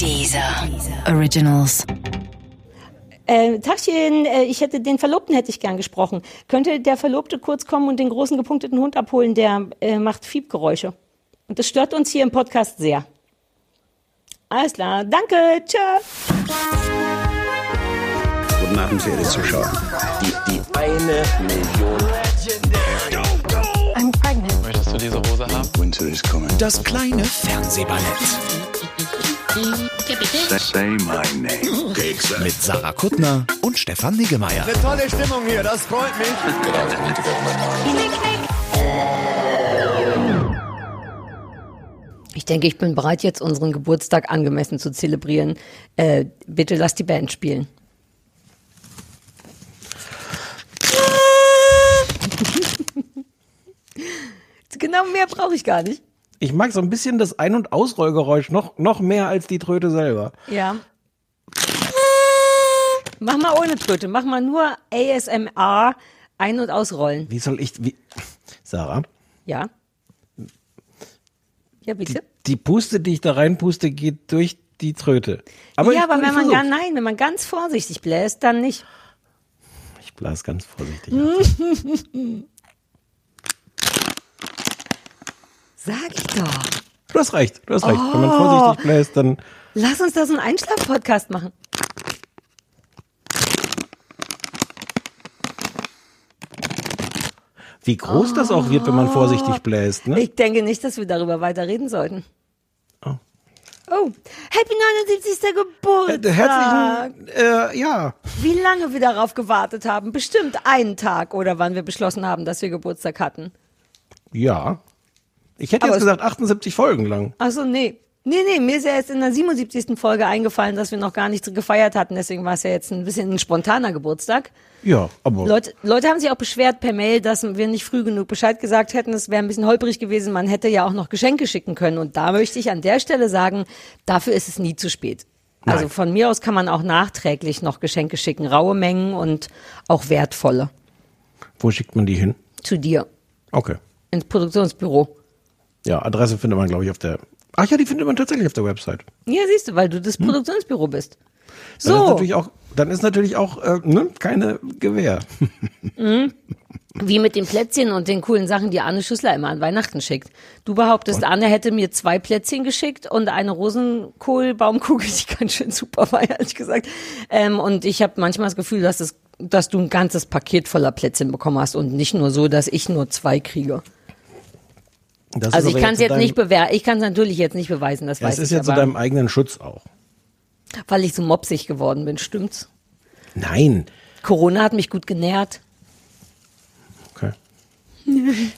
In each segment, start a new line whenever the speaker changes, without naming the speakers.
Dieser Originals.
Äh, Tachchen, äh, ich hätte den Verlobten hätte ich gern gesprochen. Könnte der Verlobte kurz kommen und den großen gepunkteten Hund abholen, der äh, macht Fiebgeräusche. Und das stört uns hier im Podcast sehr. Alles klar, danke, tschö.
Guten Abend, verehrte Zuschauer.
Die, die eine Million.
I'm pregnant.
Möchtest du diese Hose haben?
Winter is coming.
Das kleine Fernsehballett
Say my name.
mit Sarah Kuttner und Stefan Niggemeier.
Tolle Stimmung hier, das freut mich.
Ich denke, ich bin bereit, jetzt unseren Geburtstag angemessen zu zelebrieren. Äh, bitte lass die Band spielen. genau mehr brauche ich gar nicht.
Ich mag so ein bisschen das Ein- und Ausrollgeräusch noch, noch mehr als die Tröte selber.
Ja. Mach mal ohne Tröte, mach mal nur ASMR ein- und ausrollen.
Wie soll ich, wie, Sarah,
Ja? Ja, bitte?
die Puste, die ich da reinpuste, geht durch die Tröte. Aber
ja,
ich,
aber wenn man gar, nein, wenn man ganz vorsichtig bläst, dann nicht.
Ich blas ganz vorsichtig.
Sag ich doch.
Du hast recht, du hast recht. Wenn man
Oh.
vorsichtig bläst, dann
Lass uns da so einen Einschlaf-Podcast machen.
wie groß das auch wird, wenn man vorsichtig bläst. Ne?
Ich denke nicht, dass wir darüber weiter reden sollten.
Oh.
Oh, Happy 79. Geburtstag.
Äh, Herzlichen, äh, ja.
Wie lange wir darauf gewartet haben. Bestimmt einen Tag oder wann wir beschlossen haben, dass wir Geburtstag hatten.
Ja. Ich hätte jetzt
es-
gesagt 78 Folgen lang.
Achso, nee. Nee, nee, mir ist ja jetzt in der 77. Folge eingefallen, dass wir noch gar nichts gefeiert hatten. Deswegen war es ja jetzt ein bisschen ein spontaner Geburtstag.
Ja, aber
Leute, Leute haben sich auch beschwert per Mail, dass wir nicht früh genug Bescheid gesagt hätten. Es wäre ein bisschen holprig gewesen. Man hätte ja auch noch Geschenke schicken können. Und da möchte ich an der Stelle sagen, dafür ist es nie zu spät. Also
Nein.
von mir aus kann man auch nachträglich noch Geschenke schicken. Raue Mengen und auch wertvolle.
wo schickt man die hin?
Zu dir.
Okay.
Ins Produktionsbüro.
Ja, Adresse findet man, glaube ich, auf der. Ach ja, die findet man tatsächlich auf der Website.
Ja, siehst du, weil du das Produktionsbüro bist.
Dann ist
So,
natürlich auch, dann ist natürlich auch äh, ne, keine Gewehr.
wie mit den Plätzchen und den coolen Sachen, die Anne Schüssler immer an Weihnachten schickt. Du behauptest, Anne hätte mir zwei Plätzchen geschickt und eine Rosenkohlbaumkugel, die ganz schön super war, ehrlich gesagt. Ähm, und ich habe manchmal das Gefühl, dass, es, dass du ein ganzes Paket voller Plätzchen bekommen hast und nicht nur so, dass ich nur zwei kriege.
Das
Also
ist
ich kann es
zu
jetzt
deinem-
nicht bewerten, ich kann es natürlich jetzt nicht beweisen, das
Das
weiß
ist
ich,
jetzt zu
aber
deinem eigenen Schutz auch.
weil ich so mopsig geworden bin, stimmt's?
Nein.
Corona hat mich gut genährt.
Okay.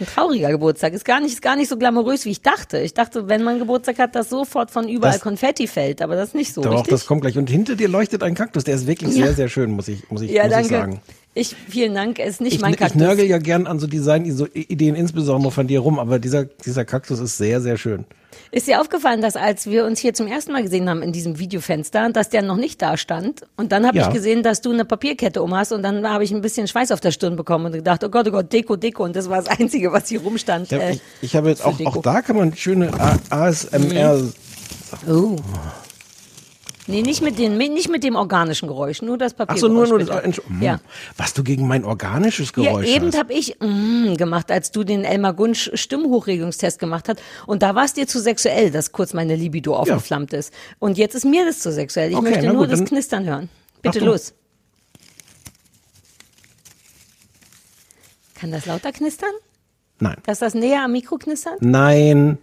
ist ein trauriger Geburtstag. Ist gar nicht, ist gar nicht so glamourös, wie ich dachte. Ich dachte, wenn man Geburtstag hat, dass sofort von überall
Das-
Konfetti fällt, aber das ist nicht so,
Doch,
richtig?
das kommt gleich. Und hinter dir leuchtet ein Kaktus. Der ist wirklich
Ja.
sehr, sehr schön, muss ich, muss ich,
ja,
muss
danke.
ich sagen.
Ich, vielen Dank. Es ist nicht
Ich,
mein
ich
Kaktus.
nörgel ja gern an so Design-Ideen, insbesondere von dir rum, aber dieser, dieser Kaktus ist sehr, sehr schön.
Ist dir aufgefallen, dass als wir uns hier zum ersten Mal gesehen haben in diesem Videofenster, dass der noch nicht da stand? Und dann habe
Ja.
ich gesehen, dass du eine Papierkette um hast und dann habe ich ein bisschen Schweiß auf der Stirn bekommen und gedacht, oh Gott, oh Gott, Deko, Deko. Und das war das Einzige, was hier rumstand.
Ja,
äh,
ich, ich habe jetzt auch,
Deko.
auch da kann man schöne ASMR.
Oh. Nee, nicht mit, den, nicht mit dem organischen Geräusch, nur das Papier.
Ach so, nur, nur das. Entsch- Hm.
Ja.
Was du gegen mein organisches
Ja,
Geräusch
eben
hast.
habe ich mm, gemacht, als du den Elmar Gunsch Stimmhochregungstest gemacht hast. Und da war es dir zu sexuell, dass kurz meine Libido aufgeflammt ist. Und jetzt ist mir das zu sexuell. Ich
Okay,
möchte nur
gut,
das Knistern hören. Bitte
Achtung.
los. Kann das lauter knistern?
Nein.
Dass das näher am Mikro knistern?
Nein.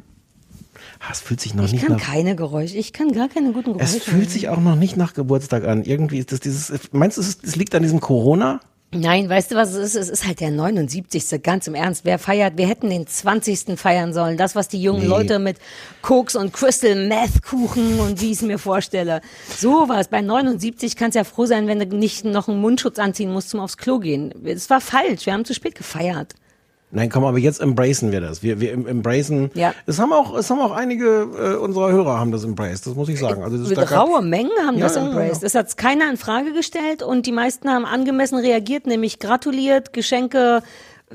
Ah, Es fühlt sich noch
Ich
nicht
kann
nach.
keine Geräusche. Ich kann gar keine guten Geräusche.
Es fühlt sich auch noch nicht nach Geburtstag an. Irgendwie ist das dieses. Meinst du, es liegt an diesem Corona?
Nein, weißt du, was es ist? Es ist halt der 79. Ganz im Ernst. Wer feiert? Wir hätten den 20. feiern sollen. Das, was die jungen
Nee.
Leute mit Koks und Crystal Meth Kuchen und wie ich es mir vorstelle. So was. Bei 79 kannst du ja froh sein, wenn du nicht noch einen Mundschutz anziehen musst zum aufs Klo gehen. Es war falsch. Wir haben zu spät gefeiert.
Nein, komm, aber jetzt embracen wir das. Wir, wir em- embracen.
Ja.
Es haben auch, es haben auch einige äh, unserer Hörer haben das embraced. Das muss ich sagen. Also das ist
raue Mengen haben
Ja,
das
ja, ja,
embraced.
ja.
Das hat keiner in Frage gestellt und die meisten haben angemessen reagiert, nämlich gratuliert, Geschenke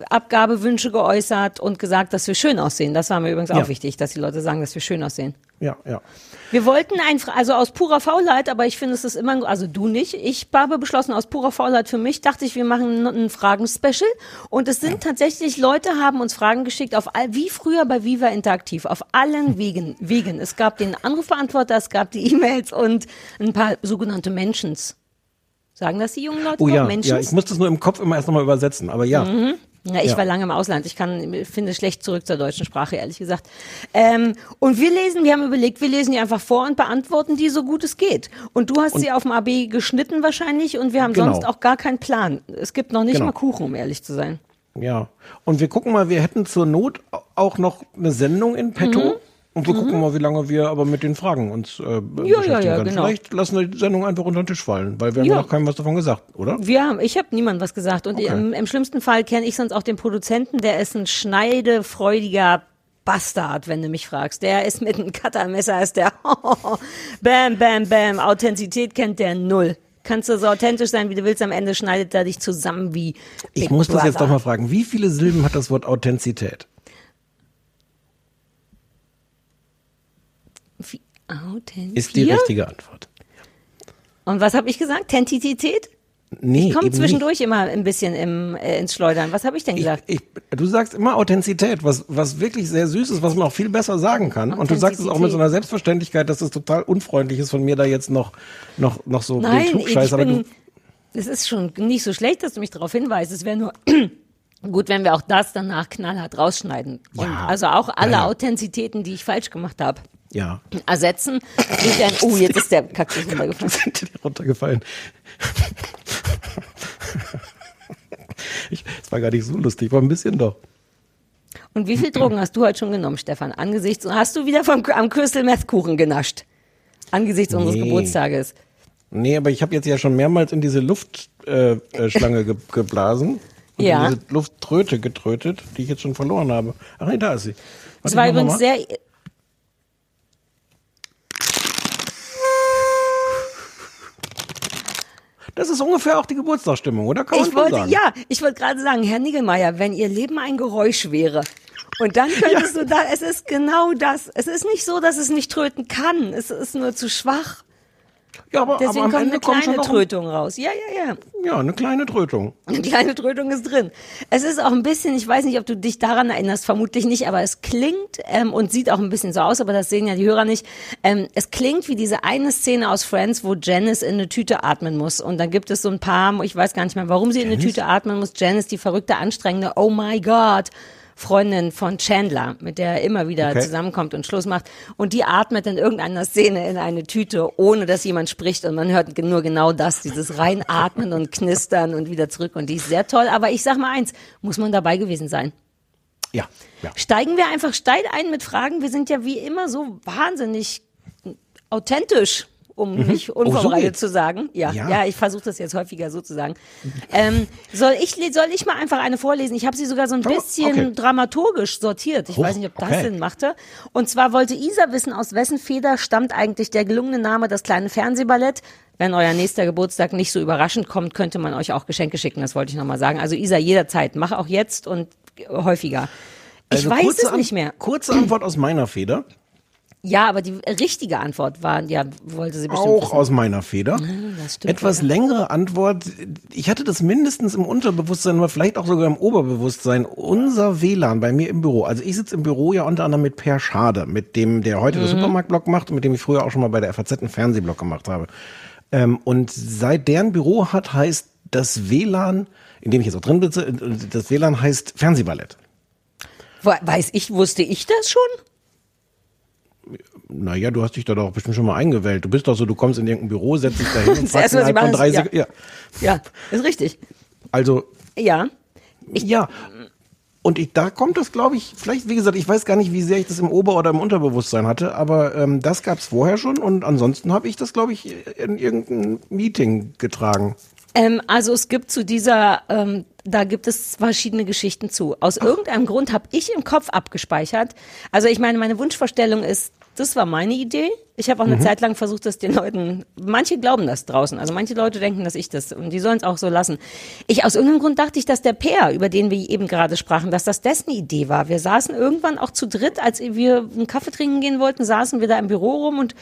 Abgabewünsche geäußert und gesagt, dass wir schön aussehen. Das war mir übrigens auch
Ja.
wichtig, dass die Leute sagen, dass wir schön aussehen.
Ja, ja.
Wir wollten einfach, also aus purer Faulheit, aber ich finde, es ist immer, also du nicht, ich habe beschlossen, aus purer Faulheit für mich, dachte ich, wir machen ein Fragen-Special und es sind tatsächlich, Leute haben uns Fragen geschickt, auf all, wie früher bei Viva Interaktiv, auf allen Wegen, Wegen. Es gab den Anrufbeantworter, es gab die E-Mails und ein paar sogenannte Mentions. Sagen das die jungen Leute
Oh ja,
Mentions?
ja, ich muss das nur im Kopf immer erst nochmal übersetzen, aber ja.
Ja, ich
Ja.
war lange im Ausland. Ich kann, finde schlecht zurück zur deutschen Sprache, ehrlich gesagt. Ähm, und wir lesen, wir haben überlegt, wir lesen die einfach vor und beantworten die so gut es geht. Und du hast sie auf dem AB geschnitten wahrscheinlich und wir haben
Genau.
sonst auch gar keinen Plan. Es gibt noch nicht
Genau.
mal Kuchen, um ehrlich zu sein.
Ja. Und wir gucken mal, wir hätten zur Not auch noch eine Sendung in petto.
Mhm.
Und wir gucken mal, wie lange wir aber mit den Fragen uns äh, beschäftigen
ja, ja,
können.
genau.
Vielleicht lassen wir die Sendung einfach unter den Tisch fallen, weil wir
Ja.
haben noch keinem was davon gesagt, oder?
Wir haben, ich habe niemandem was gesagt und
Okay.
im, im schlimmsten Fall kenne ich sonst auch den Produzenten, der ist ein schneidefreudiger Bastard, wenn du mich fragst. Der ist mit einem Cuttermesser, ist der bam, bam, bam, Authentizität kennt der null. Kannst du so authentisch sein, wie du willst, am Ende schneidet er dich zusammen wie
Ich
Big
muss das jetzt
Brother.
doch mal fragen. Wie viele Silben hat das Wort Authentizität?
Authent-
Ist die richtige Antwort.
Und was habe ich gesagt? Tentizität?
Nee,
Ich komme zwischendurch immer ein bisschen im, äh, ins Schleudern. Was habe ich denn
nicht.
gesagt?
Ich, ich, du sagst immer Authentizität, was, was wirklich sehr süß ist, was man auch viel besser sagen kann. Und du sagst es auch mit so einer Selbstverständlichkeit, dass es total unfreundlich ist von mir, da jetzt noch, noch, noch so den
Nein, ich
Klugscheiß, aber
bin,
du,
es ist schon nicht so schlecht, dass du mich darauf hinweist. Es wäre nur gut, wenn wir auch das danach knallhart rausschneiden.
Ja.
also auch alle
ja.
Authentizitäten, die ich falsch gemacht habe,
ja.
ersetzen. ein, oh, jetzt ist der Kaktus runtergefallen.
sind runtergefallen. Es war gar nicht so lustig, war ein bisschen doch.
Und wie viel Drogen hast du heute schon genommen, Stefan? Angesichts, hast du wieder vom, am Crystal Meth Kuchen genascht? Angesichts unseres
Nee.
Geburtstages.
Nee, aber ich habe jetzt ja schon mehrmals in diese Luftschlange äh, Schlange ge geblasen. Und
Ja.
in diese Lufttröte getrötet, die ich jetzt schon verloren habe. Ach nee, da ist sie.
Es
Warte,
war
ich mach
übrigens sehr,
Das ist ungefähr auch die Geburtstagsstimmung, oder? Kann
ich
schon
wollte,
sagen.
ja, ich wollte gerade sagen, Herr Niggemeier, wenn Ihr Leben ein Geräusch wäre. Und dann könntest du da, es ist genau das. Es ist nicht so, dass es nicht tröten kann. Es ist nur zu schwach.
Ja, aber, aber
Deswegen
am
kommt
Ende
eine
kommt
kleine Trötung raus. Ja, ja, ja.
Ja, eine kleine Trötung.
Eine kleine Trötung ist drin. Es ist auch ein bisschen, ich weiß nicht, ob du dich daran erinnerst, vermutlich nicht, aber es klingt ähm, und sieht auch ein bisschen so aus, aber das sehen ja die Hörer nicht. Ähm, es klingt wie diese eine Szene aus Friends, wo Janice in eine Tüte atmen muss. Und dann gibt es so ein paar, ich weiß gar nicht mehr, warum sie in eine Tüte atmen muss. Janice, die verrückte, anstrengende, oh my God. Freundin von Chandler, mit der er immer wieder
Okay.
zusammenkommt und Schluss macht. Und die atmet in irgendeiner Szene in eine Tüte, ohne dass jemand spricht. Und man hört nur genau das, dieses Reinatmen und Knistern und wieder zurück. Und die ist sehr toll. Aber ich sag mal eins, muss man dabei gewesen sein.
Ja, ja.
Steigen wir einfach steil ein mit Fragen. Wir sind ja wie immer so wahnsinnig authentisch, um nicht
so
unvorbereitet
geht's.
zu sagen. Ja, ja.
Ja.
ich versuche das jetzt häufiger so zu sagen. Ähm, soll, ich, soll ich mal einfach eine vorlesen? Ich habe sie sogar so ein
Oh,
bisschen
okay.
dramaturgisch sortiert. Ich
Oh,
weiß nicht, ob das
okay.
Sinn machte. Und zwar wollte Isa wissen, aus wessen Feder stammt eigentlich der gelungene Name Das kleine Fernsehballett. Wenn euer nächster Geburtstag nicht so überraschend kommt, könnte man euch auch Geschenke schicken. Das wollte ich nochmal sagen. Also Isa, jederzeit. Mach auch jetzt und häufiger. Ich
Also
weiß es
An-
nicht mehr.
Kurze Antwort aus meiner Feder.
Ja, aber die richtige Antwort war, ja, wollte sie bestimmt
Auch
wissen.
aus meiner Feder.
das stimmt
Etwas längere Antwort. Ich hatte das mindestens im Unterbewusstsein, aber vielleicht auch sogar im Oberbewusstsein. Unser WLAN bei mir im Büro. Also ich sitze im Büro ja unter anderem mit Per Schade, mit dem, der heute
Mhm.
das Supermarktblog macht und mit dem ich früher auch schon mal bei der FAZ einen Fernsehblog gemacht habe. Ähm, und seit deren Büro hat, heißt das WLAN, in dem ich jetzt auch drin sitze, äh, das WLAN heißt Fernsehballett.
We- Weiß ich, wusste ich das schon?
Naja, du hast dich da doch bestimmt schon mal eingewählt. Du bist doch so, du kommst in irgendein Büro, setzt dich da hin und fragst innerhalb von
machen,
drei
ist-
Sekunden. Ja.
Ja, ist richtig.
Also,
Ja.
ja. Und ich, da kommt das, glaube ich, vielleicht, wie gesagt, ich weiß gar nicht, wie sehr ich das im Ober- oder im Unterbewusstsein hatte, aber ähm, das gab es vorher schon und ansonsten habe ich das, glaube ich, in irgendein Meeting getragen.
Ähm, also es gibt zu dieser, ähm, da gibt es verschiedene Geschichten zu. Aus irgendeinem Grund habe ich im Kopf abgespeichert. Also ich meine, meine Wunschvorstellung ist, Das war meine Idee. Ich habe auch
Mhm.
eine Zeit lang versucht, das den Leuten, manche glauben das draußen, also manche Leute denken, dass ich das und die sollen es auch so lassen. Ich aus irgendeinem Grund dachte ich, dass der Peer, über den wir eben gerade sprachen, dass das dessen Idee war. Wir saßen irgendwann auch zu dritt, als wir einen Kaffee trinken gehen wollten, saßen wir da im Büro rum und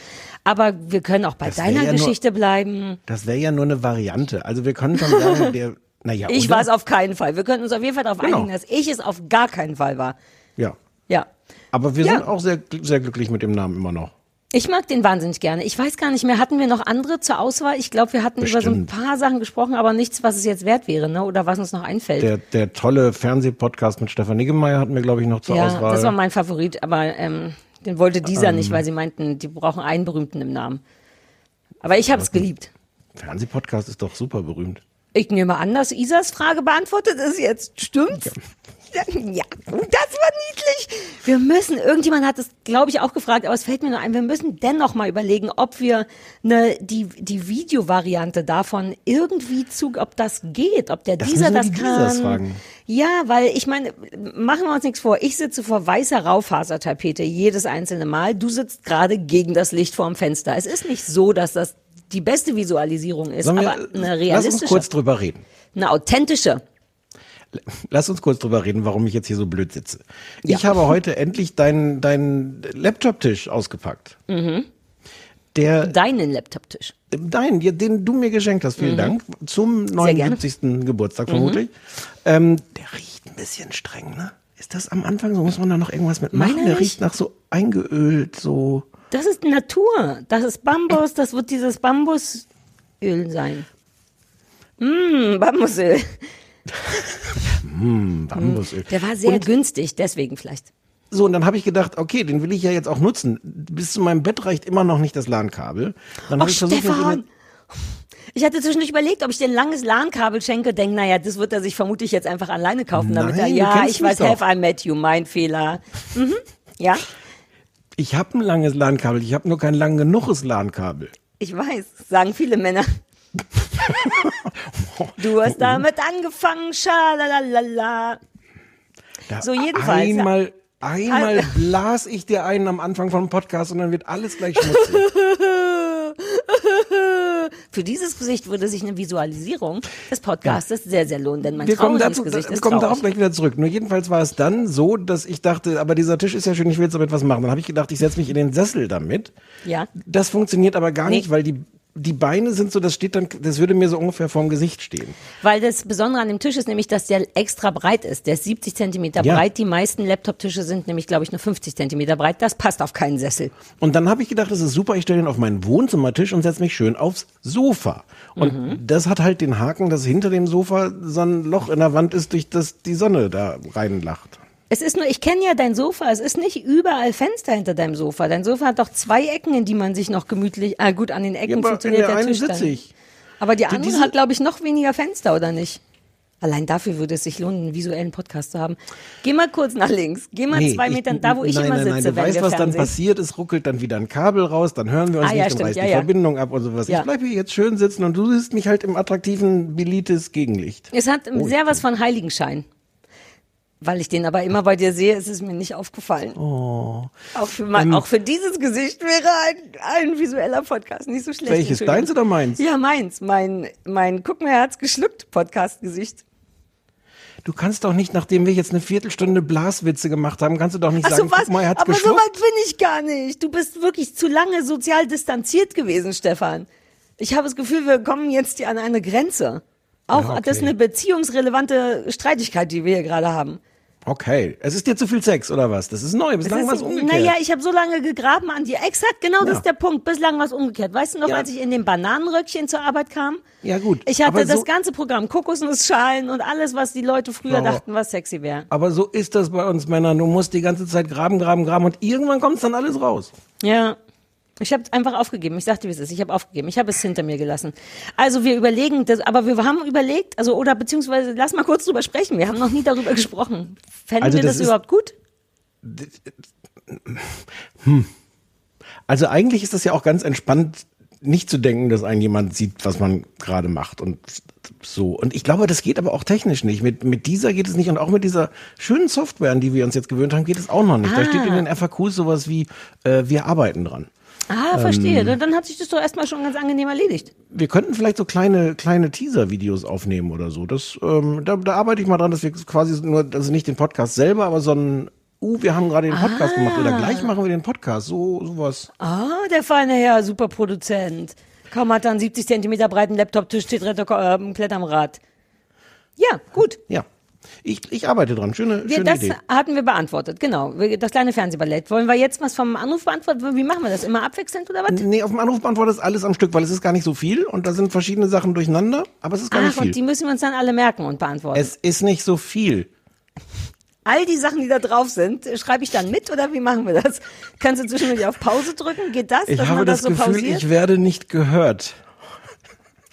aber wir können auch bei
Das
deiner
ja nur-
Geschichte bleiben.
Das wäre ja nur eine Variante. Also wir können schon sagen, der, naja,
Ich war es auf keinen Fall. Wir könnten uns auf jeden Fall darauf
Genau.
einigen, dass ich es auf gar keinen Fall war.
Ja.
Ja.
Aber wir
Ja.
sind auch sehr, sehr glücklich mit dem Namen immer noch.
Ich mag den wahnsinnig gerne. Ich weiß gar nicht mehr, hatten wir noch andere zur Auswahl? Ich glaube, wir hatten über so ein
Bestimmt.
paar Sachen gesprochen, aber nichts, was es jetzt wert wäre, ne? Oder was uns noch einfällt.
Der, der tolle Fernsehpodcast mit Stefan Niggemeier hatten wir, glaube ich, noch zur
ja,
Auswahl.
das war mein Favorit, aber ähm, den wollte dieser
Ähm.
nicht, weil sie meinten, die brauchen einen berühmten im Namen. Aber ich habe es geliebt.
Fernsehpodcast ist doch super berühmt.
Ich nehme an, dass Isas Frage beantwortet ist jetzt. Stimmt's? Ja, das war niedlich. Wir müssen, irgendjemand hat es, glaube ich, auch gefragt, aber es fällt mir nur ein, wir müssen dennoch mal überlegen, ob wir ne, die, die Videovariante davon irgendwie zu, ob das geht, ob der
Das
dieser das
die
kann.
Fragen.
Ja, weil ich meine, machen wir uns nichts vor. Ich sitze vor weißer Raufasertapete jedes einzelne Mal. Du sitzt gerade gegen das Licht vorm Fenster. Es ist nicht so, dass das die beste Visualisierung ist,
wir,
aber eine
lass uns
realistische,
kurz drüber reden.
eine authentische.
Lass uns kurz drüber reden, warum ich jetzt hier so blöd sitze. Ich habe heute endlich deinen deinen Laptop-Tisch ausgepackt.
Mhm.
Der,
Deinen Laptop-Tisch.
dein, den du mir geschenkt hast, vielen Dank, zum
Mhm. Gerne. Mhm.
79. Geburtstag vermutlich. Ähm, der riecht ein bisschen streng, ne? Ist das am Anfang so? Muss man da noch irgendwas mit machen?
Meiner
Der riecht nach so eingeölt, so.
Das ist Natur. Das ist Bambus. Das wird dieses Bambusöl sein. Mm, Bambusöl.
Bambusöl.
Der war sehr
Und-
günstig, deswegen vielleicht.
So, und dann habe ich gedacht, okay, den will ich ja jetzt auch nutzen. Bis zu meinem Bett reicht immer noch nicht das LAN-Kabel. Dann habe ich versucht,
Stefan! Ich hatte zwischendurch überlegt, ob ich dir ein langes LAN-Kabel schenke. Denk, naja, das wird er sich vermutlich jetzt einfach alleine kaufen, damit er,
Nein,
ja, ich weiß,
doch.
have I met you, mein Fehler. Mhm. Ja,
ich habe ein langes LAN-Kabel, ich habe nur kein lang genuges LAN-Kabel.
ich weiß, sagen viele Männer. Du hast damit angefangen, schalalala.
Da
So, jedenfalls.
Einmal, einmal
Also-
blas ich dir einen am Anfang vom Podcast und dann wird alles gleich schmutzig.
Für dieses Gesicht würde sich eine Visualisierung des Podcastes sehr, sehr lohnen, denn mein
Wir kommen, dazu,
Gesicht
wir
ist
kommen darauf gleich wieder zurück. Nur jedenfalls war es dann so, dass ich dachte, aber dieser Tisch ist ja schön, ich will jetzt damit was machen. Dann habe ich gedacht, ich setze mich in den Sessel damit.
Ja.
Das funktioniert aber gar
Nee.
nicht, weil die, die Beine sind so, das steht dann, das würde mir so ungefähr vorm Gesicht stehen.
Weil das Besondere an dem Tisch ist nämlich, dass der extra breit ist. Der ist 70 Zentimeter
Ja.
breit. Die meisten Laptop-Tische sind nämlich, glaube ich, nur 50 Zentimeter breit. Das passt auf keinen Sessel.
Und dann habe ich gedacht, das ist super, ich stelle den auf meinen Wohnzimmertisch und setze mich schön aufs Sofa. Und
Mhm.
das hat halt den Haken, dass hinter dem Sofa so ein Loch in der Wand ist, durch das die Sonne da reinlacht.
Es ist nur, ich kenne ja dein Sofa. Es ist nicht überall Fenster hinter deinem Sofa. Dein Sofa hat doch zwei Ecken, in die man sich noch gemütlich, ah gut, an den Ecken
Ja,
funktioniert
der
der Tisch
sitze
dann.
ich.
Aber die andere
diese-
hat, glaube ich, noch weniger Fenster, oder nicht? Allein dafür würde es sich lohnen, einen visuellen Podcast zu haben. Geh mal kurz nach links. Geh mal
Nee,
zwei Metern da, wo ich
nein,
immer
nein,
sitze,
Nein, du
wenn
weißt,
wir
was dann
Fernsehen.
passiert. Es ruckelt dann wieder ein Kabel raus, dann hören wir uns
Ah,
nicht,
ja,
dann reißt
ja,
die
ja.
Verbindung ab und sowas.
Ja.
Ich bleibe hier jetzt schön sitzen und du siehst mich halt im attraktiven Bilitis Gegenlicht.
Es hat
Oh,
sehr was von Heiligenschein. Weil ich den aber immer bei dir sehe, ist es mir nicht aufgefallen.
Oh.
Auch, für mein,
Ähm,
auch für dieses Gesicht wäre ein, ein visueller Podcast nicht so schlecht.
Welches, deins oder meins?
Ja, meins. Mein, mein Guck mir, hat's geschluckt Podcast-Gesicht.
Du kannst doch nicht, nachdem wir jetzt eine Viertelstunde Blaswitze gemacht haben, kannst du doch nicht
Ach
sagen,
so, was?
guck mal, er hat's
aber so
geschluckt.
weit bin ich gar nicht. Du bist wirklich zu lange sozial distanziert gewesen, Stefan. Ich habe das Gefühl, wir kommen jetzt hier an eine Grenze. Auch
Ja, okay.
das ist eine beziehungsrelevante Streitigkeit, die wir hier gerade haben.
Okay, es ist dir zu viel Sex oder was? Das ist neu, bislang
Das
war es umgekehrt.
Naja, ich habe so lange gegraben an dir. Exakt, genau das
Ja.
ist der Punkt. Bislang war es umgekehrt. Weißt du noch,
Ja.
als ich in dem Bananenröckchen zur Arbeit kam?
Ja, gut.
Ich hatte
Aber
das
so-
ganze Programm, Kokosnussschalen und alles, was die Leute früher
Aber-
dachten, was sexy wäre.
Aber so ist das bei uns Männern. Du musst die ganze Zeit graben, graben, graben und irgendwann kommt dann alles raus.
Ja. Ich habe einfach aufgegeben. Ich sagte, wie es ist. Ich habe aufgegeben. Ich habe es hinter mir gelassen. Also wir überlegen, das, aber wir haben überlegt, also oder beziehungsweise lass mal kurz drüber sprechen. Wir haben noch nie darüber gesprochen. Fänden
Also
wir
das
das,
ist-
überhaupt gut?
Also eigentlich ist das ja auch ganz entspannt, nicht zu denken, dass ein jemand sieht, was man gerade macht und so. Und ich glaube, das geht aber auch technisch nicht. Mit, mit dieser geht es nicht und auch mit dieser schönen Software, an die wir uns jetzt gewöhnt haben, geht es auch noch nicht. Da
Ah.
steht in den FAQs sowas wie, äh, wir arbeiten dran.
Ah, verstehe. Dann- Dann hat sich das doch erstmal schon ganz angenehm erledigt.
Wir könnten vielleicht so kleine, kleine Teaser-Videos aufnehmen oder so. Das, ähm, da, da arbeite ich mal dran, dass wir quasi nur, also nicht den Podcast selber, aber so ein, uh, wir haben gerade den Podcast gemacht oder gleich machen wir den Podcast. So, sowas.
Ah, der feine Herr, super Produzent. Kaum hat er einen 70 Zentimeter breiten Laptop-Tisch, steht Retter äh, Rad. Ja, gut.
Ja. Ich, ich arbeite dran. Schöne,
Wir,
schöne
das
Idee.
hatten wir beantwortet, genau. Das kleine Fernsehballett. Wollen wir jetzt was vom Anruf beantworten? Wie machen wir das? Immer abwechselnd oder was?
Nee, auf dem Anrufbeantworter ist alles am Stück, weil es ist gar nicht so viel und da sind verschiedene Sachen durcheinander, aber es ist gar nicht
Ach, und die
viel.
müssen wir uns dann alle merken und beantworten.
Es ist nicht so viel.
All die Sachen, die da drauf sind, schreibe ich dann mit oder wie machen wir das? Kannst du zwischendurch auf Pause drücken? Geht das,
Ich habe
das,
das
so
Gefühl,
pausiert?
ich werde nicht gehört.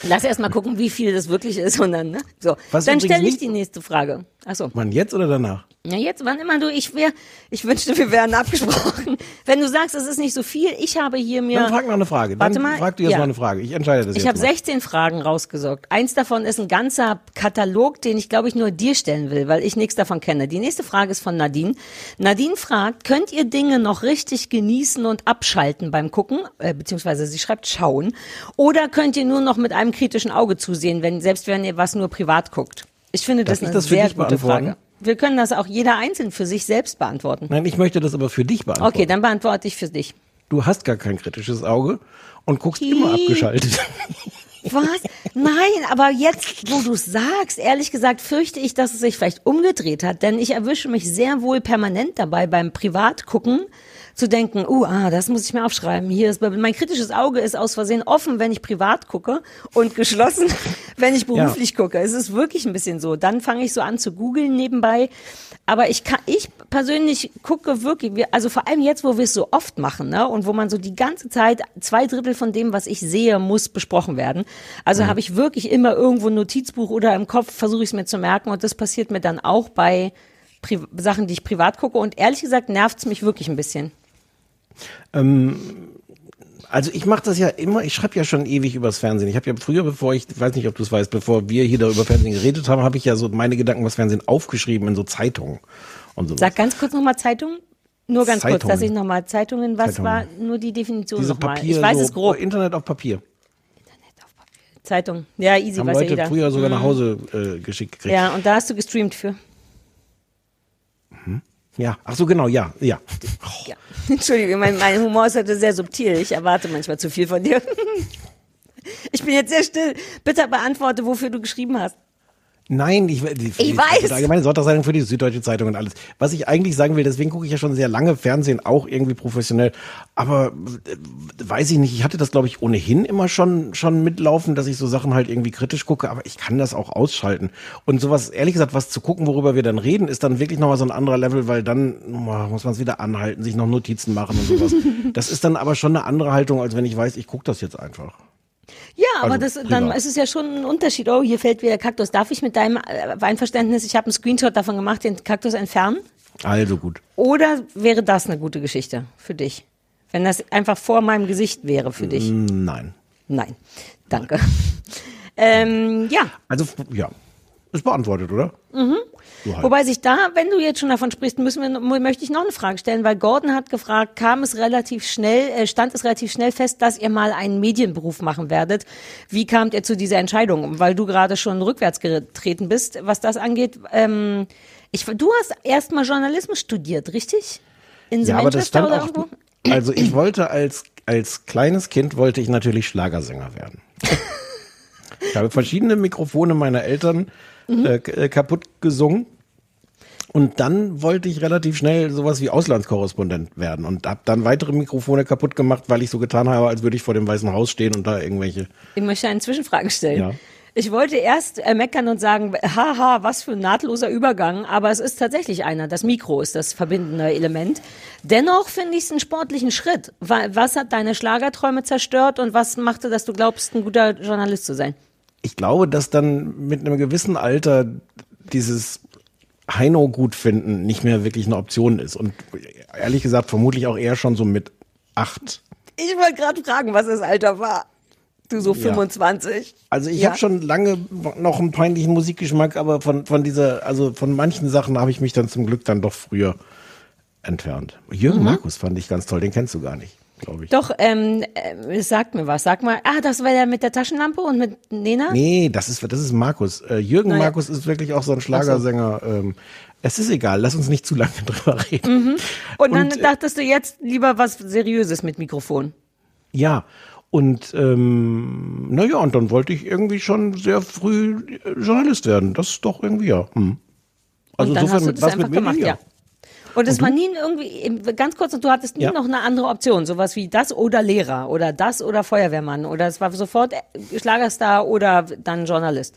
Lass erst mal gucken, wie viel das wirklich ist und dann, ne? So,
Was
dann stelle ich die nächste Frage. Achso.
Wann jetzt oder danach?
Ja, jetzt, wann immer du, ich wär, ich wünschte, wir wären abgesprochen. Wenn du sagst, es ist nicht so viel, ich habe hier mir.
Dann frag noch eine Frage. Dann
Warte mal,
frag du jetzt
ja.
mal eine Frage. Ich entscheide das
Ich
jetzt
habe
mal.
16 Fragen rausgesorgt. Eins davon ist ein ganzer Katalog, den ich glaube ich nur dir stellen will, weil ich nichts davon kenne. Die nächste Frage ist von Nadine. Nadine fragt, könnt ihr Dinge noch richtig genießen und abschalten beim Gucken, äh, beziehungsweise sie schreibt schauen, oder könnt ihr nur noch mit einem kritischen Auge zusehen, wenn selbst wenn ihr was nur privat guckt? Ich finde das
ich
eine
das
sehr gute? Frage. Wir können das auch jeder einzeln für sich selbst beantworten.
Nein, ich möchte das aber für dich beantworten.
Okay, dann beantworte ich für dich.
Du hast gar kein kritisches Auge und guckst immer abgeschaltet.
Was? Nein, aber jetzt, wo du sagst, ehrlich gesagt, fürchte ich, dass es sich vielleicht umgedreht hat, denn ich erwische mich sehr wohl permanent dabei beim Privatgucken zu denken, uh, ah, das muss ich mir aufschreiben. Hier ist mein kritisches Auge ist aus Versehen offen, wenn ich privat gucke und geschlossen, wenn ich beruflich gucke. Es ist wirklich ein bisschen so. Dann fange ich so an zu googeln nebenbei. Aber ich kann, ich persönlich gucke wirklich, wir- also vor allem jetzt, wo wir es so oft machen, ne, und wo man so die ganze Zeit zwei Drittel von dem, was ich sehe, muss besprochen werden. Also habe ich wirklich immer irgendwo ein Notizbuch oder im Kopf versuche ich es mir zu merken und das passiert mir dann auch bei Pri Sachen, die ich privat gucke und ehrlich gesagt nervt es mich wirklich ein bisschen.
Also ich mache das ja immer, ich schreibe ja schon ewig übers Fernsehen. Ich habe ja früher, bevor ich, weiß nicht, ob du es weißt, bevor wir hier da über Fernsehen geredet haben, habe ich ja so meine Gedanken übers Fernsehen aufgeschrieben in so Zeitungen und so.
Sag ganz kurz nochmal Zeitung. Nur ganz kurz,
Zeitungen.
dass ich nochmal Zeitungen, was
Zeitungen.
war nur die Definition nochmal?
Papier,
Ich weiß
so,
es grob.
Internet auf Papier.
Zeitung. Ja, easy,
Haben
weiß ja
Leute
jeder.
früher sogar
Mhm.
nach Hause äh, geschickt gekriegt.
Ja, und da hast du gestreamt für.
ja. Ach so, genau, ja, ja.
Ja. Entschuldigung, mein, mein Humor ist heute sehr subtil. Ich erwarte manchmal zu viel von dir. Ich bin jetzt sehr still. Bitte beantworte, wofür du geschrieben hast.
Nein, ich, die,
Ich weiß.
Die allgemeine Sonntagszeitung für die Süddeutsche Zeitung und alles. Was ich eigentlich sagen will, deswegen gucke ich ja schon sehr lange Fernsehen, auch irgendwie professionell. Aber äh, weiß ich nicht, ich hatte das, glaube ich, ohnehin immer schon, schon mitlaufen, dass ich so Sachen halt irgendwie kritisch gucke, aber ich kann das auch ausschalten. Und sowas, ehrlich gesagt, was zu gucken, worüber wir dann reden, ist dann wirklich nochmal so ein anderer Level, weil dann oh, muss man es wieder anhalten, sich noch Notizen machen und sowas. das ist dann aber schon eine andere Haltung, als wenn ich weiß, ich gucke das jetzt einfach.
Ja, aber
Also,
das, dann ist es ja schon ein Unterschied. Oh, hier fällt wieder Kaktus. Darf ich mit deinem äh, Einverständnis, ich habe einen Screenshot davon gemacht, den Kaktus entfernen?
Also gut.
Oder wäre das eine gute Geschichte für dich? Wenn das einfach vor meinem Gesicht wäre für dich?
Nein.
Nein. Danke. Ähm, ja,
Also, ja. Ist beantwortet, oder? Mhm. Halt.
Wobei sich da, wenn du jetzt schon davon sprichst, müssen wir, möchte ich noch eine Frage stellen, weil Gordon hat gefragt, kam es relativ schnell, äh, stand es relativ schnell fest, dass ihr mal einen Medienberuf machen werdet. Wie kamt ihr zu dieser Entscheidung? Weil du gerade schon rückwärts getreten bist, was das angeht. Ähm, ich, du hast erst mal Journalismus studiert, richtig? In
Ja, aber das stand auch.
irgendwo?
Also ich wollte als als kleines Kind wollte ich natürlich Schlagersänger werden. ich habe verschiedene Mikrofone meiner Eltern
Mhm.
äh, äh, kaputt gesungen. Und dann wollte ich relativ schnell sowas wie Auslandskorrespondent werden und habe dann weitere Mikrofone kaputt gemacht, weil ich so getan habe, als würde ich vor dem Weißen Haus stehen und da irgendwelche.
Ich möchte eine Zwischenfrage stellen.
Ja.
Ich wollte erst äh, meckern und sagen, haha, was für ein nahtloser Übergang, aber es ist tatsächlich einer. Das Mikro ist das verbindende Element. Dennoch finde ich es einen sportlichen Schritt. Wa- Was hat deine Schlagerträume zerstört und was machte, dass du glaubst, ein guter Journalist zu sein?
Ich glaube, dass dann mit einem gewissen Alter dieses Heino gut finden nicht mehr wirklich eine Option ist. Und ehrlich gesagt, vermutlich auch eher schon so mit acht.
Ich wollte gerade fragen, was das Alter war. Du so
Ja.
25.
Also ich
Ja.
habe schon lange noch einen peinlichen Musikgeschmack, aber von, von dieser, also von manchen Sachen habe ich mich dann zum Glück dann doch früher entfernt. Jürgen Markus fand ich ganz toll, den kennst du gar nicht, glaube ich.
Mhm. Doch, ähm, äh, sag mir was. Sag mal, ah, das war der mit der Taschenlampe und mit Nena?
Nee, das ist, das ist Markus. Äh, Jürgen
Naja.
Markus ist wirklich auch so ein Schlagersänger. Ähm, es ist egal, lass uns nicht zu lange drüber reden.
Und dann
und, äh,
dachtest du jetzt lieber was Seriöses mit Mikrofon.
Ja, und ähm, naja, und dann wollte ich irgendwie schon sehr früh äh, Journalist werden. Das ist doch irgendwie ja. Hm. Also
und dann hast du das
was
einfach
Medien,
gemacht, ja. Und es war nie irgendwie, ganz kurz, du hattest nie
Ja.
noch eine andere Option, sowas wie das oder Lehrer oder das oder Feuerwehrmann oder es war sofort äh, Schlagerstar oder dann Journalist.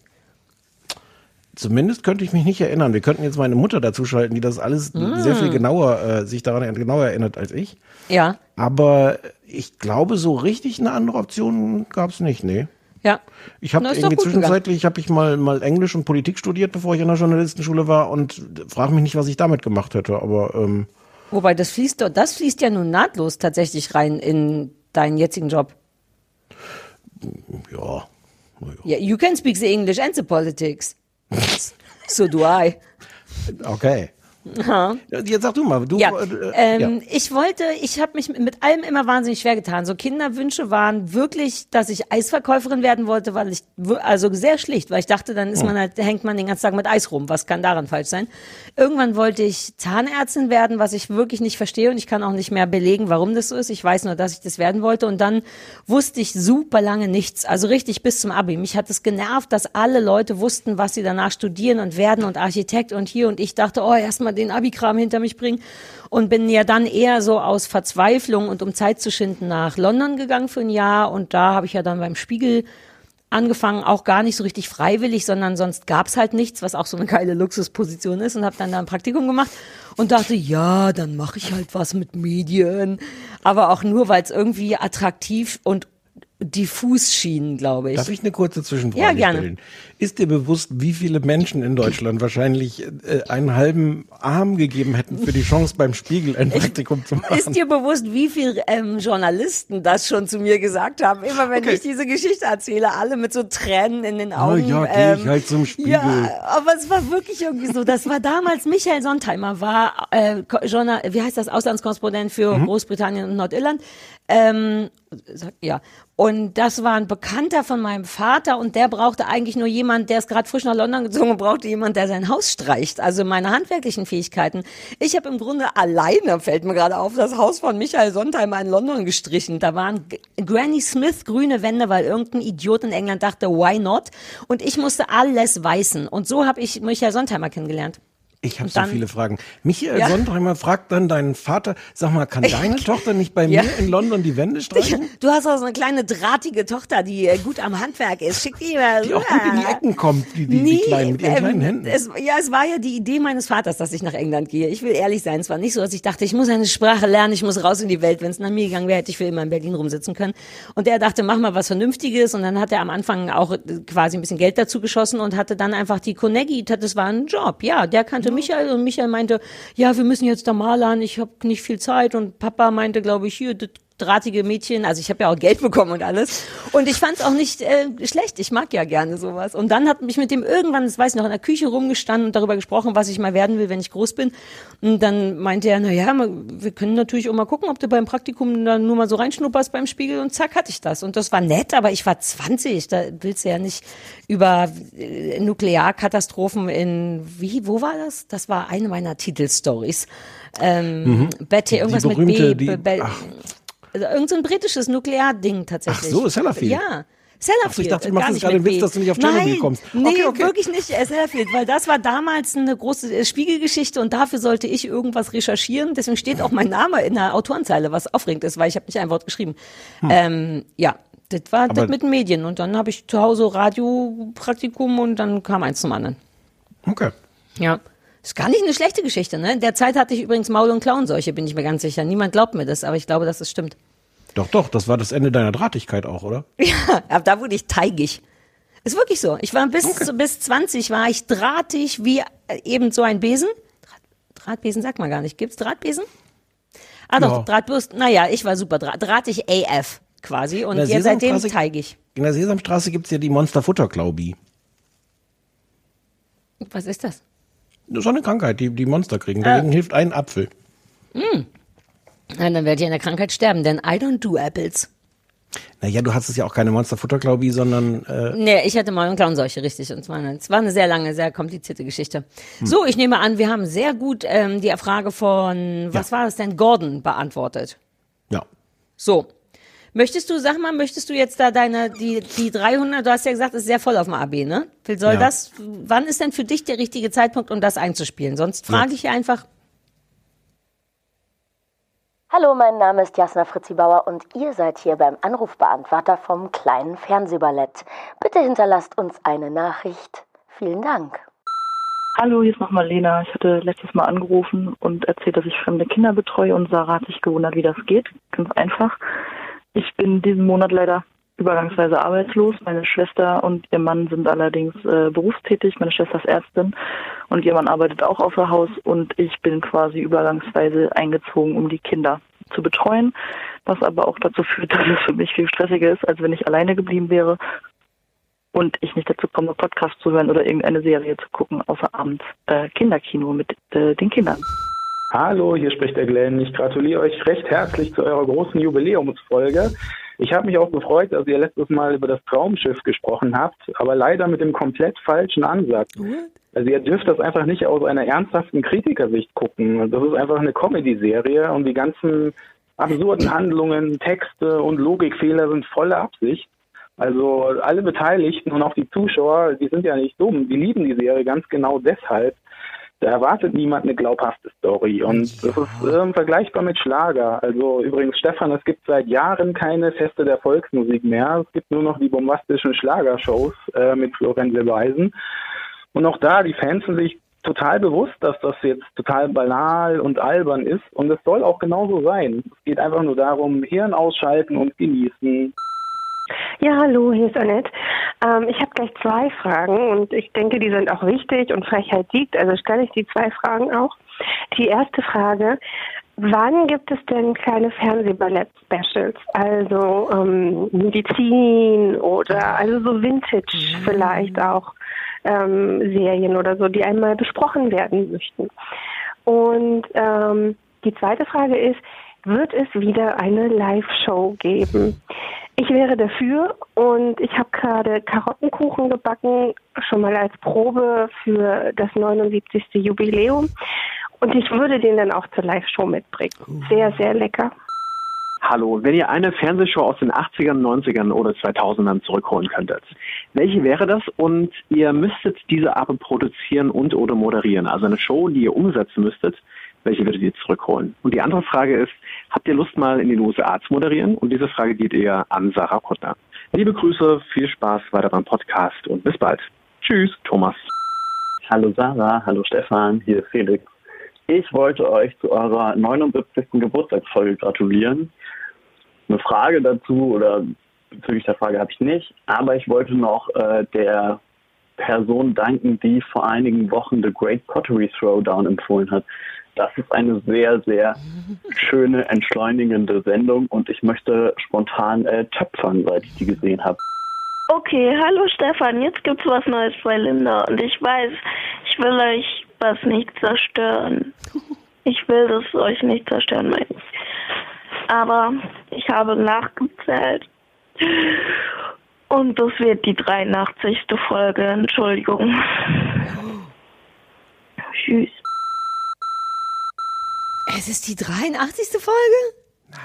Zumindest könnte ich mich nicht erinnern. Wir könnten jetzt meine Mutter dazu schalten, die das alles sehr
Mm.
viel genauer, äh, sich daran genauer erinnert als ich.
Ja,
Aber ich glaube, so richtig eine andere Option gab es nicht, nee.
Ja.
Ich habe irgendwie zwischenzeitlich habe ich mal mal Englisch und Politik studiert, bevor ich an der Journalistenschule war und frage mich nicht, was ich damit gemacht hätte. Aber ähm,
Wobei das fließt, doch- das fließt ja nun nahtlos tatsächlich rein in deinen jetzigen Job.
ja,
Yeah, you can speak the English and the politics. so do I.
okay. Jetzt sag du mal, du
Ja,
äh,
ähm, ich wollte, ich habe mich mit allem immer wahnsinnig schwer getan. So Kinderwünsche waren wirklich, dass ich Eisverkäuferin werden wollte, weil ich also sehr schlicht, weil ich dachte, dann ist man halt, hängt man den ganzen Tag mit Eis rum. Was kann daran falsch sein? Irgendwann wollte ich Zahnärztin werden, was ich wirklich nicht verstehe und ich kann auch nicht mehr belegen, warum das so ist. Ich weiß nur, dass ich das werden wollte und dann wusste ich super lange nichts, also richtig bis zum Abi. Mich hat es genervt, dass alle Leute wussten, was sie danach studieren und werden und Architekt und hier und ich dachte, oh, erstmal den Abi-Kram hinter mich bringen und bin ja dann eher so aus Verzweiflung und um Zeit zu schinden nach London gegangen für ein Jahr und da habe ich ja dann beim Spiegel angefangen, auch gar nicht so richtig freiwillig, sondern sonst gab's halt nichts, was auch so eine geile Luxusposition ist und habe dann da ein Praktikum gemacht und dachte, ja, dann mache ich halt was mit Medien, aber auch nur, weil es irgendwie attraktiv und diffus schien, glaube ich.
Darf ich eine kurze Zwischenfrage
Ja, gerne.
stellen? Ist dir bewusst, wie viele Menschen in Deutschland wahrscheinlich äh, einen halben Arm gegeben hätten für die Chance beim Spiegel ein Praktikum zu machen?
Ist dir bewusst, wie viele ähm, Journalisten das schon zu mir gesagt haben? Immer wenn
Okay.
ich diese Geschichte erzähle, alle mit so Tränen in den
Ah,
Augen.
ja, geh ich halt zum Spiegel.
Ja, aber es war wirklich irgendwie so. Das war damals, Michael Sontheimer war äh, Journal, wie heißt das, Auslandskorrespondent für
Mhm.
Großbritannien und Nordirland. Ähm, sag- ja. Und das war ein Bekannter von meinem Vater und der brauchte eigentlich nur jemand, der ist gerade frisch nach London gezogen brauchte jemand, der sein Haus streicht. Also meine handwerklichen Fähigkeiten. Ich habe im Grunde alleine, fällt mir gerade auf, das Haus von Michael Sontheimer in London gestrichen. Da waren Granny Smith grüne Wände, weil irgendein Idiot in England dachte, why not? Und ich musste alles weißen. Und so habe ich Michael Sontheimer kennengelernt.
Ich habe so viele Fragen. Michael
Ja.
Sontheimer fragt dann deinen Vater, sag mal, kann deine Tochter nicht bei
Ja.
mir in London die Wände streichen?
Du hast auch so eine kleine drahtige Tochter, die äh, gut am Handwerk ist. Schick die mal
Die auch gut in die. Ecken kommt, die, die, die kleinen, mit ihren
ähm,
kleinen Händen.
Es, ja, es war ja die Idee meines Vaters, dass ich nach England gehe. Ich will ehrlich sein, es war nicht so, dass ich dachte, ich muss eine Sprache lernen, ich muss raus in die Welt. Wenn es nach mir gegangen wäre, hätte ich für immer in Berlin rumsitzen können. Und er dachte, mach mal was Vernünftiges. Und dann hat er am Anfang auch äh, quasi ein bisschen Geld dazu geschossen und hatte dann einfach die Konegi. Das war ein Job. Ja, der kannte Michael und Michael meinte, ja, wir müssen jetzt da malern, ich habe nicht viel Zeit. Und Papa meinte, glaube ich, hier, das drahtige Mädchen, also ich habe ja auch Geld bekommen und alles. Und ich fand es auch nicht äh, schlecht. Ich mag ja gerne sowas. Und dann hat mich mit dem irgendwann, das weiß ich noch, in der Küche rumgestanden und darüber gesprochen, was ich mal werden will, wenn ich groß bin. Und dann meinte er, na ja, wir können natürlich auch mal gucken, ob du beim Praktikum dann nur mal so reinschnupperst beim Spiegel. Und zack, hatte ich das. Und das war nett, aber ich war 20. Da willst du ja nicht über äh, Nuklearkatastrophen in, wie, wo war das? Das war eine meiner Titelstories. Ähm, Betty, irgendwas mit
Mhm.
B.
die-
Be-
ach.
Also irgend so ein britisches Nuklearding tatsächlich.
Ach so, Sellafield.
Ja. Sellafield.
So, ich dachte, du machst jetzt
nicht
gerade einen Witz, dass du nicht auf Tschernobyl kommst.
Nee,
Okay,
wirklich nicht äh, Sellafield, weil das war damals eine große äh, Spiegelgeschichte und dafür sollte ich irgendwas recherchieren. Deswegen steht auch mein Name in der Autorenzeile, was aufregend ist, weil ich habe nicht ein Wort geschrieben. Ähm, ja, das war das
Hm. Aber-
mit den Medien. Und dann habe ich zu Hause Radiopraktikum und dann kam eins zum anderen.
Okay.
Ja. Ist gar nicht eine schlechte Geschichte, ne? In der Zeit hatte ich übrigens Maul- und Klauenseuche, bin ich mir ganz sicher. Niemand glaubt mir das, aber ich glaube, dass es stimmt.
Doch, doch, das war das Ende deiner Drahtigkeit auch, oder?
Ja, aber da wurde ich teigig. Ist wirklich so. Ich war bis,
Okay.
bis 20 war ich drahtig wie äh, eben so ein Besen. Draht, Drahtbesen sagt man gar nicht. Gibt's Drahtbesen? Ah doch,
Ja.
Drahtbürsten. Naja, ich war super dra drahtig AF quasi und jetzt seitdem teigig.
In der Sesamstraße gibt's ja die Monsterfutterklaubi.
Was ist das?
Das ist so eine Krankheit, die die Monster kriegen. Dagegen hilft ein Apfel.
Ja, dann werdet ihr an der Krankheit sterben, denn I don't do apples.
Naja, du hast es ja auch keine Monsterfutterklaubi, sondern äh,
Nee, ich hatte mal eine Klauenseuche, richtig. Und zwar eine, es war eine sehr lange, sehr komplizierte Geschichte. So, ich nehme an, wir haben sehr gut ähm, die Frage von, was war das denn, Gordon beantwortet.
ja.
So. Möchtest du, sag mal, möchtest du jetzt da deine, die, die 300, du hast ja gesagt, ist sehr voll auf dem AB, ne? Phil, Soll
Ja.
das, wann ist denn für dich der richtige Zeitpunkt, um das einzuspielen? Sonst frage ich einfach,
Hallo, mein Name ist Jasna Fritzi Bauer und ihr seid hier beim Anrufbeantworter vom kleinen Fernsehballett. Bitte hinterlasst uns eine Nachricht. Vielen Dank.
Hallo, hier ist nochmal Lena. Ich hatte letztes Mal angerufen und erzählt, dass ich fremde Kinder betreue und Sarah hat sich gewundert, wie das geht. Ganz einfach. Ich bin diesen Monat leider übergangsweise arbeitslos. Meine Schwester und ihr Mann sind allerdings äh, berufstätig. Meine Schwester ist Ärztin und ihr Mann arbeitet auch außer Haus und ich bin quasi übergangsweise eingezogen, um die Kinder zu betreuen, was aber auch dazu führt, dass es für mich viel stressiger ist, als wenn ich alleine geblieben wäre und ich nicht dazu komme, Podcast zu hören oder irgendeine Serie zu gucken, außer abends äh, Kinderkino mit äh, den Kindern.
Hallo, hier spricht der Glenn. Ich gratuliere euch recht herzlich zu eurer großen Jubiläumsfolge. Ich habe mich auch gefreut, dass ihr letztes Mal über das Traumschiff gesprochen habt, aber leider mit dem komplett falschen Ansatz. Also ihr dürft das einfach nicht aus einer ernsthaften Kritikersicht gucken. Das ist einfach eine Comedy-Serie und die ganzen absurden Handlungen, Texte und Logikfehler sind volle Absicht. Also alle Beteiligten und auch die Zuschauer, die sind ja nicht dumm, die lieben die Serie ganz genau deshalb. Da erwartet niemand eine glaubhafte Story. Und das ist ähm, vergleichbar mit Schlager. Also übrigens, Stefan, es gibt seit Jahren keine Feste der Volksmusik mehr. Es gibt nur noch die bombastischen Schlagershows äh, mit Florian Silbereisen. Und auch da, die Fans sind sich total bewusst, dass das jetzt total banal und albern ist. Und es soll auch genauso sein. Es geht einfach nur darum, Hirn ausschalten und genießen.
Ja, hallo, hier ist Annette. Ähm, ich habe gleich zwei Fragen und ich denke, die sind auch wichtig und Frechheit siegt, also stelle ich die zwei Fragen auch. Die erste Frage, wann gibt es denn kleine Fernsehballett-Specials? Also ähm, Medizin oder also so Vintage vielleicht auch ähm, Serien oder so, die einmal besprochen werden möchten. Und ähm, die zweite Frage ist, wird es wieder eine Live-Show geben? Ich wäre dafür und ich habe gerade Karottenkuchen gebacken, schon mal als Probe für das 79. Jubiläum. Und ich würde den dann auch zur Live-Show mitbringen. Sehr, sehr lecker.
Hallo, wenn ihr eine Fernsehshow aus den 80ern, 90ern oder 2000ern zurückholen könntet, welche wäre das? Und ihr müsstet diese aber produzieren und oder moderieren. Also eine Show, die ihr umsetzen müsstet, welche würdet ihr zurückholen? Und die andere Frage ist, habt ihr Lust mal in den USA zu moderieren? Und diese Frage geht eher an Sarah Kuttner. Liebe Grüße, viel Spaß weiter beim Podcast und bis bald. Tschüss, Thomas.
Hallo Sarah, hallo Stefan, hier ist Felix. Ich wollte euch zu eurer 79. Geburtstagsfolge gratulieren. Eine Frage dazu oder bezüglich der Frage habe ich nicht, aber ich wollte noch äh, der Person danken, die vor einigen Wochen The Great Pottery Throwdown empfohlen hat. Das ist eine sehr, sehr schöne, entschleunigende Sendung und ich möchte spontan äh, töpfern, seit ich die gesehen habe.
Okay, hallo Stefan, jetzt gibt's was Neues bei Linda und ich weiß, ich will euch was nicht zerstören. Ich will das euch nicht zerstören, meine ich. Aber ich habe nachgezählt und das wird die 83. Folge, Entschuldigung. Tschüss.
Es ist die 83. Folge? Nein.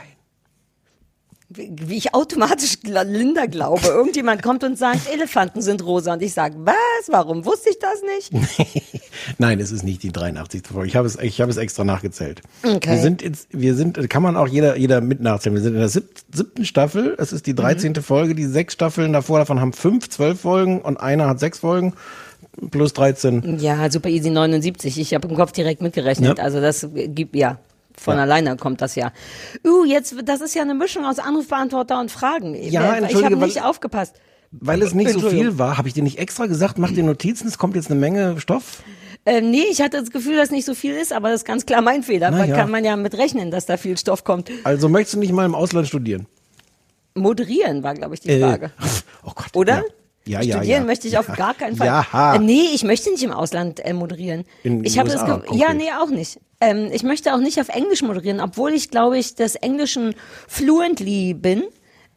Wie, wie ich automatisch Linda glaube. Irgendjemand kommt und sagt, Elefanten sind rosa. Und ich sage, was? Warum wusste ich das nicht?
Nein, es ist nicht die 83. Folge. Ich habe es, ich habe es extra nachgezählt.
Okay.
Wir sind jetzt, wir sind, kann man auch jeder, jeder mit nachzählen. Wir sind in der sieb, siebten Staffel. Es ist die 13. Folge. Die sechs Staffeln davor, davon haben fünf, zwölf Folgen und einer hat sechs Folgen. Plus 13.
Ja, super easy 79. Ich habe im Kopf direkt mitgerechnet.
Ja.
Also das gibt ja. Von
Ja.
alleine kommt das ja. Uh, jetzt, das ist ja eine Mischung aus Anrufbeantworter und Fragen.
Ja,
ich habe
entschuldige,
nicht aufgepasst.
Weil es nicht so viel war, habe ich dir nicht extra gesagt, mach dir Notizen, es kommt jetzt eine Menge Stoff.
Äh, nee, ich hatte das Gefühl, dass nicht so viel ist, aber das ist ganz klar mein Fehler. Da
ja.
kann man ja mit rechnen, dass da viel Stoff kommt.
Also möchtest du nicht mal im Ausland studieren?
Moderieren war, glaube ich, die
Äh,
Frage. oder?
Ja, ja,
Studieren
ja.
möchte ich auf gar keinen Fall.
Ja.
Äh, nee, ich möchte nicht im Ausland äh, moderieren.
In
ich habe das ge- Ja,
konkret.
nee, auch nicht. Ähm, ich möchte auch nicht auf Englisch moderieren, obwohl ich, glaube ich, des Englischen fluently bin,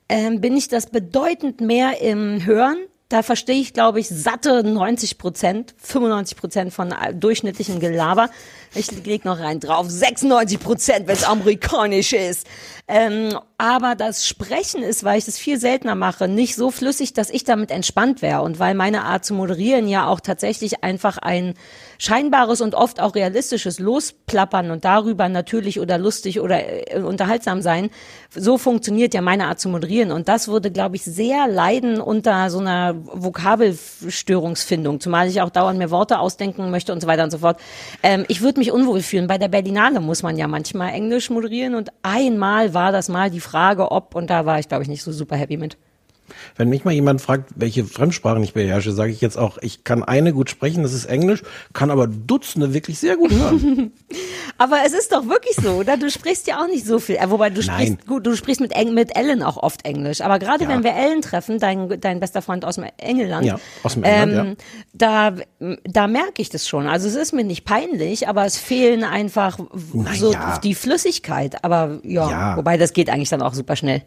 ähm, bin ich das bedeutend mehr im Hören. Da verstehe ich, glaube ich, satte 90 Prozent, 95 Prozent von äh, durchschnittlichen Gelaber. Ich leg noch rein drauf, 96 Prozent, wenn es amerikanisch ist. Ähm, aber das Sprechen ist, weil ich das viel seltener mache, nicht so flüssig, dass ich damit entspannt wäre. Und weil meine Art zu moderieren ja auch tatsächlich einfach ein scheinbares und oft auch realistisches Losplappern und darüber natürlich oder lustig oder äh, unterhaltsam sein, so funktioniert ja meine Art zu moderieren. Und das würde, glaube ich, sehr leiden unter so einer Vokabelstörungsfindung, zumal ich auch dauernd mir Worte ausdenken möchte und so weiter und so fort. Ähm, ich würde mich unwohl fühlen. Bei der Berlinale muss man ja manchmal Englisch moderieren und einmal war das mal die Frage, ob, und da war ich, glaube ich, nicht so super happy mit.
Wenn mich mal jemand fragt, welche Fremdsprachen ich beherrsche, sage ich jetzt auch, ich kann eine gut sprechen, das ist Englisch, kann aber Dutzende wirklich sehr gut hören.
Aber es ist doch wirklich so, oder? Du sprichst ja auch nicht so viel. Äh, wobei du
Nein.
sprichst gut, du sprichst mit, Eng, mit Ellen auch oft Englisch. Aber gerade
Ja.
wenn wir Ellen treffen, dein, dein bester Freund aus dem Engelland,
Ja, aus dem England,
da, da merke ich das schon. Also es ist mir nicht peinlich, aber es fehlen einfach w- so
ja.
die Flüssigkeit. Aber ja,
Ja.
wobei das geht eigentlich dann auch super schnell.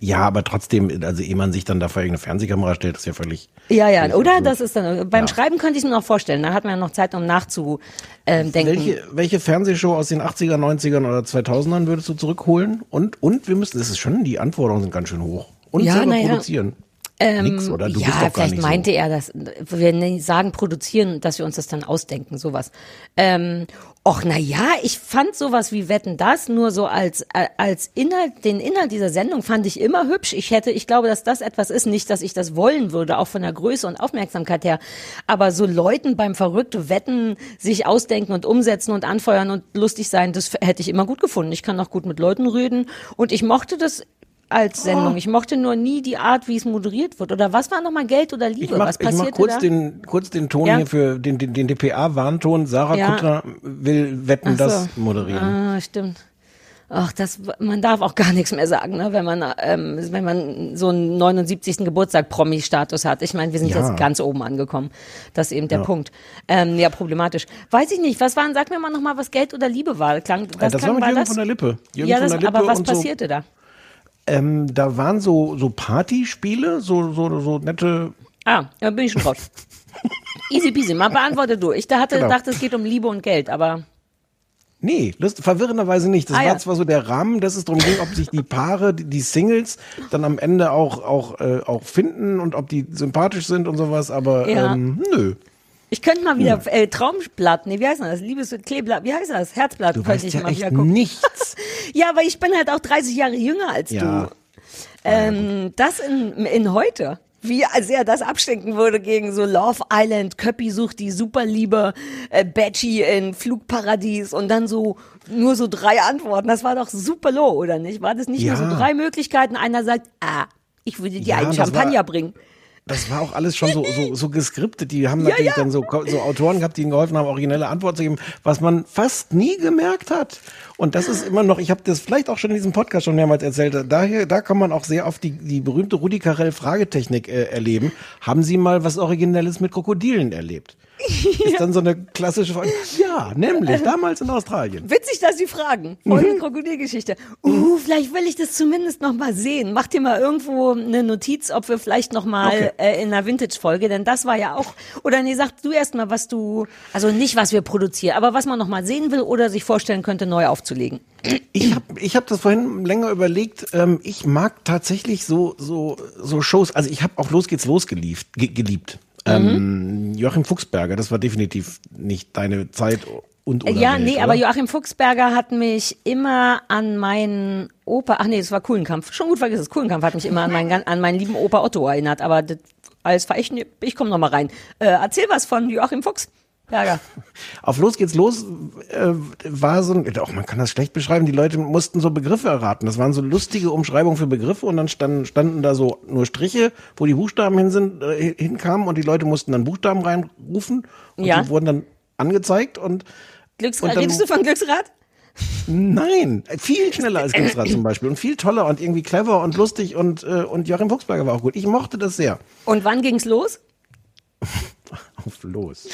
Ja, aber trotzdem, also ehe man sich dann da vor irgendeine Fernsehkamera stellt, ist ja völlig.
Ja, ja,
völlig
oder?
absurd.
Das ist dann, beim Schreiben könnte ich es mir noch vorstellen. Da hat man ja noch Zeit, um nachzudenken.
Welche, welche Fernsehshow aus den 80er, 90ern oder 2000ern würdest du zurückholen? Und, und wir müssen, das ist schon, die Anforderungen sind ganz schön hoch. Und
Ja,
selber
ja.
produzieren.
Ähm,
Nix, oder? Du
ja,
bist doch
vielleicht
nicht
meinte
so.
er das. Wir sagen produzieren, dass wir uns das dann ausdenken, sowas. Ähm, och, na ja, ich fand sowas wie Wetten das nur so als äh, als Inhalt, den Inhalt dieser Sendung fand ich immer hübsch. Ich hätte, ich glaube, dass das etwas ist, nicht, dass ich das wollen würde, auch von der Größe und Aufmerksamkeit her. Aber so Leuten beim verrückte Wetten sich ausdenken und umsetzen und anfeuern und lustig sein, das hätte ich immer gut gefunden. Ich kann auch gut mit Leuten reden und ich mochte das als Sendung. Ich mochte nur nie die Art, wie es moderiert wird. Oder was war nochmal Geld oder Liebe?
Ich mach,
was
ich mach
passierte
kurz
da?
den, kurz den Ton
Ja.
hier für den, den, den DPA-Warnton. Sarah
Ja.
Kuttner will Wetten
Ach
das
so.
moderieren.
Ah, stimmt. Ach, das, man darf auch gar nichts mehr sagen, ne, wenn man, ähm, wenn man so einen 79. Geburtstag Promi-Status hat. Ich meine, wir sind
Ja.
jetzt ganz oben angekommen. Das ist eben der
Ja.
Punkt. Ähm, ja, problematisch. Weiß ich nicht. Was waren, sag mir mal nochmal, was Geld oder Liebe war. Klang,
Äh,
was
das
klang,
war mit
war
Jürgen
das?
von der Lippe. Jürgen
ja,
von
das,
der Lippe
aber was
und so.
passierte da?
Ähm, da waren so, so Partyspiele, so, so, so nette.
Ah, da bin ich schon raus. Easy peasy, mal beantworte du. Ich da hatte,
Genau.
dachte, es geht um Liebe und Geld, aber
Nee, lust, verwirrenderweise nicht. Das
Ah,
war
ja.
zwar so der Rahmen, dass es darum ging, ob sich die Paare, die, die Singles, dann am Ende auch, auch, äh, auch finden und ob die sympathisch sind und sowas, aber
Ja.
ähm, nö.
Ich könnte mal wieder äh, Traumblatt, nee, wie heißt das? Liebes Kleeblatt, wie heißt das? Herzblatt
Du
könnte ich
ja
mal wieder gucken.
nichts.
Ja, aber ich bin halt auch 30 Jahre jünger als
Ja.
du. Ähm, das in, in heute. Wie sehr das abstinken würde gegen so Love Island, Köppi sucht die Superliebe, äh, Betchy in Flugparadies und dann so nur so drei Antworten. Das war doch super low, oder nicht? War das nicht
Ja.
nur so drei Möglichkeiten? Einer sagt, ah, ich würde dir
Ja,
einen
das war-
Champagner bringen.
Das war auch alles schon so, so, so geskriptet. Die haben
Ja,
natürlich
ja.
dann so, so Autoren gehabt, die ihnen geholfen haben, originelle Antworten zu geben, was man fast nie gemerkt hat. Und das ist immer noch, ich habe das vielleicht auch schon in diesem Podcast schon mehrmals erzählt, daher, da kann man auch sehr oft die, die berühmte Rudi Carell Fragetechnik äh, erleben. Haben Sie mal was Originelles mit Krokodilen erlebt? Ist dann so eine klassische Frage. Ja, nämlich damals in Australien.
Witzig, dass Sie fragen. Voll die Krokodilgeschichte. Uh, vielleicht will ich das zumindest noch mal sehen. Mach dir mal irgendwo eine Notiz, ob wir vielleicht noch mal
Okay.
äh, in einer Vintage-Folge, denn das war ja auch, oder nee, sag du erst mal, was du, also nicht, was wir produzieren, aber was man noch mal sehen will oder sich vorstellen könnte, neu aufzulegen.
Ich habe ich hab das vorhin länger überlegt. Ähm, ich mag tatsächlich so, so, so Shows. Also ich habe auch Los geht's los geliebt. Ge geliebt. Ähm, Joachim Fuchsberger, das war definitiv nicht deine Zeit und oder
ja,
Welt,
nee,
oder?
aber Joachim Fuchsberger hat mich immer an meinen Opa, ach nee, das war Kuhlenkampf, schon gut vergessen, Kuhlenkampf hat mich immer an meinen, an meinen lieben Opa Otto erinnert, aber das, als Verächten, ich komme noch mal rein. Äh, erzähl was von Joachim Fuchsberger.
Auf Los geht's los äh, war so ein, auch man kann das schlecht beschreiben, die Leute mussten so Begriffe erraten. Das waren so lustige Umschreibungen für Begriffe und dann standen, standen da so nur Striche, wo die Buchstaben hin sind, äh, hinkamen und die Leute mussten dann Buchstaben reinrufen und
Ja.
die wurden dann angezeigt und
Glücksrad,
Und dann-
redest du von Glücksrad?
Nein, viel schneller als Glücksrad zum Beispiel und viel toller und irgendwie clever und lustig und, äh, und Joachim Fuchsberger war auch gut. Ich mochte das sehr.
Und wann ging's los?
Auf los.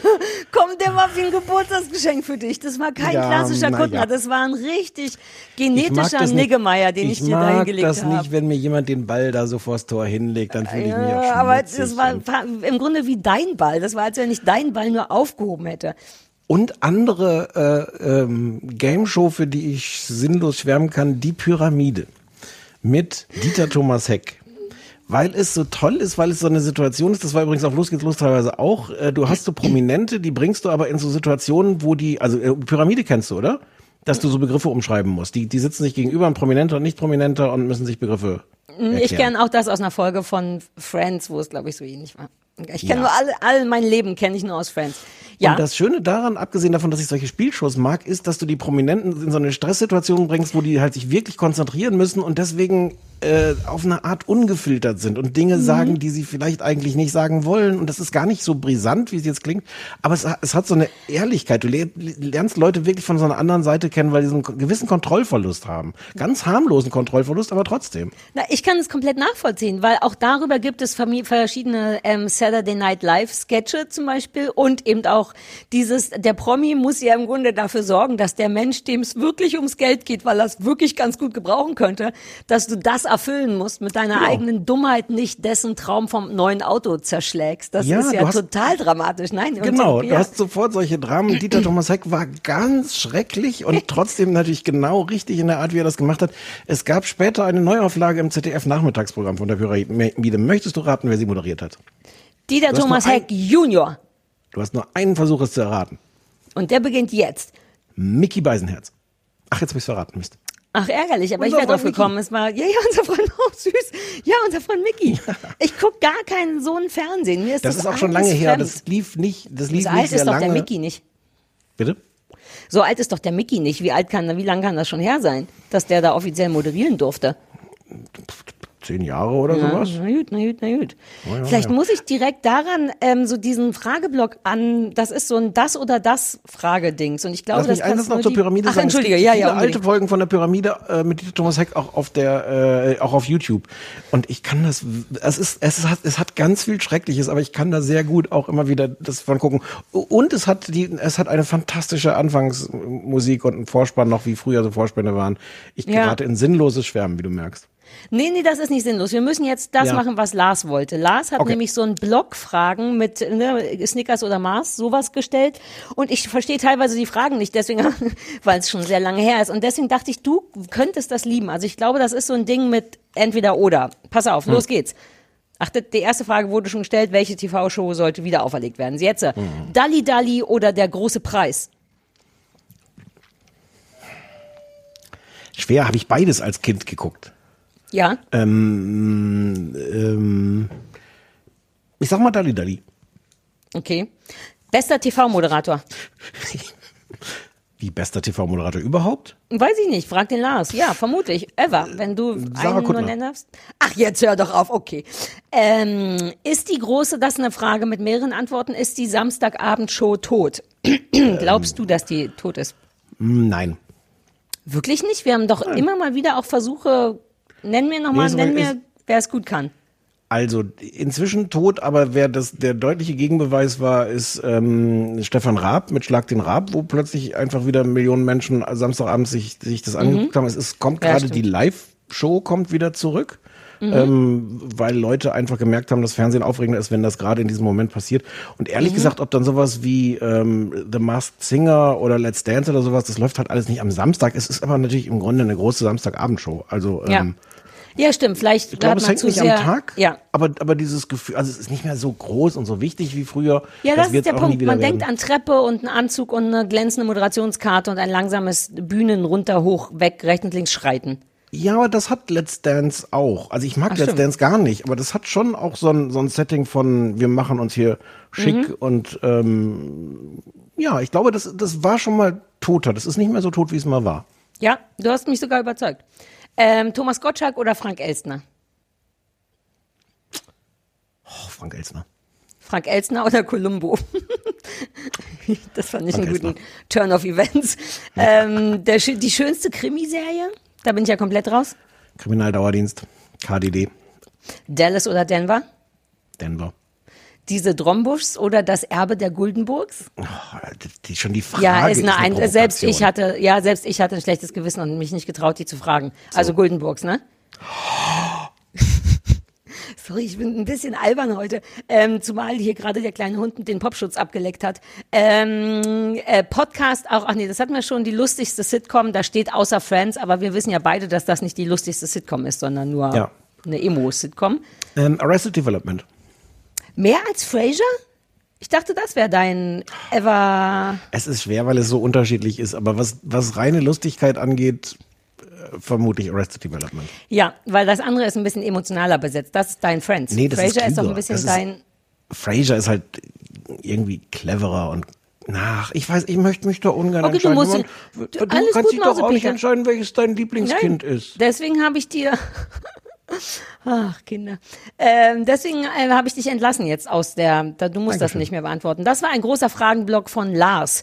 Komm, der war wie ein Geburtstagsgeschenk für dich. Das war kein
Ja,
klassischer Kuttner.
ja.
Das war ein richtig
Ich mag
genetischer
das.
Niggemeier, den ich, dir da
mag
hingelegt
das
habe.
nicht, wenn mir jemand den Ball da so vors Tor hinlegt, dann fühle ich mich auch
Ja, aber das war im Grunde wie dein Ball. Das war, als wenn ich deinen Ball nur aufgehoben hätte.
Und andere äh, ähm, Game Show, für die ich sinnlos schwärmen kann, die Pyramide mit Dieter Thomas Heck. Weil es so toll ist, weil es so eine Situation ist, das war übrigens auf Los geht's los teilweise auch, äh, du hast so Prominente, die bringst du aber in so Situationen, wo die, also äh, Pyramide kennst du, oder? Dass du so Begriffe umschreiben musst. Die, die sitzen sich gegenüber, ein Prominenter und nicht Prominenter und müssen sich Begriffe
Ich
erklären.
kenne auch das aus einer Folge von Friends, wo es, glaube ich, so ähnlich war. Ich kenne
Ja.
nur alle, all mein Leben kenne ich nur aus Friends. Ja.
Und das Schöne daran, abgesehen davon, dass ich solche Spielshows mag, ist, dass du die Prominenten in so eine Stresssituation bringst, wo die halt sich wirklich konzentrieren müssen und deswegen äh, auf eine Art ungefiltert sind und Dinge
Mhm.
sagen, die sie vielleicht eigentlich nicht sagen wollen. Und das ist gar nicht so brisant, wie es jetzt klingt, aber es, es hat so eine Ehrlichkeit. Du le- lernst Leute wirklich von so einer anderen Seite kennen, weil die so einen gewissen Kontrollverlust haben. Ganz harmlosen Kontrollverlust, aber trotzdem.
Na, ich kann es komplett nachvollziehen, weil auch darüber gibt es verschiedene ähm, Saturday Night Live Sketche zum Beispiel und eben auch dieses, der Promi muss ja im Grunde dafür sorgen, dass der Mensch, dem es wirklich ums Geld geht, weil er es wirklich ganz gut gebrauchen könnte, dass du das erfüllen musst mit deiner
Genau.
eigenen Dummheit, nicht dessen Traum vom neuen Auto zerschlägst. Das
Ja,
ist ja
hast-
total dramatisch. Nein,
Genau,
so,
du hast sofort solche Dramen. Dieter Thomas Heck war ganz schrecklich und trotzdem natürlich genau richtig in der Art, wie er das gemacht hat. Es gab später eine Neuauflage im ZDF-Nachmittagsprogramm von der Pyramide. Möchtest du raten, wer sie moderiert hat?
Dieter
Du hast
Thomas
nur ein-
Heck Junior.
Du hast nur einen Versuch, es zu erraten.
Und der beginnt jetzt.
Mickey Beisenherz. Ach, jetzt hab ich's verraten, Mist.
Ach, ärgerlich, aber
Unser
ich wäre drauf gekommen. Es war, ja, ja, unser Freund, oh, süß. Ja, unser Freund Mickey. Ich guck gar keinen so einen Fernsehen. Mir ist
Das
das,
ist auch schon lange her.
fremd.
Das lief nicht, das lief
so
nicht
alt
sehr
ist doch
lange.
der Mickey nicht.
Bitte?
So alt ist doch der Mickey nicht. Wie alt kann, wie lang kann das schon her sein, dass der da offiziell moderieren durfte?
Zehn Jahre oder
Ja,
sowas?
Na gut, na gut, na gut.
Ja, ja,
Vielleicht
ja.
muss ich direkt daran ähm, so diesen Frageblock an, das ist so ein das oder das Fragedings und ich glaube,
Lass mich
das
eines noch zur
die-
Pyramide
Ach,
sagen.
entschuldige, ja, ja,
alte
unbedingt.
Folgen von der Pyramide äh, mit Dieter Thomas Heck auch auf der, äh, auch auf YouTube. Und ich kann das, es ist, es hat, es hat ganz viel Schreckliches, aber ich kann da sehr gut auch immer wieder das von gucken. Und es hat die, es hat eine fantastische Anfangsmusik und einen Vorspann noch, wie früher so Vorspänne waren. Ich
Ja.
gerate in sinnloses Schwärmen, wie du merkst.
Nee, nee, das ist nicht sinnlos. Wir müssen jetzt das
Ja.
machen, was Lars wollte. Lars hat
Okay.
nämlich so einen Block-Fragen mit ne, Snickers oder Mars, sowas gestellt. Und ich verstehe teilweise die Fragen nicht, deswegen, weil es schon sehr lange her ist. Und deswegen dachte ich, du könntest das lieben. Also ich glaube, das ist so ein Ding mit entweder oder. Pass auf, los geht's. Ach, die erste Frage wurde schon gestellt, welche TV-Show sollte wieder auferlegt werden? Jetzt, äh, Dalli Dalli oder der große Preis?
Schwer habe ich beides als Kind geguckt.
Ja,
Ähm, ähm, ich sag mal Dali Dali.
okay. Bester TV-Moderator?
Wie bester TV-Moderator überhaupt?
Weiß ich nicht, frag den Lars. Ja, vermutlich. Ever, wenn du
Sarah
einen nur
Kuttner.
nennen darfst. Ach, jetzt hör doch auf, okay. Ähm, ist die große, das ist eine Frage mit mehreren Antworten, ist die Samstagabendshow tot? Glaubst du, dass die tot ist?
Hm, Nein.
Wirklich nicht? Wir haben doch immer mal wieder auch Versuche, nenn mir nochmal,
Nee,
nenn mir, wer es gut kann.
Also inzwischen tot, aber wer das der deutliche Gegenbeweis war, ist ähm, Stefan Raab mit Schlag den Raab, wo plötzlich einfach wieder Millionen Menschen Samstagabend sich, sich das angeguckt haben. Es ist, kommt
Mhm.
Gerade die Live-Show kommt wieder zurück.
Mhm.
Ähm, weil Leute einfach gemerkt haben, dass Fernsehen aufregender ist, wenn das gerade in diesem Moment passiert. Und ehrlich
Mhm.
gesagt, ob dann sowas wie ähm, The Masked Singer oder Let's Dance oder sowas, das läuft halt alles nicht am Samstag. Es ist aber natürlich im Grunde eine große Samstagabendshow. Also ähm,
Ja, stimmt, vielleicht
ich glaube, es hängt nicht
sehr,
am Tag,
Ja.
aber, aber dieses Gefühl, also es ist nicht mehr so groß und so wichtig wie früher.
Ja, das, ist
wird's
der Punkt. Man
werden.
denkt an Treppe und einen Anzug und eine glänzende Moderationskarte und ein langsames Bühnen runter, hoch, weg, rechts und links schreiten.
Ja, aber das hat Let's Dance auch. Also ich mag
Ach,
Let's
stimmt.
Dance gar nicht, aber das hat schon auch so ein, so ein Setting von, wir machen uns hier schick
Mhm.
und ähm, ja, ich glaube, das, das war schon mal toter. Das ist nicht mehr so tot, wie es mal war.
Ja, du hast mich sogar überzeugt. Ähm, Thomas Gottschalk oder Frank Elstner?
Oh, Frank Elsner.
Frank Elstner oder Columbo? Das fand ich
Danke
einen guten Turn of Events. Ähm, der, die schönste Krimiserie, da bin ich ja komplett raus.
Kriminaldauerdienst, KDD,
Dallas oder Denver?
Denver.
Diese Drombuschs oder das Erbe der Guldenburgs?
Die, die, schon die Frage
ja, ist eine, ein, selbst
Provokation.
ich hatte, ja, selbst ich hatte ein schlechtes Gewissen und mich nicht getraut, die zu fragen. Also Guldenburgs, ne? Sorry, ich bin ein bisschen albern heute, ähm, zumal hier gerade der kleine Hund den Popschutz abgeleckt hat. Ähm, äh, Podcast auch, ach nee, das hatten wir schon, die lustigste Sitcom, da steht außer Friends, aber wir wissen ja beide, dass das nicht die lustigste Sitcom ist, sondern nur
Ja.
eine Emo-Sitcom.
Ähm, Arrested Development.
Mehr als Frasier? Ich dachte, das wäre dein ever.
Es ist schwer, weil es so unterschiedlich ist, aber was, was reine Lustigkeit angeht, äh, vermutlich Arrested Development.
Ja, weil das andere ist ein bisschen emotionaler besetzt. Das ist dein Friends.
Nee, das ist
Frasier ist, doch ein bisschen
ist-
dein.
Frasier ist halt irgendwie cleverer und Ach, ich weiß, ich möchte mich da ungern
Okay, du
entscheiden.
musst-
Man-
du-
du
alles
kannst dich doch auch nicht entscheiden, welches dein Lieblingskind
Nein,
ist.
Deswegen habe ich dir. Ach, Kinder. Ähm, deswegen äh, habe ich dich entlassen jetzt aus der. Da, du musst das
Dankeschön.
nicht mehr beantworten. Das war ein großer Fragenblock von Lars.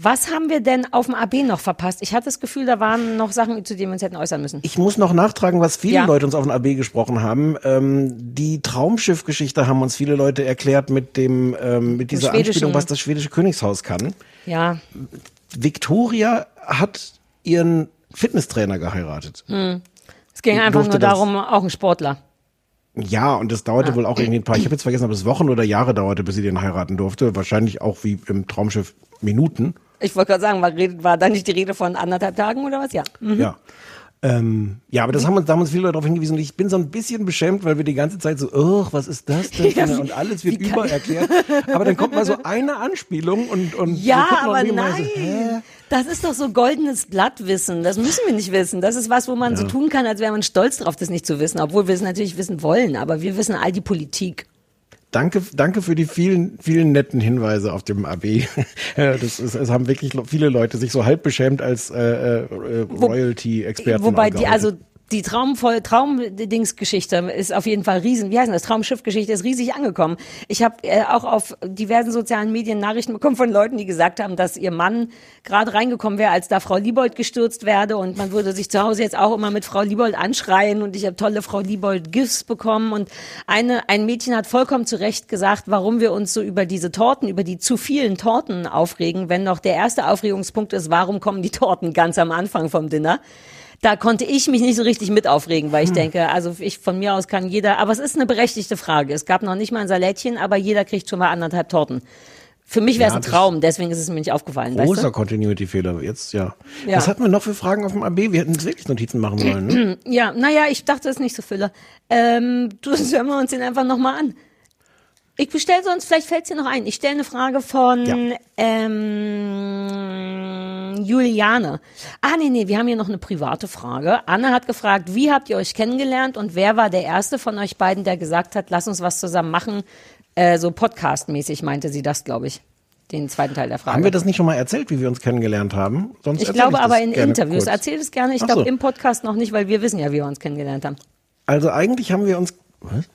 Was haben wir denn auf dem AB noch verpasst? Ich hatte das Gefühl, da waren noch Sachen, zu denen wir uns hätten äußern müssen.
Ich muss noch nachtragen, was viele
Ja.
Leute uns auf den AB gesprochen haben. Ähm, die Traumschiff-Geschichte haben uns viele Leute erklärt mit dem ähm, mit dieser Anspielung, was das schwedische Königshaus kann.
Ja.
Victoria hat ihren Fitnesstrainer geheiratet.
Hm. Es ging einfach nur
das-
darum, auch ein Sportler.
Ja, und das dauerte
Ah.
wohl auch irgendwie ein paar, ich habe jetzt vergessen, ob es Wochen oder Jahre dauerte, bis sie den heiraten durfte. Wahrscheinlich auch wie im Traumschiff Minuten.
Ich wollte gerade sagen, war, war da nicht die Rede von anderthalb Tagen oder was? Ja. Mhm.
Ja. Ähm, ja, aber das haben uns, da haben uns viele Leute darauf hingewiesen und ich bin so ein bisschen beschämt, weil wir die ganze Zeit so, oh, was ist das denn?
Ja,
und alles wird übererklärt. Aber dann kommt mal so eine Anspielung und, und
Ja, aber nein.
So?
Das ist doch so goldenes Blattwissen. Das müssen wir nicht wissen. Das ist was, wo man so
Ja.
tun kann, als wäre man stolz drauf, das nicht zu wissen. Obwohl wir es natürlich wissen wollen. Aber wir wissen all die Politik.
Danke, danke für die vielen, vielen netten Hinweise auf dem AB. Das ist, es haben wirklich viele Leute sich so halb beschämt als äh, äh, Royalty-Experten.
Wobei die, also die Traumvoll Traumdingsgeschichte ist auf jeden Fall riesen. Wie heißt das? Traumschiffgeschichte ist riesig angekommen. Ich habe äh, auch auf diversen sozialen Medien Nachrichten bekommen von Leuten, die gesagt haben, dass ihr Mann gerade reingekommen wäre, als da Frau Liebold gestürzt werde und man würde sich zu Hause jetzt auch immer mit Frau Liebold anschreien und ich habe tolle Frau Liebold Gifts bekommen und eine ein Mädchen hat vollkommen zu Recht gesagt, warum wir uns so über diese Torten, über die zu vielen Torten aufregen, wenn noch der erste Aufregungspunkt ist, warum kommen die Torten ganz am Anfang vom Dinner? Da konnte ich mich nicht so richtig mit aufregen, weil ich denke, also ich von mir aus kann jeder, aber es ist eine berechtigte Frage. Es gab noch nicht mal ein Salätchen, aber jeder kriegt schon mal anderthalb Torten. Für mich wäre es
Ja,
ein Traum, deswegen ist es mir nicht aufgefallen. Weißt
Großer
du?
Continuity-Fehler, jetzt ja.
Ja.
Was hatten wir noch für Fragen auf dem AB? Wir hätten wirklich Notizen machen sollen. Ne?
Ja, naja, ich dachte, das ist nicht so Fülle. Ähm, du hören wir uns den einfach nochmal an. Ich bestelle sonst, vielleicht fällt es dir noch ein. Ich stelle eine Frage von
Ja.
ähm, Juliane. Ah, nee, nee, wir haben hier noch eine private Frage. Anne hat gefragt, wie habt ihr euch kennengelernt und wer war der erste von euch beiden, der gesagt hat, lass uns was zusammen machen? Äh, so Podcast-mäßig meinte sie das, glaube ich. Den zweiten Teil der Frage.
Haben wir das nicht schon mal erzählt, wie wir uns kennengelernt haben? Sonst
ich glaube
das
aber in Interviews.
kurz.
Erzähl es gerne. Ich glaube
so.
im Podcast noch nicht, weil wir wissen ja, wie wir uns kennengelernt haben.
Also eigentlich haben wir uns. Was?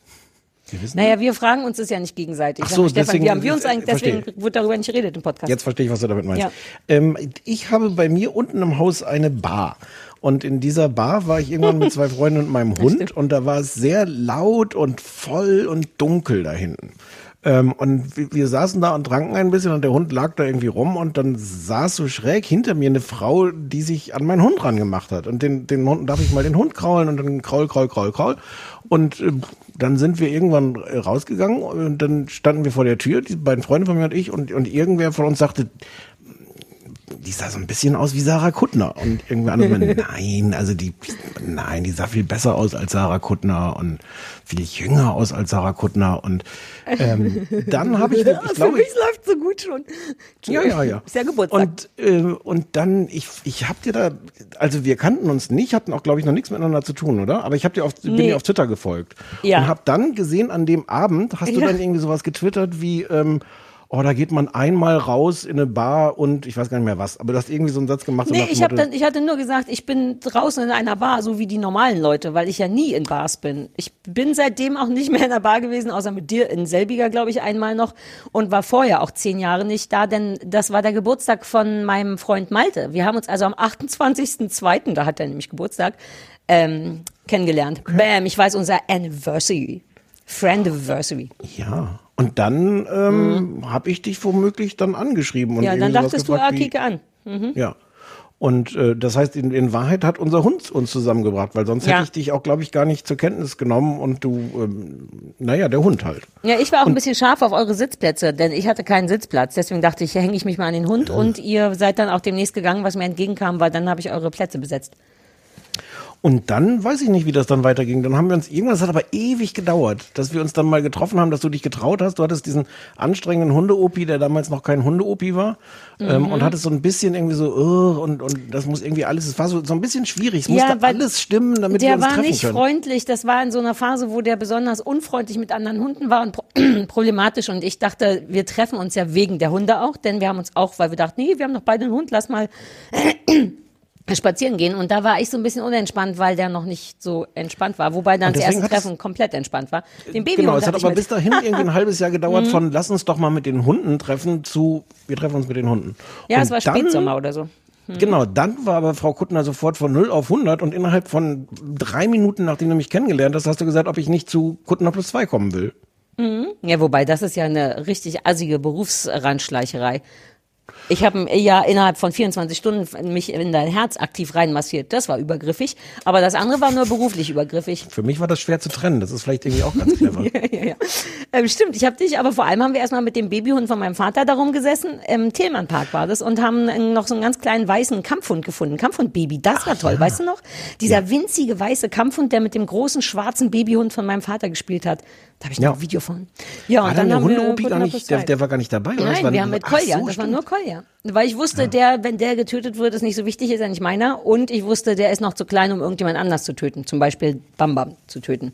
Naja, wir fragen uns das ja nicht gegenseitig.
Ach so,
Stefan,
deswegen-
wie haben wir uns eigentlich,
verstehe.
deswegen wird darüber nicht geredet im Podcast.
Jetzt verstehe ich, was du damit meinst.
Ja.
Ähm, ich habe bei mir unten im Haus eine Bar. Und in dieser Bar war ich irgendwann mit zwei Freunden und meinem Hund und da war es sehr laut und voll und dunkel da hinten. Ähm, und wir, wir saßen da und tranken ein bisschen und der Hund lag da irgendwie rum und dann saß so schräg hinter mir eine Frau, die sich an meinen Hund rangemacht hat. Und den, den Hund darf ich mal den Hund kraulen und dann kraul, kraul, kraul, kraul. Und äh, dann sind wir irgendwann rausgegangen und dann standen wir vor der Tür, die beiden Freunde von mir und ich, und, und irgendwer von uns sagte, die sah so ein bisschen aus wie Sarah Kuttner. Und irgendwer andere, meinte, nein, also die, nein, die sah viel besser aus als Sarah Kuttner und viel jünger aus als Sarah Kuttner. Und ähm, dann habe ich, ich
Für
glaube,
mich läuft so gut schon.
ja, ja, ja.
Ist ja Geburtstag.
Und, äh, und dann, ich, ich hab dir da, also wir kannten uns nicht, hatten auch, glaube ich, noch nichts miteinander zu tun, oder? Aber ich hab dir auf, bin
Nee.
dir auf Twitter gefolgt.
Ja.
Und hab dann gesehen, an dem Abend hast du
Ja.
dann irgendwie sowas getwittert wie, ähm, oh, da geht man einmal raus in eine Bar und ich weiß gar nicht mehr was, aber du hast irgendwie so einen Satz gemacht. so
Nee, ich, hab dann, ich hatte nur gesagt, ich bin draußen in einer Bar, so wie die normalen Leute, weil ich ja nie in Bars bin. Ich bin seitdem auch nicht mehr in einer Bar gewesen, außer mit dir in Selbiger, glaube ich, einmal noch und war vorher auch zehn Jahre nicht da, denn das war der Geburtstag von meinem Freund Malte. Wir haben uns also am 28.02., da hat er nämlich Geburtstag, ähm, kennengelernt. Bam, ich weiß, unser Anniversary. Friendiversary.
Ja. Und dann ähm, habe ich dich womöglich dann angeschrieben. Und
Mhm. Ja, dann dachtest du,
gefragt
ah,
wie-
kicke an. Mhm.
Ja. Und äh, das heißt, in, in Wahrheit hat unser Hund uns zusammengebracht, weil sonst
Ja.
hätte ich dich auch, glaube ich, gar nicht zur Kenntnis genommen und du, ähm, naja, der Hund halt.
Ja, ich war auch ein bisschen scharf auf eure Sitzplätze, denn ich hatte keinen Sitzplatz. Deswegen dachte ich, hänge ich mich mal an den Hund und ihr seid dann auch demnächst gegangen, was mir entgegenkam, weil dann habe ich eure Plätze besetzt.
Und dann weiß ich nicht, wie das dann weiterging. Dann haben wir uns irgendwas, das hat aber ewig gedauert, dass wir uns dann mal getroffen haben, dass du dich getraut hast. Du hattest diesen anstrengenden Hunde-Opi, der damals noch kein Hunde-Opi war, ähm,
Mhm.
und hattest so ein bisschen irgendwie so, uh, und, und das muss irgendwie alles, es war so, so ein bisschen schwierig. Es musste
weil
alles stimmen, damit wir
der
uns
war
treffen
nicht
können.
freundlich. Das war in so einer Phase, wo der besonders unfreundlich mit anderen Hunden war und pro problematisch. Und ich dachte, wir treffen uns ja wegen der Hunde auch, denn wir haben uns auch, weil wir dachten, nee, wir haben doch beide einen Hund, lass mal spazieren gehen. Und da war ich so ein bisschen unentspannt, weil der noch nicht so entspannt war. Wobei dann das erste Treffen komplett entspannt war. Den Baby
Genau, es hat aber bis dahin irgendwie ein halbes Jahr gedauert
Mhm.
von lass uns doch mal mit den Hunden treffen zu wir treffen uns mit den Hunden.
Ja,
Und
es war
dann-
Spätsommer oder so. Hm.
Genau, dann war aber Frau Kuttner sofort von 0 auf 100 und innerhalb von drei Minuten, nachdem du mich kennengelernt hast, hast du gesagt, ob ich nicht zu Kuttner plus 2 kommen will.
Mhm. Ja, wobei das ist ja eine richtig assige Berufsrandschleicherei. Ich habe ja innerhalb von 24 Stunden mich in dein Herz aktiv reinmassiert. Das war übergriffig. Aber das andere war nur beruflich übergriffig.
Für mich war das schwer zu trennen. Das ist vielleicht irgendwie auch ganz clever.
ja, ja, ja. Ähm, stimmt, ich habe dich, aber vor allem haben wir erstmal mit dem Babyhund von meinem Vater darum gesessen. Im Tillmannpark war das und haben noch so einen ganz kleinen weißen Kampfhund gefunden. Kampfhund-Baby, das war toll, weißt du noch? Dieser winzige weiße Kampfhund, der mit dem großen schwarzen Babyhund von meinem Vater gespielt hat. Da habe ich noch
Ja.
ein Video von. Ja,
War
und
dann
dann haben wir
gar nicht, der, der war gar nicht dabei? oder?
Nein,
war
wir haben mit
Ach
Kolja,
so,
das war
stimmt.
nur Kolja. Weil ich wusste, der, wenn der getötet wird, ist nicht so wichtig, ist er nicht meiner. Und ich wusste, der ist noch zu klein, um irgendjemand anders zu töten. Zum Beispiel Bam Bam zu töten.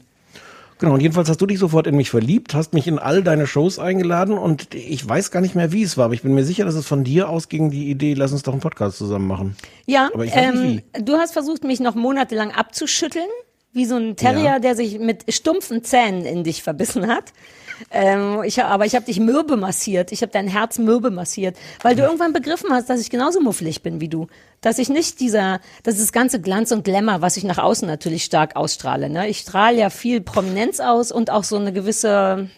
Genau, und jedenfalls hast du dich sofort in mich verliebt, hast mich in all deine Shows eingeladen und ich weiß gar nicht mehr, wie es war, aber ich bin mir sicher, dass es von dir ausging, die Idee, lass uns doch einen Podcast zusammen machen.
Ja,
Aber ich weiß
ähm,
nicht
du hast versucht, mich noch monatelang abzuschütteln, wie so ein Terrier,
Ja.
der sich mit stumpfen Zähnen in dich verbissen hat. Ähm, ich, aber ich habe dich mürbe massiert. Ich habe dein Herz mürbe massiert, weil du irgendwann begriffen hast, dass ich genauso muffelig bin wie du. Dass ich nicht dieser, das ist das ganze Glanz und Glamour, was ich nach außen natürlich stark ausstrahle. Ne? Ich strahle ja viel Prominenz aus und auch so eine gewisse,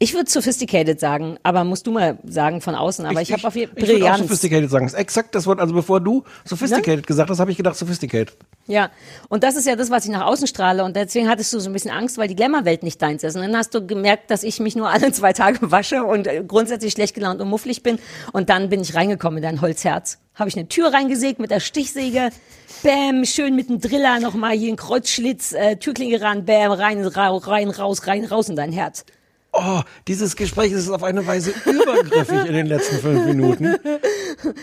ich würde sophisticated sagen, aber musst du mal sagen von außen. Aber ich, habe auf jeden
Ich würde auch
Brillanz.
sophisticated sagen. Das ist exakt das Wort. Also bevor du sophisticated
Ne?
gesagt hast, habe ich gedacht sophisticated.
Ja, und das ist ja das, was ich nach außen strahle. Und deswegen hattest du so ein bisschen Angst, weil die Glamour-Welt nicht deins ist. Und dann hast du gemerkt, dass ich mich nur alle zwei Tage wasche und äh, grundsätzlich schlecht gelaunt und mufflig bin. Und dann bin ich reingekommen in dein Holzherz. Habe ich eine Tür reingesägt mit der Stichsäge. Bäm, schön mit dem Driller nochmal hier ein Kreuzschlitz, äh, Türklinge ran, bäm, rein, ra rein, raus, rein, raus in dein Herz.
Oh, dieses Gespräch ist auf eine Weise übergriffig in den letzten fünf Minuten.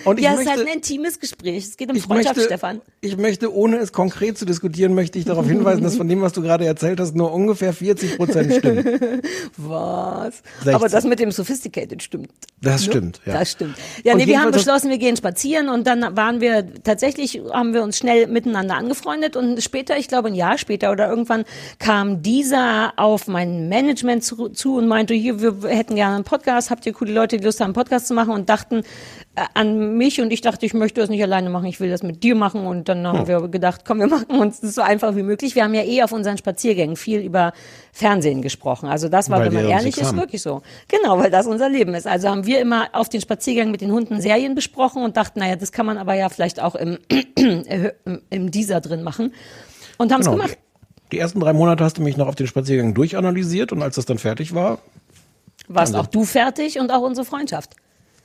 Und ich
ja, es ist halt ein intimes Gespräch. Es geht um Freundschaft,
möchte,
Stefan.
ich möchte, ohne es konkret zu diskutieren, möchte ich darauf hinweisen, dass von dem, was du gerade erzählt hast, nur ungefähr 40 Prozent stimmt.
Was?
16.
Aber das mit dem Sophisticated stimmt.
Das
Ne?
stimmt, ja.
Das stimmt. Ja,
Und
nee, wir haben beschlossen, wir gehen spazieren und dann waren wir tatsächlich, haben wir uns schnell miteinander angefreundet und später, ich glaube ein Jahr später oder irgendwann kam dieser auf mein Management zu, zu und meinte, hier, wir hätten gerne einen Podcast, habt ihr coole Leute, die Lust haben, einen Podcast zu machen und dachten äh, an mich und ich dachte, ich möchte das nicht alleine machen, ich will das mit dir machen und dann haben
Hm.
wir gedacht, komm, wir machen uns das so einfach wie möglich. Wir haben ja eh auf unseren Spaziergängen viel über Fernsehen gesprochen. Also das war,
Weil
wenn man ehrlich ist,
haben.
wirklich so. Genau, weil das unser Leben ist. Also haben wir immer auf den Spaziergängen mit den Hunden Serien besprochen und dachten, naja, das kann man aber ja vielleicht auch im, im, im Dieser drin machen. Und haben es
Genau.
gemacht.
Die ersten drei Monate hast du mich noch auf den Spaziergang durchanalysiert und als das dann fertig war,
Warst
Also-
auch du fertig und auch unsere Freundschaft.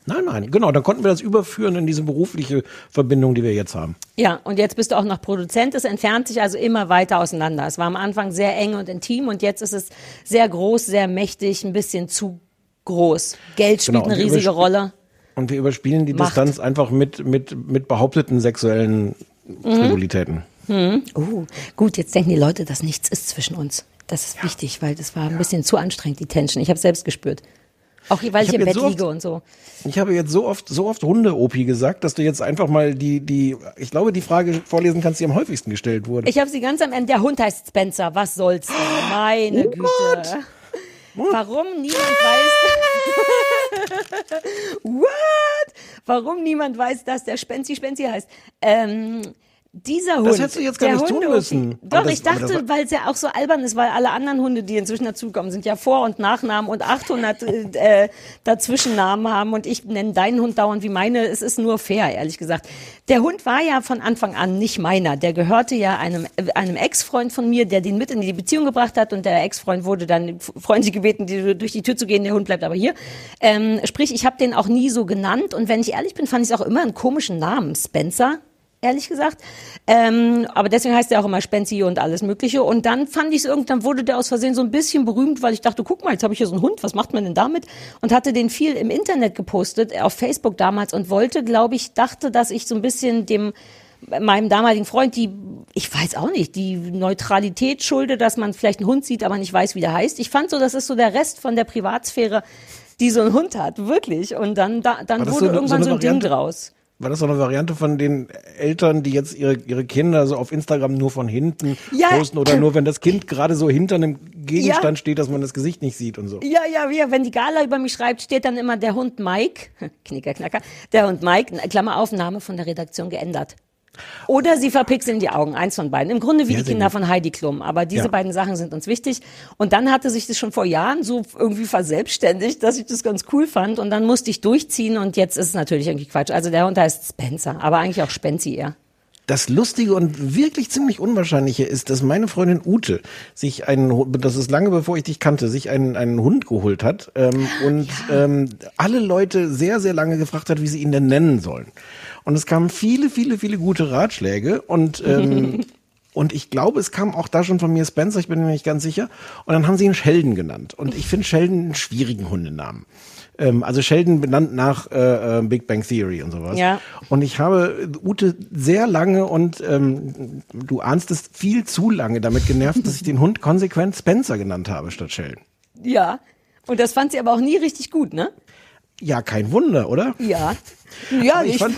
nein, nein, genau, dann konnten wir das überführen in diese berufliche Verbindung, die wir jetzt haben.
Ja, und jetzt bist du auch noch Produzent. Es entfernt sich also immer weiter auseinander. Es war am Anfang sehr eng und intim und jetzt ist es sehr groß, sehr mächtig, ein bisschen zu groß. Geld spielt
Genau,
eine riesige Rolle.
Und wir überspielen die
Macht.
Distanz einfach mit, mit, mit behaupteten sexuellen Frivolitäten.
Hm. Oh, gut, jetzt denken die Leute, dass nichts ist zwischen uns. Das ist wichtig, weil das war ein bisschen zu anstrengend, die Tension. Ich habe selbst gespürt. Auch weil ich,
Ich
im Bett
so oft-
liege und so.
Ich habe jetzt so oft, so oft Hunde-Opi gesagt, dass du jetzt einfach mal die, die, ich glaube, die Frage vorlesen kannst, die am häufigsten gestellt wurde.
Ich habe sie ganz am Ende. Der Hund heißt Spencer. Was soll's denn? Meine
Oh,
Güte. Warum niemand weiß. What? Warum niemand weiß, dass der Spenzi Spenzi heißt? Ähm, dieser Hund.
hättest du jetzt gar nicht tun
Hunde-
müssen.
Doch,
das-
ich
das
dachte, weil es ja auch so albern ist, weil alle anderen Hunde, die inzwischen dazukommen, sind ja Vor- und Nachnamen und 800 äh, Dazwischennamen haben und ich nenne deinen Hund dauernd wie meine. Es ist nur fair, ehrlich gesagt. Der Hund war ja von Anfang an nicht meiner. Der gehörte ja einem, äh, einem Ex-Freund von mir, der den mit in die Beziehung gebracht hat und der Ex-Freund wurde dann freundlich gebeten, die, durch die Tür zu gehen. Der Hund bleibt aber hier. Ähm, sprich, ich habe den auch nie so genannt und wenn ich ehrlich bin, fand ich es auch immer einen komischen Namen. Spencer ehrlich gesagt. Ähm, aber deswegen heißt er auch immer Spenzi und alles Mögliche. Und dann fand ich es irgendwann, wurde der aus Versehen so ein bisschen berühmt, weil ich dachte, guck mal, jetzt habe ich hier so einen Hund, was macht man denn damit? Und hatte den viel im Internet gepostet, auf Facebook damals und wollte, glaube ich, dachte, dass ich so ein bisschen dem meinem damaligen Freund die, ich weiß auch nicht, die Neutralität schulde, dass man vielleicht einen Hund sieht, aber nicht weiß, wie der heißt. Ich fand so, das ist so der Rest von der Privatsphäre, die so ein Hund hat, wirklich. Und dann, da, dann wurde
so eine-
irgendwann
so
so, ein Ding
Variante?
draus.
War das so eine Variante von den Eltern, die jetzt ihre, ihre Kinder so auf Instagram nur von hinten
Ja.
posten oder nur wenn das Kind gerade so hinter einem Gegenstand
Ja.
steht, dass man das Gesicht nicht sieht und so?
Ja, ja, ja, wenn die Gala über mich schreibt, steht dann immer der Hund Mike, Knicker, Knacker, der Hund Mike, Klammer auf, Name von der Redaktion geändert. Oder sie verpixeln die Augen, eins von beiden. Im Grunde wie
Ja,
die Kinder
gut.
von Heidi Klum. Aber diese
Ja.
beiden Sachen sind uns wichtig. Und dann hatte sich das schon vor Jahren so irgendwie verselbstständigt, dass ich das ganz cool fand. Und dann musste ich durchziehen und jetzt ist es natürlich irgendwie Quatsch. Also der Hund heißt Spencer, aber eigentlich auch Spenzi eher.
Das Lustige und wirklich ziemlich Unwahrscheinliche ist, dass meine Freundin Ute sich einen, das ist lange bevor ich dich kannte, sich einen, einen Hund geholt hat ähm, und ähm, alle Leute sehr, sehr lange gefragt hat, wie sie ihn denn nennen sollen. Und es kamen viele, viele, viele gute Ratschläge und ähm, und ich glaube, es kam auch da schon von mir Spencer, ich bin mir nicht ganz sicher. Und dann haben sie ihn Sheldon genannt. Und ich finde Sheldon einen schwierigen Hundenamen. Ähm, also Sheldon benannt nach äh, äh, Big Bang Theory und sowas.
Ja.
Und ich habe Ute sehr lange und ähm, du ahnst es viel zu lange damit genervt, dass ich den Hund konsequent Spencer genannt habe statt Sheldon.
Ja. Und das fand sie aber auch nie richtig gut, ne?
Ja, kein Wunder, oder?
Ja. Ja,
aber ich fand,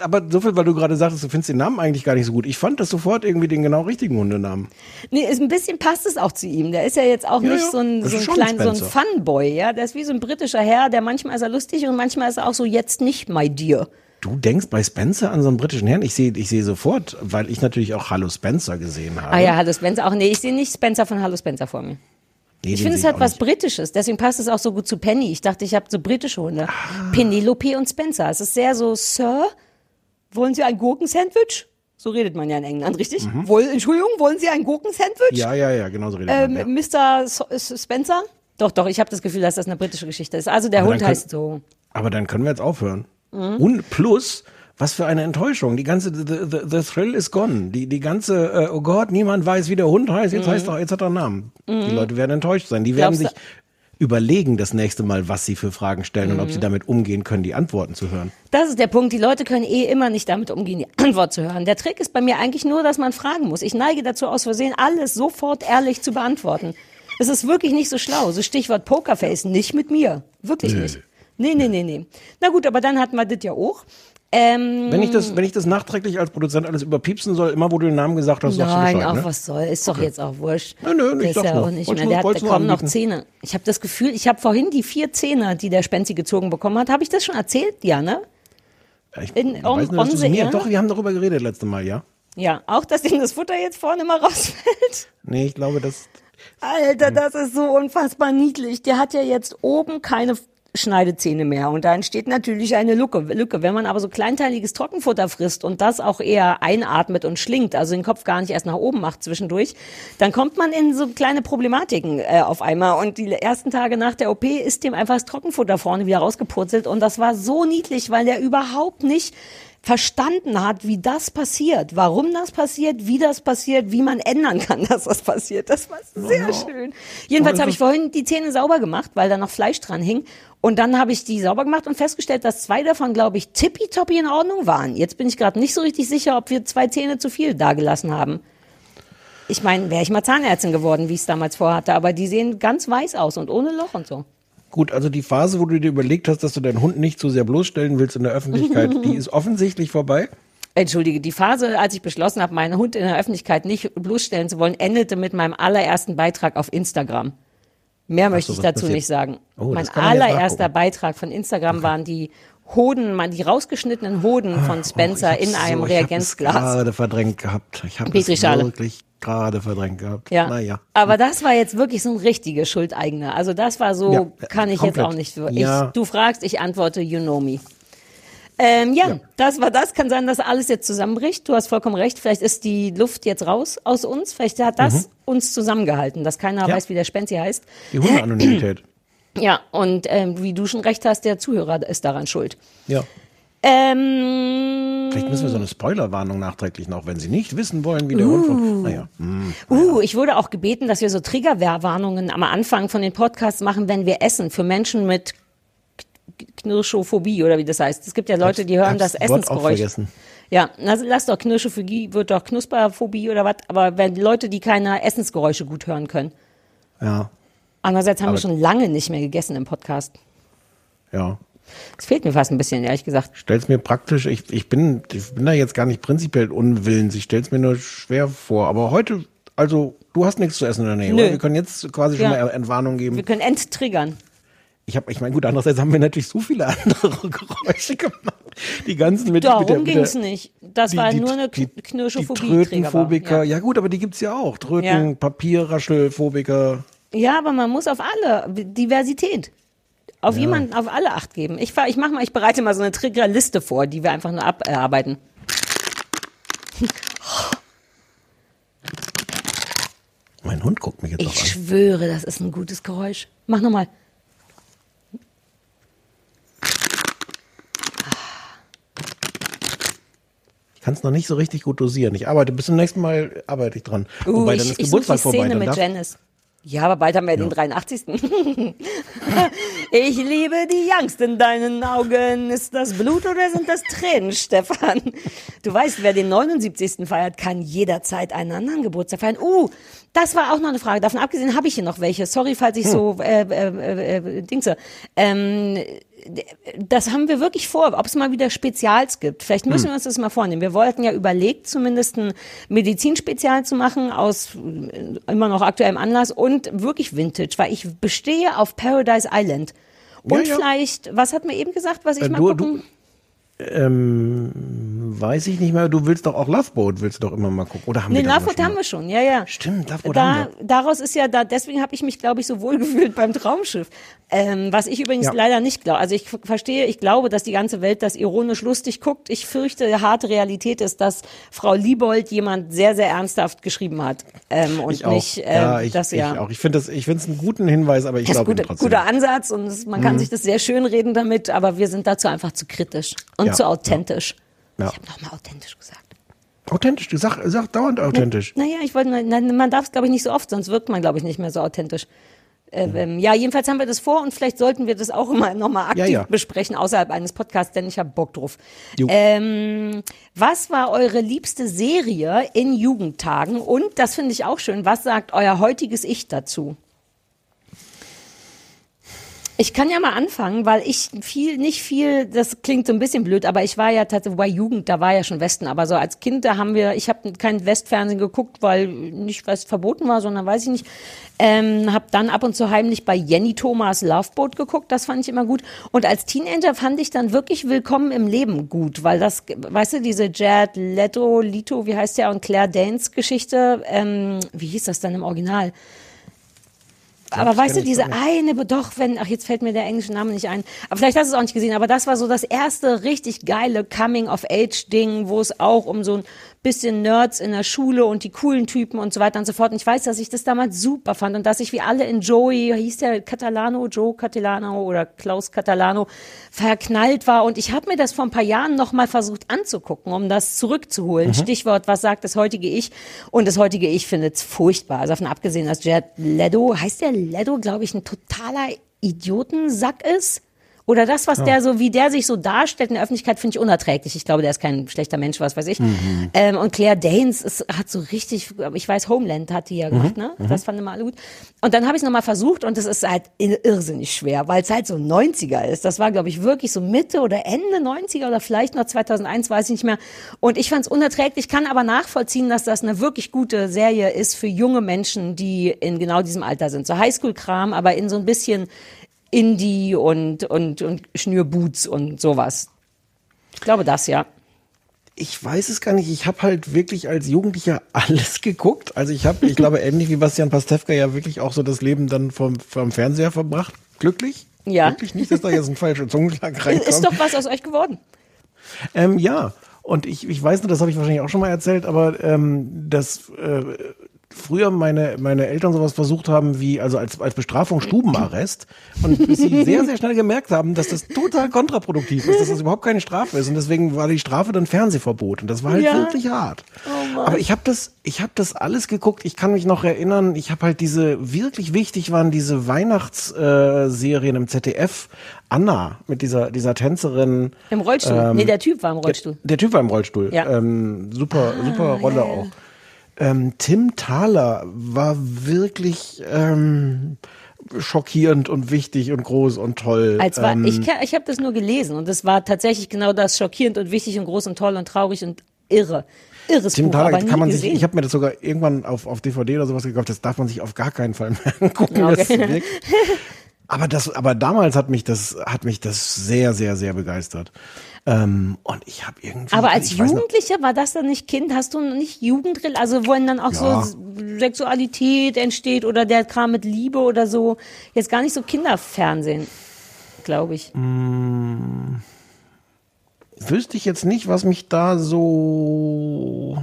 aber so viel, weil du gerade sagtest, du findest den Namen eigentlich gar nicht so gut. Ich fand das sofort irgendwie den genau richtigen Hundenamen.
Nee, ist ein bisschen passt es auch zu ihm. Der ist ja jetzt auch
Ja,
nicht
ja.
so ein, so ein klein, so ein. Funboy, ja. Der ist wie so ein britischer Herr, der manchmal ist er lustig und manchmal ist er auch so jetzt nicht my dear.
Du denkst bei Spencer an so einen britischen Herrn? Ich sehe ich sehe sofort, weil ich natürlich auch Hallo Spencer gesehen habe.
Ah ja, Hallo Spencer. Auch nee, ich sehe nicht Spencer von Hallo Spencer vor mir.
Nee,
ich finde es halt
auch
was
nicht.
Britisches, deswegen passt es auch so gut zu Penny. Ich dachte, ich habe so britische Hunde.
Ah.
Penelope und Spencer. Es ist sehr so, Sir, wollen Sie ein Gurkensandwich? So redet man ja in England, richtig? Woll, Entschuldigung, wollen Sie ein Gurkensandwich?
Mhm. Ja, ja, ja, genau so redet
Ähm,
man. Ja.
Mr. So Spencer? Doch, doch, ich habe das Gefühl, dass das eine britische Geschichte ist. Also der
Aber
Hund
dann
heißt
können-
so.
Aber dann können wir jetzt aufhören.
Mhm.
Und plus, was für eine Enttäuschung. Die ganze, the, the, the thrill is gone. Die, die ganze, äh, oh Gott, niemand weiß, wie der Hund heißt. Jetzt
Mhm.
heißt er, jetzt hat er einen Namen. Die
Mhm.
Leute werden enttäuscht sein. Die werden
Glaubst
sich überlegen das nächste Mal, was sie für Fragen stellen und ob
Mhm.
sie damit umgehen können, die Antworten zu hören.
Das ist der Punkt. Die Leute können eh immer nicht damit umgehen, die Antwort zu hören. Der Trick ist bei mir eigentlich nur, dass man fragen muss. Ich neige dazu, aus Versehen alles sofort ehrlich zu beantworten. Es ist wirklich nicht so schlau. So Stichwort Pokerface, nicht mit mir. Wirklich
Nö.
nicht. Nee, nee, nee, nee. Na gut, aber dann hatten wir das ja auch. Ähm,
Wenn ich das, wenn ich das nachträglich als Produzent alles überpiepsen soll, immer wo du den Namen gesagt hast, sagst du
Nein,
Bescheid,
auch
ne?
was soll. Ist doch jetzt auch wurscht.
Nö, nö, ich
der ist
sag's
ja auch nicht
Wollt's
mehr.
nur-
Der hat
nur
kaum noch. Zähne. Ich habe das Gefühl, ich habe vorhin die vier Zähne, die der Spenzi gezogen bekommen hat. Habe ich das schon erzählt? Ja, ne?
Ich
In,
weiß
on,
dass
on
du mir, doch, wir haben darüber geredet letzte Mal, ja?
Ja, auch, dass ihm das Futter jetzt vorne mal rausfällt.
Nee, ich glaube, das,
Alter, das ist so unfassbar niedlich. Der hat ja jetzt oben keine Schneidezähne mehr und da entsteht natürlich eine Lücke. Lücke. Wenn man aber so kleinteiliges Trockenfutter frisst und das auch eher einatmet und schlingt, also den Kopf gar nicht erst nach oben macht zwischendurch, dann kommt man in so kleine Problematiken äh, auf einmal. Und die ersten Tage nach der OP ist dem einfach das Trockenfutter vorne wieder rausgepurzelt und das war so niedlich, weil der überhaupt nicht verstanden hat, wie das passiert, warum das passiert, wie das passiert, wie man ändern kann, dass das passiert. Das war sehr schön. Jedenfalls habe ich vorhin die Zähne sauber gemacht, weil da noch Fleisch dran hing. Und dann habe ich die sauber gemacht und festgestellt, dass zwei davon, glaube ich, tippitoppi in Ordnung waren. Jetzt bin ich gerade nicht so richtig sicher, ob wir zwei Zähne zu viel dagelassen haben. Ich meine, wäre ich mal Zahnärztin geworden, wie ich es damals vorhatte, aber die sehen ganz weiß aus und ohne Loch und so.
Gut, also die Phase, wo du dir überlegt hast, dass du deinen Hund nicht zu sehr bloßstellen willst in der Öffentlichkeit, die ist offensichtlich vorbei.
Entschuldige, die Phase, als ich beschlossen habe, meinen Hund in der Öffentlichkeit nicht bloßstellen zu wollen, endete mit meinem allerersten Beitrag auf Instagram. Mehr möchte
so,
ich dazu
passiert?
nicht sagen.
Oh,
mein allererster. Beitrag von Instagram waren die Hoden, man- die rausgeschnittenen Hoden von Spencer in einem
Oh, so, Ich
Reagenzglas.
habe gerade verdrängt gehabt. Ich habe wirklich gerade verdrängt gehabt.
Ja.
Naja.
Aber das war jetzt wirklich so ein richtiger Schuldeigner. Also das war so,
Ja,
kann ich
komplett.
jetzt auch nicht. Ich,
Ja.
Du fragst, ich antworte, you know me. Ähm, ja, das war das. Kann sein, dass alles jetzt zusammenbricht. Du hast vollkommen recht. Vielleicht ist die Luft jetzt raus aus uns. Vielleicht hat das
Mhm.
uns zusammengehalten, dass keiner
Ja.
weiß, wie der Spenzi heißt.
Die Hundeanonymität.
Ja, und ähm, wie du schon recht hast, der Zuhörer ist daran schuld.
ja.
Ähm,
Vielleicht müssen wir so eine Spoilerwarnung nachträglich noch, wenn Sie nicht wissen wollen, wie der Hund von. Naja. hm.
Uh, ich wurde auch gebeten, dass wir so Triggerwarnungen am Anfang von den Podcasts machen, wenn wir essen, für Menschen mit Knirschophobie oder wie das heißt. Es gibt ja Leute, die hören das
Hab's
Essensgeräusch.
vergessen.
Ja, also lass doch Knirschophobie, wird doch Knusperphobie oder was, aber wenn Leute, die keine Essensgeräusche gut hören können.
Ja.
Andererseits haben
Aber-
wir schon lange nicht mehr gegessen im Podcast.
Ja.
Es fehlt mir fast ein bisschen, ehrlich gesagt.
Stell's mir praktisch, ich, ich, bin, ich bin da jetzt gar nicht prinzipiell unwillens, ich stell's mir nur schwer vor. Aber heute, also, du hast nichts zu essen in der Nähe,
Nö.
oder? Wir können jetzt quasi schon
Ja.
mal Entwarnung geben.
Wir können enttriggern.
Ich habe, ich meine, gut, andererseits haben wir natürlich so viele andere Geräusche gemacht. Die ganzen mit,
Darum
mit der, mit
ging's
der,
nicht. Das
die-
war
die-
nur eine
die-
K- Knirschophobie.
die Trötenphobiker.
Ja.
Ja. gut, aber die gibt's ja auch. Tröten,
Ja.
Papierraschelphobiker.
Ja, aber man muss auf alle Diversität. Auf jemanden, auf alle Acht geben. Ich, fahr- ich mach mal, ich bereite mal so eine Triggerliste vor, die wir einfach nur abarbeiten.
Mein Hund guckt mich jetzt
Ich
an.
schwöre, das ist ein gutes Geräusch. Mach nochmal.
Ich kann es noch nicht so richtig gut dosieren. Ich arbeite, bis zum nächsten Mal arbeite ich dran.
Uh,
Wobei,
ich,
dann ist
ich suche
Geburtstag
die
vorbei.
Szene
Dann
mit
darf,
Janice. Ja, aber bald haben wir den 83. ich liebe die Angst in deinen Augen. Ist das Blut oder sind das Tränen, Stefan? Du weißt, wer den 79. feiert, kann jederzeit einen anderen Geburtstag feiern. Uh, das war auch noch eine Frage. Davon abgesehen habe ich hier noch welche. Sorry, falls ich so äh, äh, äh, äh, Dingse. Ähm, das haben wir wirklich vor, ob es mal wieder Spezials gibt. Vielleicht müssen
Hm.
wir uns das mal vornehmen. Wir wollten ja überlegt, zumindest ein Medizinspezial zu machen, aus äh, immer noch aktuellem Anlass und wirklich Vintage, weil ich bestehe auf Paradise Island. Und
Ja, ja.
vielleicht, was hat mir eben gesagt, was ich
Äh,
mal
du-
gucken?
ähm, weiß ich nicht mehr. Du willst doch auch Loveboat, willst du doch immer mal gucken. Oder haben
Nee,
wir
Loveboat haben wir schon, ja, ja.
Stimmt, Loveboat haben
Da, daraus ist ja da, deswegen habe ich mich, glaube ich, so wohl gefühlt beim Traumschiff. Ähm, was ich übrigens
Ja.
leider nicht glaube. Also ich verstehe, ich glaube, dass die ganze Welt das ironisch lustig guckt. Ich fürchte, harte Realität ist, dass Frau Liebold jemand sehr, sehr ernsthaft geschrieben hat. Ähm, und
Ich auch.
nicht, ähm,
ja, ich,
das
ich
ja.
auch. Ich finde das, ich finde es einen guten Hinweis, aber ich
Das ist
glaube trotzdem.
guter Ansatz und man kann
Mhm.
sich das sehr schön reden damit, aber wir sind dazu einfach zu kritisch und
Ja,
zu authentisch.
Ja.
Ich habe nochmal authentisch gesagt.
Authentisch, du sag, sag dauernd authentisch.
Naja, ich wollte, na, man darf es, glaube ich, nicht so oft, sonst wirkt man, glaube ich, nicht mehr so authentisch. Äh, ähm, ja, jedenfalls haben wir das vor und vielleicht sollten wir das auch immer nochmal aktiv
Ja, ja.
besprechen, außerhalb eines Podcasts, denn ich habe Bock drauf. Ähm, was war eure liebste Serie in Jugendtagen? Und, das finde ich auch schön, was sagt euer heutiges Ich dazu? Ich kann ja mal anfangen, weil ich viel, nicht viel, das klingt so ein bisschen blöd, aber ich war ja tatsächlich, bei Jugend, da war ja schon Westen, aber so als Kind, da haben wir, ich habe kein Westfernsehen geguckt, weil nicht, es verboten war, sondern weiß ich nicht, ähm, habe dann ab und zu heimlich bei Jenny Thomas Loveboat geguckt, das fand ich immer gut. Und als Teenager fand ich dann wirklich Willkommen im Leben gut, weil das, weißt du, diese Jared Leto, Lito, wie heißt der, und Claire Danes Geschichte, ähm, wie hieß das dann im Original? Aber weißt du, diese eine, doch, wenn, ach, jetzt fällt mir der englische Name nicht ein. Aber vielleicht hast du es auch nicht gesehen, aber das war so das erste richtig geile Coming-of-Age-Ding, wo es auch um so ein bisschen Nerds in der Schule und die coolen Typen und so weiter und so fort. Und ich weiß, dass ich das damals super fand und dass ich wie alle in Joey, hieß der Catalano, Joe Catalano oder Klaus Catalano, verknallt war. Und ich habe mir das vor ein paar Jahren nochmal versucht anzugucken, um das zurückzuholen.
Mhm.
Stichwort, was sagt das heutige Ich? Und das heutige Ich findet es furchtbar. Also davon abgesehen, dass Jared Leto, heißt der Leto, glaube ich, ein totaler Idiotensack ist? Oder das, was
Ja.
der so, wie der sich so darstellt in der Öffentlichkeit, finde ich unerträglich. Ich glaube, der ist kein schlechter Mensch, was weiß ich.
Mhm.
Ähm, und Claire Danes ist, hat so richtig, ich weiß, Homeland hat die ja gemacht,
Mhm,
ne?
mhm.
Das fanden immer alle gut. Und dann habe ich es nochmal versucht und es ist halt ir- irrsinnig schwer, weil es halt so 90er ist. Das war, glaube ich, wirklich so Mitte oder Ende 90er oder vielleicht noch 2001, weiß ich nicht mehr. Und ich fand es unerträglich, kann aber nachvollziehen, dass das eine wirklich gute Serie ist für junge Menschen, die in genau diesem Alter sind. So Highschool-Kram, aber in so ein bisschen Indie und, und, und Schnürboots und sowas. Ich glaube das, ja.
Ich weiß es gar nicht. Ich habe halt wirklich als Jugendlicher alles geguckt. Also ich habe, ich glaube, ähnlich wie Bastian Pastewka ja wirklich auch so das Leben dann vom, vom Fernseher verbracht. Glücklich?
Ja.
Wirklich nicht, dass da jetzt ein falscher Zungenschlag reinkommt.
Ist doch was aus euch geworden.
Ähm, ja, und ich, ich weiß nur, das habe ich wahrscheinlich auch schon mal erzählt, aber ähm, dass äh, früher meine, meine Eltern sowas versucht haben wie, also als, als Bestrafung Stubenarrest und bis sie sehr, sehr schnell gemerkt haben, dass das total kontraproduktiv ist, dass das überhaupt keine Strafe ist und deswegen war die Strafe dann Fernsehverbot und das war halt
Ja.
wirklich hart.
Oh.
Aber ich habe das, ich habe das alles geguckt. Ich kann mich noch erinnern. Ich habe halt diese wirklich wichtig waren diese Weihnachtsserien äh, im ZDF. Anna mit dieser dieser Tänzerin
Im Rollstuhl.
Ähm,
nee, der Typ war im Rollstuhl.
Der, der Typ war im Rollstuhl.
Ja. Ah,
Ähm, super super Rolle auch. Ähm, Tim Thaler war wirklich ähm, schockierend und wichtig und groß und toll.
Als war,
ähm,
ich ich habe das nur gelesen und es war tatsächlich genau das schockierend und wichtig und groß und toll und traurig und irre. Irres
Tim
Buch,
Thaler kann man
gesehen.
sich, ich habe mir das sogar irgendwann auf, auf DVD oder sowas gekauft, das darf man sich auf gar keinen Fall mehr angucken.
Okay.
aber das, aber damals hat mich das, hat mich das sehr, sehr, sehr begeistert. Ähm, und ich habe irgendwie.
aber als
noch-
Jugendlicher war das dann nicht Kind? Hast du nicht Jugendrill, also wo dann auch
Ja.
so Sexualität entsteht oder der Kram mit Liebe oder so? Jetzt gar nicht so Kinderfernsehen, glaube ich.
Mm, wüsste ich jetzt nicht, was mich da so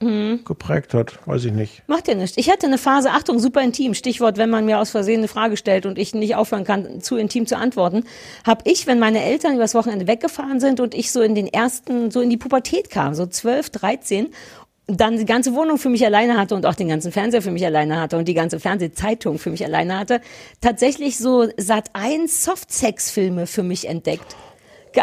Mhm.
geprägt hat. Weiß ich nicht.
Macht ja nichts. Ich hatte eine Phase, Achtung, super intim, Stichwort, wenn man mir aus Versehen eine Frage stellt und ich nicht aufhören kann, zu intim zu antworten, habe ich, wenn meine Eltern übers Wochenende weggefahren sind und ich so in den ersten, so in die Pubertät kam, so 12, 13, dann die ganze Wohnung für mich alleine hatte und auch den ganzen Fernseher für mich alleine hatte und die ganze Fernsehzeitung für mich alleine hatte, tatsächlich so Sat 1 Softsex-Filme für mich entdeckt.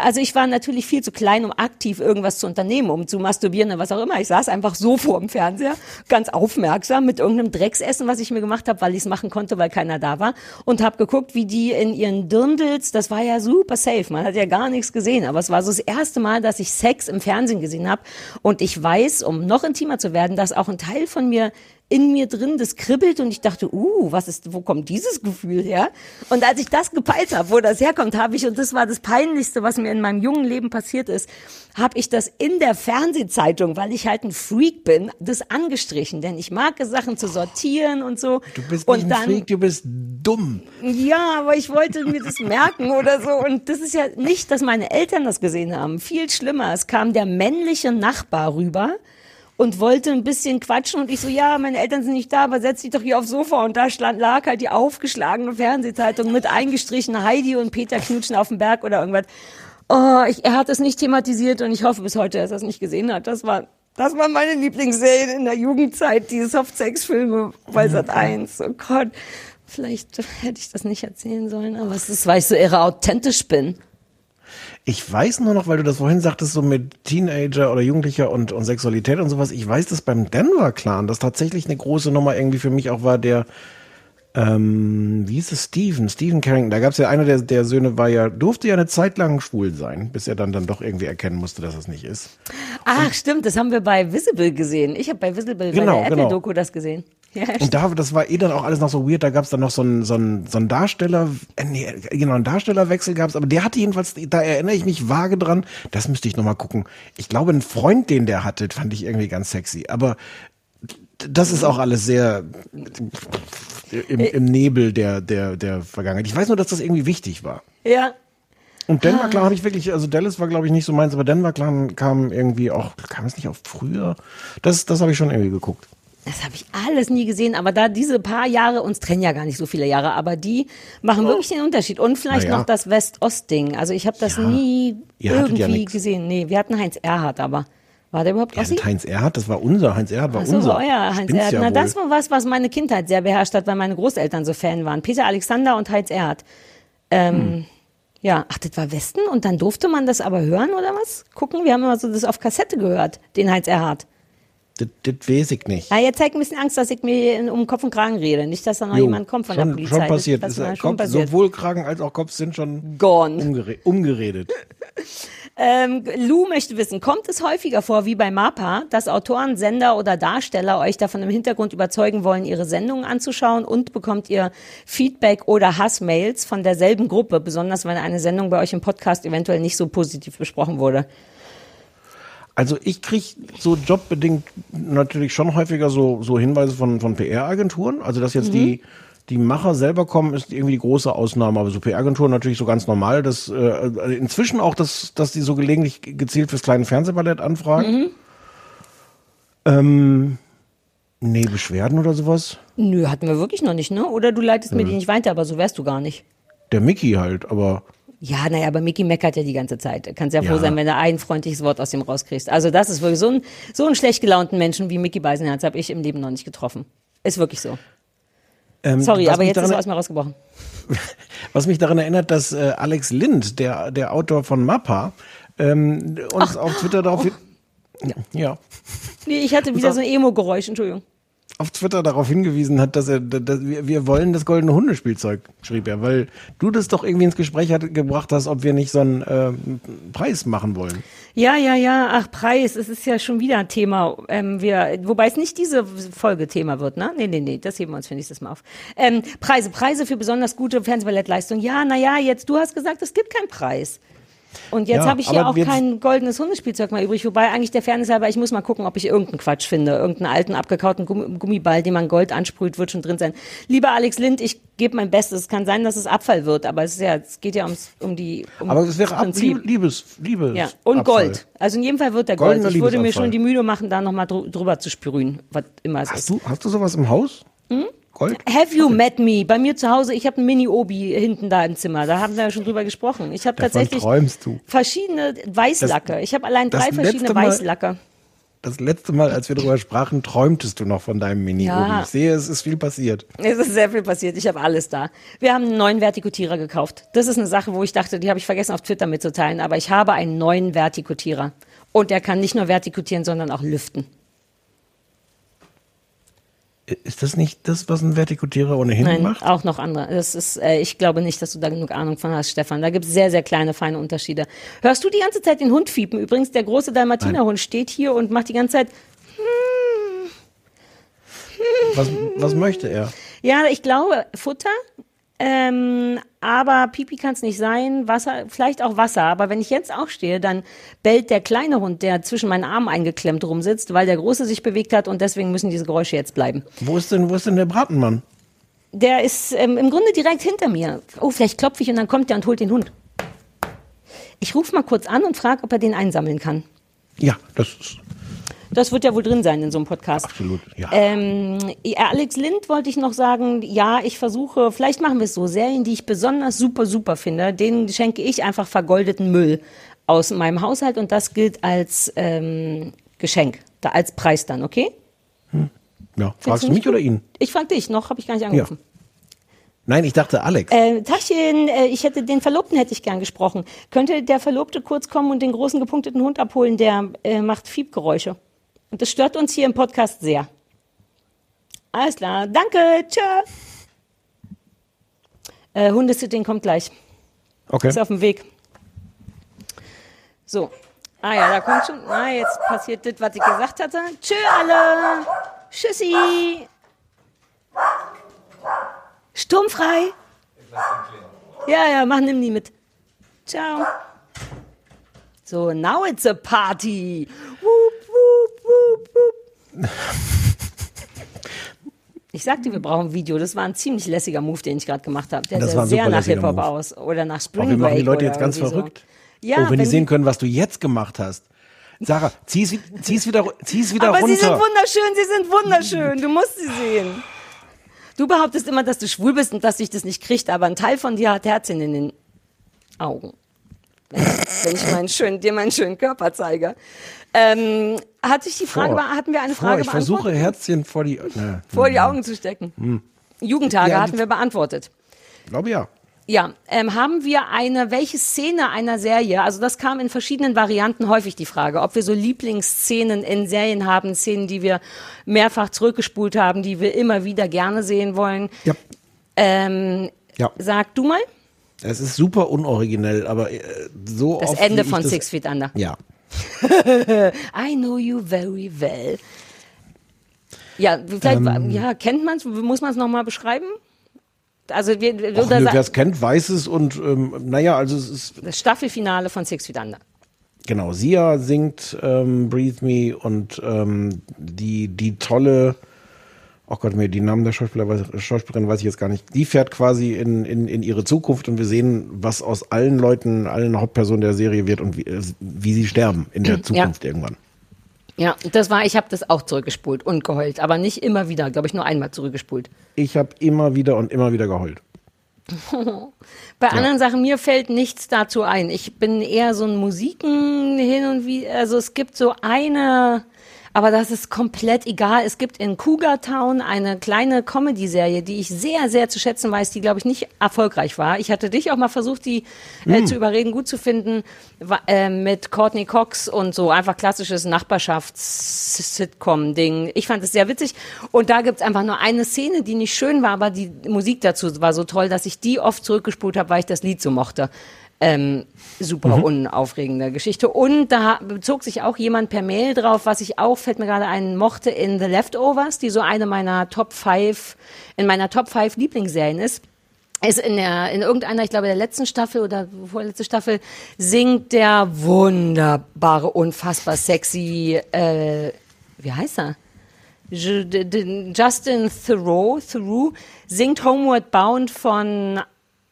Also ich war natürlich viel zu klein, um aktiv irgendwas zu unternehmen, um zu masturbieren oder was auch immer. Ich saß einfach so vor dem Fernseher, ganz aufmerksam mit irgendeinem Drecksessen, was ich mir gemacht habe, weil ich es machen konnte, weil keiner da war. Und habe geguckt, wie die in ihren Dirndls, das war ja super safe, man hat ja gar nichts gesehen. Aber es war so das erste Mal, dass ich Sex im Fernsehen gesehen habe. Und ich weiß, um noch intimer zu werden, dass auch ein Teil von mir in mir drin, das kribbelt und ich dachte, uh, was ist, wo kommt dieses Gefühl her? Und als ich das gepeilt habe, wo das herkommt, habe ich, und das war das Peinlichste, was mir in meinem jungen Leben passiert ist, habe ich das in der Fernsehzeitung, weil ich halt ein Freak bin, das angestrichen, denn ich mag es, Sachen zu sortieren und so.
Du bist
und
nicht ein
dann,
Freak, du bist dumm.
ja, aber ich wollte mir das merken oder so. Und das ist ja nicht, dass meine Eltern das gesehen haben. Viel schlimmer. Es kam der männliche Nachbar rüber und wollte ein bisschen quatschen und ich so, ja, meine Eltern sind nicht da, aber setz dich doch hier aufs Sofa und da stand, lag halt die aufgeschlagene Fernsehzeitung mit eingestrichen Heidi und Peter knutschen auf dem Berg oder irgendwas. Oh, ich, er hat es nicht thematisiert und ich hoffe bis heute, dass er es nicht gesehen hat. Das war, das war meine Lieblingsserien in der Jugendzeit, die Softsex-Filme bei Sat 1. Oh Gott. Vielleicht hätte ich das nicht erzählen sollen, aber es ist, weil ich so irre authentisch bin.
Ich weiß nur noch, weil du das vorhin sagtest, so mit Teenager oder Jugendlicher und, und Sexualität und sowas. Ich weiß, dass beim Denver Clan das tatsächlich eine große Nummer irgendwie für mich auch war, der, ähm, wie hieß es, Steven, Steven Carrington. Da gab es ja einer der, der Söhne, war ja, durfte ja eine Zeit lang schwul sein, bis er dann, dann doch irgendwie erkennen musste, dass es nicht ist.
Ach, stimmt, das haben wir bei Visible gesehen. Ich habe bei Visible
Genau,
bei der
genau.
Apple-Doku das gesehen. Ja,
Und da, das war eh dann auch alles noch so weird. Da gab es dann noch so einen so einen, so einen Darsteller, äh, nee, genau, einen Darstellerwechsel gab es, aber der hatte jedenfalls, da erinnere ich mich vage dran, das müsste ich nochmal gucken. Ich glaube, ein Freund, den der hatte, fand ich irgendwie ganz sexy. Aber das ist auch alles sehr im, im Nebel der, der, der Vergangenheit. Ich weiß nur, dass das irgendwie wichtig war.
ja.
Und Denver
Ah.
Clan habe ich wirklich, also Dallas war glaube ich nicht so meins, aber Denver Clan kam irgendwie auch, kam es nicht auf früher? Das, das habe ich schon irgendwie geguckt.
Das habe ich alles nie gesehen, aber da diese paar Jahre, uns trennen ja gar nicht so viele Jahre, aber die machen wirklich den Unterschied. Und vielleicht
ja.
noch das West-Ost-Ding. Also ich habe das nie
Ihr
irgendwie
ja
gesehen. Nee, wir hatten Heinz Erhardt, aber war der überhaupt
Ja,
Ossi?
Heinz Erhardt, das war unser, Heinz Erhardt war
so,
unser.
war euer Heinz Erhardt.
ja
Na, das war was, was meine Kindheit sehr beherrscht hat, weil meine Großeltern so Fan waren. Peter Alexander und Heinz Erhardt. Ähm, Ja, ach, das war Westen und dann durfte man das aber hören oder was? Gucken, wir haben immer so das auf Kassette gehört, den Heinz Erhardt.
Das, das weiß ich nicht.
Ja, jetzt zeigt ein bisschen Angst, dass ich mir um Kopf und Kragen rede. Nicht, dass da noch
Jo,
jemand kommt von
schon,
der Polizei.
Schon passiert.
Das,
Ist,
das ist schon
Kopf,
passiert.
sowohl Kragen als auch Kopf sind schon
Gone.
umgere umgeredet.
Ähm, Lou möchte wissen, kommt es häufiger vor wie bei MAPA, dass Autoren, Sender oder Darsteller euch davon im Hintergrund überzeugen wollen, ihre Sendungen anzuschauen und bekommt ihr Feedback oder Hassmails von derselben Gruppe, besonders wenn eine Sendung bei euch im Podcast eventuell nicht so positiv besprochen wurde?
Also ich kriege so jobbedingt natürlich schon häufiger so, so Hinweise von, von PR-Agenturen. Also dass jetzt
Mhm.
die, die Macher selber kommen, ist irgendwie die große Ausnahme. Aber so PR-Agenturen natürlich so ganz normal. Dass, äh, inzwischen auch, dass, dass die so gelegentlich gezielt fürs kleine Fernsehballett anfragen.
Mhm.
Ähm, nee, Beschwerden oder sowas.
Nö, hatten wir wirklich noch nicht, ne? Oder du leitest mir
Nö.
die nicht weiter, aber so wärst du gar nicht.
Der Mickey halt, aber
Ja, naja, aber Mickey meckert ja die ganze Zeit. Kannst ja froh
Ja.
sein, wenn du ein freundliches Wort aus ihm rauskriegst. Also das ist wirklich so ein, so einen schlecht gelaunten Menschen wie Mickey Beisenherz habe ich im Leben noch nicht getroffen. Ist wirklich so.
ähm,
Sorry, aber jetzt ist er mir rausgebrochen.
Was mich daran erinnert, dass äh, Alex Lind, der, der Autor von Mappa, ähm, uns auf Twitter darauf hin ja.
Nee, ich hatte wieder so ein Emo-Geräusch, Entschuldigung.
Auf Twitter darauf hingewiesen hat, dass er, dass wir, wir wollen das goldene Hundespielzeug, schrieb er, weil du das doch irgendwie ins Gespräch hat, gebracht hast, ob wir nicht so einen äh, Preis machen wollen.
Ja, ja, ja, ach, Preis, es ist ja schon wieder ein Thema. Ähm, wir, wobei es nicht diese Folge Thema wird, ne? Nee, nee, nee, das heben wir uns für nächstes Mal auf. Ähm, Preise, Preise für besonders gute Fernsehballettleistung. Ja, naja, jetzt, du hast gesagt, es gibt keinen Preis. Und jetzt
Ja,
habe ich hier auch kein goldenes Hundespielzeug mehr übrig, wobei eigentlich der Fairness halber, ich muss mal gucken, ob ich irgendeinen Quatsch finde. Irgendeinen alten, abgekauten Gummi- Gummiball, den man Gold ansprüht, wird schon drin sein. Lieber Alex Lind, ich gebe mein Bestes. Es kann sein, dass es Abfall wird, aber es, ist ja, es geht ja ums, um die um
Aber es wäre ab,
Prinzip.
Lieb- Liebes, Liebes.
Ja, und
Abfall.
Gold. Also in jedem Fall wird der
Goldener
Gold. Ich würde mir schon die Mühe machen, da nochmal drü drüber zu sprühen, was immer es
Hast
ist.
du, hast du sowas im Haus?
Hm?
Gold?
Have you met me? Bei mir zu Hause, ich habe ein Mini-Obi hinten da im Zimmer. Da haben wir ja schon drüber gesprochen. Ich habe tatsächlich
träumst du.
verschiedene Weißlacke. ich habe allein
das
drei verschiedene
Mal-
Weißlacke.
Das letzte Mal, als wir darüber sprachen, träumtest du noch von deinem mini
Ja.
Ich sehe, es ist viel passiert.
Es ist sehr viel passiert. Ich habe alles da. Wir haben einen neuen Vertikutierer gekauft. Das ist eine Sache, wo ich dachte, die habe ich vergessen auf Twitter mitzuteilen. Aber ich habe einen neuen Vertikutierer. Und der kann nicht nur vertikutieren, sondern auch lüften.
Ist das nicht das, was ein Vertikutierer ohnehin
Nein,
macht?
auch noch andere. Das ist, äh, ich glaube nicht, dass du da genug Ahnung von hast, Stefan. Da gibt es sehr, sehr kleine, feine Unterschiede. Hörst du die ganze Zeit den Hund fiepen? Übrigens, der große Dalmatinerhund steht hier und macht die ganze Zeit.
Was, was möchte er?
Ja, ich glaube Futter. Ähm, aber Pipi kann es nicht sein, Wasser, vielleicht auch Wasser. Aber wenn ich jetzt aufstehe, dann bellt der kleine Hund, der zwischen meinen Armen eingeklemmt rumsitzt, weil der große sich bewegt hat und deswegen müssen diese Geräusche jetzt bleiben.
Wo ist denn, wo ist denn der Bratenmann?
Der ist ähm, im Grunde direkt hinter mir. Oh, vielleicht klopfe ich und dann kommt der und holt den Hund. Ich rufe mal kurz an und frage, ob er den einsammeln kann.
Ja, das ist
Das wird ja wohl drin sein in so einem Podcast.
absolut, ja.
Ähm, ja, Alex Lind wollte ich noch sagen, ja, ich versuche, vielleicht machen wir es so, Serien, die ich besonders super, super finde, denen schenke ich einfach vergoldeten Müll aus meinem Haushalt und das gilt als ähm, Geschenk, da als Preis dann, okay?
Ja,
Findest
fragst
du
mich oder ihn?
Ich frag dich, noch habe ich gar nicht angerufen.
Nein, ich dachte Alex.
Äh, Tachchen, äh, ich hätte den Verlobten hätte ich gern gesprochen. Könnte der Verlobte kurz kommen und den großen gepunkteten Hund abholen, der äh, macht Fiebgeräusche. Und das stört uns hier im Podcast sehr. Alles klar, danke, tschö. Äh, Hundesitting kommt gleich.
Okay.
Ist auf dem Weg. So. Ah ja, da kommt schon. Ah, jetzt passiert das, was ich gesagt hatte. Tschö alle. Tschüssi. Sturmfrei. Ja, ja, mach, nimm die mit. Ciao. So, now it's a party. Wup. Ich sagte, wir brauchen ein Video. Das war ein ziemlich lässiger Move, den ich gerade gemacht habe. Der
Das
sah sehr nach Hip-Hop aus. Oder nach
Oh,
Spring
wir machen die
Break
Leute jetzt ganz verrückt.
So. Ja,
oh, wenn, die
wenn
sehen können, was du jetzt gemacht hast. Sarah, zieh's, zieh's wieder, zieh's wieder
Aber
runter.
sie sind wunderschön, sie sind wunderschön. Du musst sie sehen. Du behauptest immer, dass du schwul bist und dass dich das nicht kriegt, aber ein Teil von dir hat Herzchen in den Augen. Wenn, wenn ich meinen schönen, dir meinen schönen Körper zeige. Ähm, hatte ich die Frage,
Vor.
hatten wir eine
Vor,
Frage
ich versuche
beantwortet?
Herzchen vor die, ne,
Vor die Augen zu stecken.
Hm.
Jugendtage
Ja,
hatten wir beantwortet.
glaube ja.
Ja, ähm, haben wir eine, welche Szene einer Serie, also das kam in verschiedenen Varianten häufig die Frage, ob wir so Lieblingsszenen in Serien haben, Szenen, die wir mehrfach zurückgespult haben, die wir immer wieder gerne sehen wollen.
Ja.
Ähm,
Ja.
Sag du mal,
Es ist super unoriginell, aber äh, so
das
oft,
Ende
ich
von
das,
Six Feet Under.
Ja.
I know you very well. Ja, vielleicht,
Ähm.
ja, kennt man es, muss man es nochmal beschreiben? Also wir,
Och,
oder
nö,
sa-
wer es kennt, weiß es und ähm, naja, also es ist
das Staffelfinale von Six Feet Under.
genau, Sia singt ähm, Breathe Me und ähm, die, die tolle, oh Gott, mir die Namen der Schauspieler, Schauspielerin weiß ich jetzt gar nicht, die fährt quasi in, in, in ihre Zukunft und wir sehen, was aus allen Leuten, allen Hauptpersonen der Serie wird und wie, äh, wie sie sterben in der Zukunft irgendwann.
Ja, das war, ich habe das auch zurückgespult und geheult, aber nicht immer wieder, glaube ich, nur einmal zurückgespult.
Ich habe immer wieder und immer wieder geheult.
Bei anderen Sachen, mir fällt nichts dazu ein. Ich bin eher so ein Musiken hin und wie, also es gibt so eine, aber das ist komplett egal. Es gibt in Cougar Town eine kleine Comedy-Serie, die ich sehr, sehr zu schätzen weiß, die, glaube ich, nicht erfolgreich war. Ich hatte dich auch mal versucht, die äh,
Mm.
zu überreden, gut zu finden, äh, mit Courtney Cox und so einfach klassisches Nachbarschafts-Sitcom-Ding. Ich fand es sehr witzig. Und da gibt's einfach nur eine Szene, die nicht schön war, aber die Musik dazu war so toll, dass ich die oft zurückgespult habe, weil ich das Lied so mochte. Ähm, super
Mhm.
unaufregende Geschichte. Und da bezog sich auch jemand per Mail drauf, was ich auch, fällt mir gerade ein, mochte in The Leftovers, die so eine meiner Top 5, in meiner Top 5 Lieblingsserien ist. Ist in der, in irgendeiner, ich glaube, der letzten Staffel oder vorletzte Staffel singt der wunderbare, unfassbar sexy, äh, wie heißt er? Justin Theroux, Theroux singt Homeward Bound von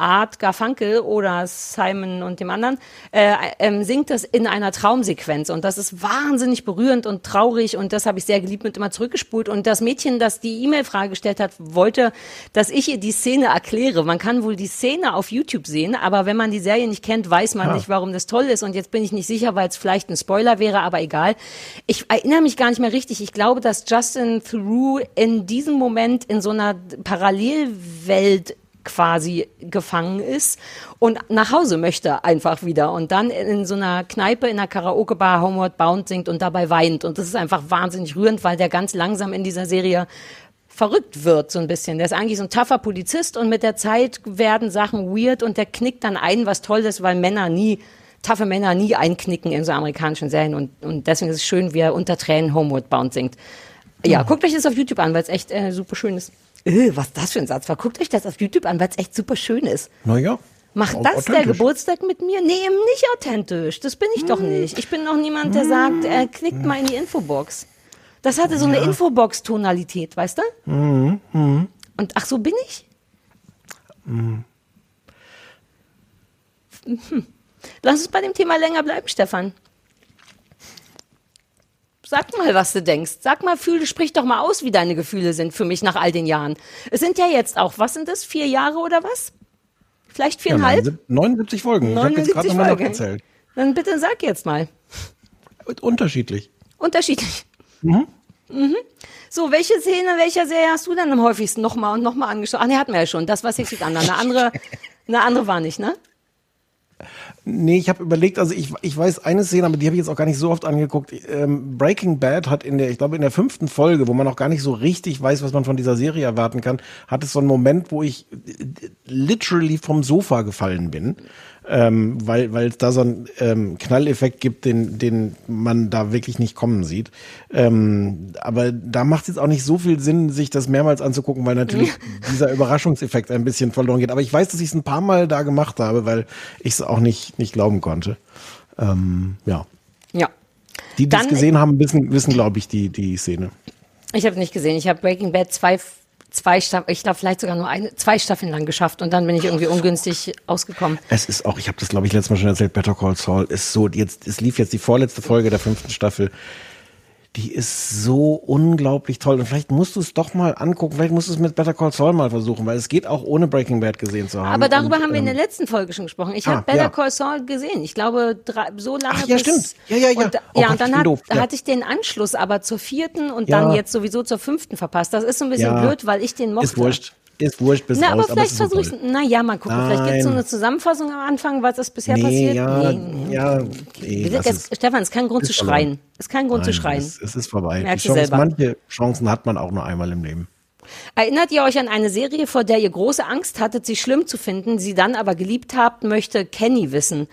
Art Garfunkel oder Simon und dem anderen, äh, ähm, singt das in einer Traumsequenz und das ist wahnsinnig berührend und traurig und das habe ich sehr geliebt und immer zurückgespult und das Mädchen, das die E-Mail-Frage gestellt hat, wollte, dass ich ihr die Szene erkläre. Man kann wohl die Szene auf YouTube sehen, aber wenn man die Serie nicht kennt, weiß man
Ah.
nicht, warum das toll ist und jetzt bin ich nicht sicher, weil es vielleicht ein Spoiler wäre, aber egal. Ich erinnere mich gar nicht mehr richtig. Ich glaube, dass Justin Theroux in diesem Moment in so einer Parallelwelt quasi gefangen ist und nach Hause möchte einfach wieder und dann in so einer Kneipe in einer Karaoke-Bar Homeward Bound singt und dabei weint und das ist einfach wahnsinnig rührend, weil der ganz langsam in dieser Serie verrückt wird so ein bisschen. Der ist eigentlich so ein tougher Polizist und mit der Zeit werden Sachen weird und der knickt dann ein, was toll ist, weil Männer nie taffe Männer nie einknicken in so amerikanischen Serien und, und deswegen ist es schön, wie er unter Tränen Homeward Bound singt. Ja, guckt euch das auf YouTube an, weil es echt äh, super schön ist. Äh, was das für ein Satz war. Guckt euch das auf YouTube an, weil es echt super schön ist.
Naja.
Macht das der. Geburtstag mit mir? Nee, eben nicht authentisch. Das bin ich doch nicht. Ich bin noch niemand, der sagt, äh, klickt mal in die Infobox. Das hatte so eine
Ja.
Infobox-Tonalität, weißt du?
Mhm. Mhm.
Und ach, so bin ich?
Mhm.
Hm. Lass uns bei dem Thema länger bleiben, Stefan. Sag mal, was du denkst. Sag mal, fühl, sprich doch mal aus, wie deine Gefühle sind für mich nach all den Jahren. Es sind ja jetzt auch, was sind das, vier Jahre oder was? Vielleicht
Ja,
viereinhalb?
79 79 Folgen. Ich habe jetzt gerade
79
nochmal
Folgen.
nachgezählt.
Dann bitte sag jetzt mal.
Unterschiedlich.
Unterschiedlich.
Mhm.
Mhm. So, welche Szene, welcher Serie hast du dann am häufigsten nochmal und nochmal angeschaut? Ach, nee, hatten wir ja schon. Das war Six Feet Under. Eine andere, eine andere war nicht, ne?
Nee, ich habe überlegt, also ich, ich weiß eine Szene, aber die habe ich jetzt auch gar nicht so oft angeguckt. Ähm, Breaking Bad hat in der, ich glaube in der fünften Folge, wo man auch gar nicht so richtig weiß, was man von dieser Serie erwarten kann, hat es so einen Moment, wo ich äh, literally vom Sofa gefallen bin, ähm, weil weil es da so einen ähm, Knalleffekt gibt, den den man da wirklich nicht kommen sieht. Ähm, aber da macht es jetzt auch nicht so viel Sinn, sich das mehrmals anzugucken, weil natürlich dieser Überraschungseffekt ein bisschen verloren geht. Aber ich weiß, dass ich es ein paar Mal da gemacht habe, weil ich es auch nicht, nicht glauben konnte. Ähm, ja.
Ja.
Die, die es gesehen haben, wissen, wissen glaube ich, die, die Szene.
Ich habe nicht gesehen. Ich habe Breaking Bad zwei, zwei Staffeln, ich glaube vielleicht sogar nur eine, zwei Staffeln lang geschafft und dann bin ich irgendwie ungünstig ausgekommen.
Es ist auch, ich habe das glaube ich letztes Mal schon erzählt, Better Call Saul ist so, jetzt, es lief jetzt die vorletzte Folge der fünften Staffel. Die ist so unglaublich toll. Und vielleicht musst du es doch mal angucken. Vielleicht musst du es mit Better Call Saul mal versuchen, weil es geht auch ohne Breaking Bad gesehen zu haben.
Aber darüber
Und,
haben wir in der
ähm,
letzten Folge schon gesprochen. Ich
Ah,
habe Better
ja.
Call Saul gesehen. Ich glaube, drei, so lange.
Ach ja,
bis-
stimmt. Ja, ja, ja.
Und,
Oh
ja,
Gott,
und dann hat,
doof. Ja.
hatte ich den Anschluss aber zur vierten und
Ja.
dann jetzt sowieso zur fünften verpasst. Das ist so ein bisschen blöd, weil ich den mochte.
Ist wurscht. Ist wurscht bis
Na,
raus.
aber vielleicht
ist
versuche ich,
toll.
na ja, mal gucken. Vielleicht gibt es so
Nein.
eine Zusammenfassung am Anfang, was ist bisher
Nee,
passiert.
ja,
Nee.
ja,
jetzt,
es.
Stefan, es ist kein Grund
Ist
zu
verloren.
schreien. Es ist kein Grund zu
Nein,
schreien.
Es, es ist vorbei.
Merkst
Chance, manche Chancen hat man auch nur einmal im Leben.
Erinnert ihr euch an eine Serie, vor der ihr große Angst hattet, sie schlimm zu finden, sie dann aber geliebt habt, möchte Kenny wissen.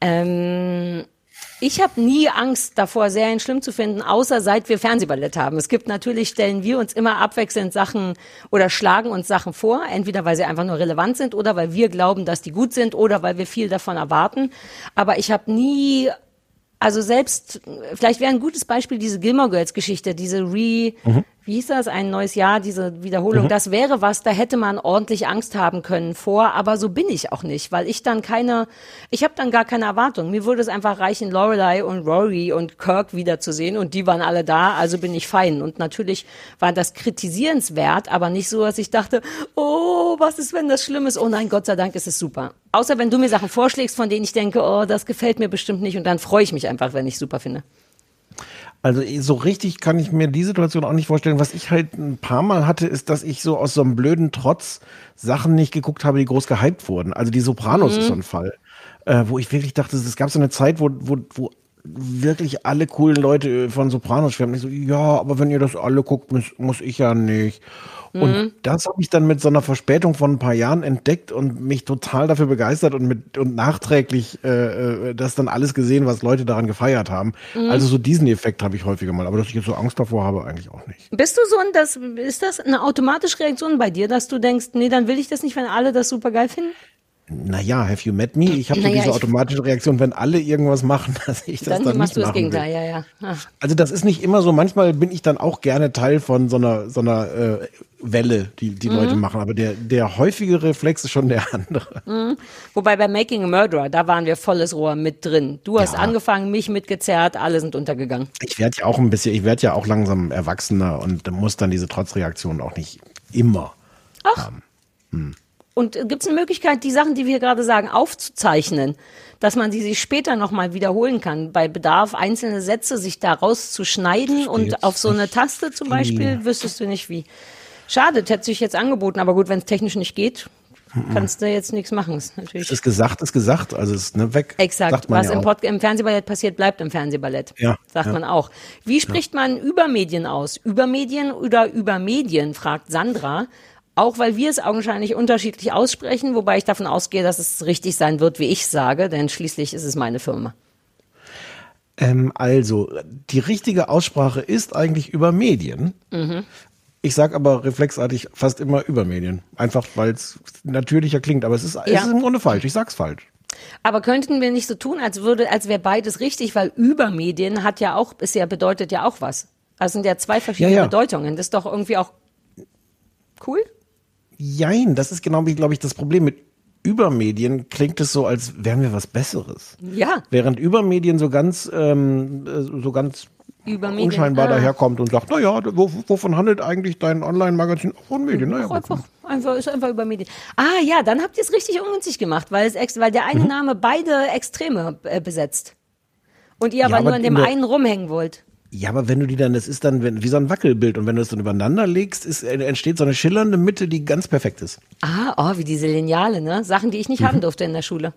Ähm, ich habe nie Angst davor, Serien schlimm zu finden, außer seit wir Fernsehballett haben. Es gibt natürlich, stellen wir uns immer abwechselnd Sachen oder schlagen uns Sachen vor, entweder weil sie einfach nur relevant sind oder weil wir glauben, dass die gut sind oder weil wir viel davon erwarten. Aber ich habe nie also selbst, vielleicht wäre ein gutes Beispiel diese Gilmore Girls Geschichte, diese Re, wie hieß das, ein neues Jahr, diese Wiederholung,
Mhm.
das wäre was, da hätte man ordentlich Angst haben können vor, aber so bin ich auch nicht, weil ich dann keine, ich habe dann gar keine Erwartung. Mir würde es einfach reichen, Lorelei und Rory und Kirk wiederzusehen und die waren alle da, also bin ich fein. Und natürlich war das kritisierenswert, aber nicht so, dass ich dachte, oh, was ist, wenn das schlimm ist? Oh nein, Gott sei Dank ist es super. Außer wenn du mir Sachen vorschlägst, von denen ich denke, oh, das gefällt mir bestimmt nicht und dann freue ich mich einfach, wenn ich super finde.
Also so richtig kann ich mir die Situation auch nicht vorstellen. Was ich halt ein paar Mal hatte, ist, dass ich so aus so einem blöden Trotz Sachen nicht geguckt habe, die groß gehypt wurden. Also die Sopranos
Mhm.
ist so ein Fall, äh, wo ich wirklich dachte, es gab so eine Zeit, wo, wo, wo wirklich alle coolen Leute von Sopranos schwärmen. Ich so, ja, aber wenn ihr das alle guckt, muss, muss ich ja nicht. Und
Mhm.
das habe ich dann mit so einer Verspätung von ein paar Jahren entdeckt und mich total dafür begeistert und mit und nachträglich äh, äh, das dann alles gesehen, was Leute daran gefeiert haben.
Mhm.
Also so diesen Effekt habe ich häufiger mal, aber dass ich jetzt so Angst davor habe, eigentlich auch nicht.
Bist du so ein, das, ist das eine automatische Reaktion bei dir, dass du denkst, nee, dann will ich das nicht, wenn alle das super geil finden?
Naja, have you met me? Ich habe so
Naja,
diese automatische Reaktion, wenn alle irgendwas machen, dass ich das
dann
dann,
machst
nicht
du das
machen will.
Gegenteil, ja, ja. Ah.
Also das ist nicht immer so. Manchmal bin ich dann auch gerne Teil von so einer so einer äh, Welle, die die
Mhm.
Leute machen. Aber der der häufige Reflex ist schon der andere.
Mhm. Wobei bei Making a Murderer, da waren wir volles Rohr mit drin. Du hast
Ja.
angefangen, mich mitgezerrt, alle sind untergegangen.
Ich werde ja auch ein bisschen, ich werde ja auch langsam erwachsener und muss dann diese Trotzreaktion auch nicht immer.
Ach. Und gibt es eine Möglichkeit, die Sachen, die wir gerade sagen, aufzuzeichnen, dass man die sich später nochmal wiederholen kann? Bei Bedarf einzelne Sätze sich da rauszuschneiden und auf so eine Taste zum Beispiel, wüsstest du nicht wie. Schade, das hätte sich jetzt angeboten, aber gut, wenn es technisch nicht geht, kannst du jetzt nichts machen. Ist natürlich
Es ist gesagt, ist gesagt, also es ist ne, weg.
Exakt. Was
ja
im. Pod im Fernsehballett passiert, bleibt im Fernsehballett.
Ja,
Sagt
ja.
man auch. Wie spricht man Übermedien aus? Übermedien oder Übermedien, fragt Sandra. Auch weil wir es augenscheinlich unterschiedlich aussprechen, wobei ich davon ausgehe, dass es richtig sein wird, wie ich sage, denn schließlich ist es meine Firma.
Ähm, also, die richtige Aussprache ist eigentlich über Medien.
Mhm.
Ich sage aber reflexartig fast immer über Medien. Einfach weil es natürlicher klingt. Aber es ist, es
Ja.
ist im Grunde falsch. Ich sag's falsch.
Aber könnten wir nicht so tun, als würde, als wäre beides richtig, weil Übermedien hat ja auch, ist ja, bedeutet ja auch was. Also sind ja zwei verschiedene
Ja, ja.
Bedeutungen. Das ist doch irgendwie auch cool.
Jein, das ist genau wie, glaube ich, das Problem mit Übermedien klingt es so, als wären wir was Besseres.
Ja.
Während Übermedien so ganz, ähm, äh, so ganz
Übermedien.
unscheinbar
Ah.
daherkommt und sagt, na ja, wo, wovon handelt eigentlich dein Online-Magazin? Von Medien, naja.
Einfach, einfach, ist einfach über Medien. Ah ja, dann habt ihr es richtig ungünstig gemacht, weil, es weil der eine Name beide Extreme äh, besetzt. Und ihr
Ja,
aber
aber
nur an dem einen rumhängen wollt.
Ja, aber wenn du die dann, das ist dann wie so ein Wackelbild und wenn du es dann übereinander legst, ist, äh, entsteht so eine schillernde Mitte, die ganz perfekt ist.
Ah, oh, wie diese Lineale, ne? Sachen, die ich nicht haben durfte in der Schule.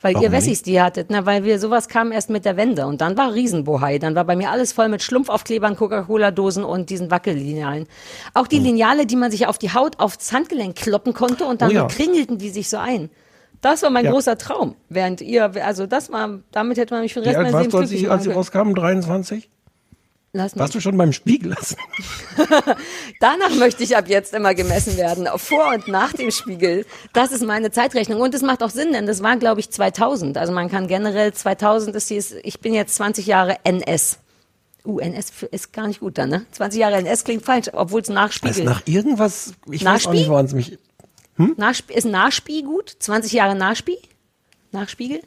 Weil
Warum
ihr Wessis die hattet, na, weil wir sowas kam erst mit der Wende und dann war Riesenbohai. Dann war bei mir alles voll mit Schlumpfaufklebern, Coca-Cola-Dosen und diesen Wackellinealen. Auch die Lineale, die man sich auf die Haut, aufs Handgelenk kloppen konnte und dann
Oh ja.
kringelten die sich so ein. Das war mein
Ja.
großer Traum. Während ihr, also das war, damit hätte man mich für den Rest meines Lebens
als, sie rauskamen? 23?
Lass.
Warst du schon beim Spiegel?
Danach möchte ich ab jetzt immer gemessen werden, vor und nach dem Spiegel. Das ist meine Zeitrechnung und es macht auch Sinn, denn das war, glaube ich, 2000. Also man kann generell 2000 ist dies, ich bin jetzt 20 Jahre NS. Uh, NS ist gar nicht gut dann, ne? 20 Jahre NS klingt falsch, obwohl es
Das
Nachspiegel.
nach irgendwas, ich weiß auch
Nachspiel?
nicht, woran es mich.
Nachsp ist Nachspie gut? 20 Jahre Nachspie? Nachspiegel?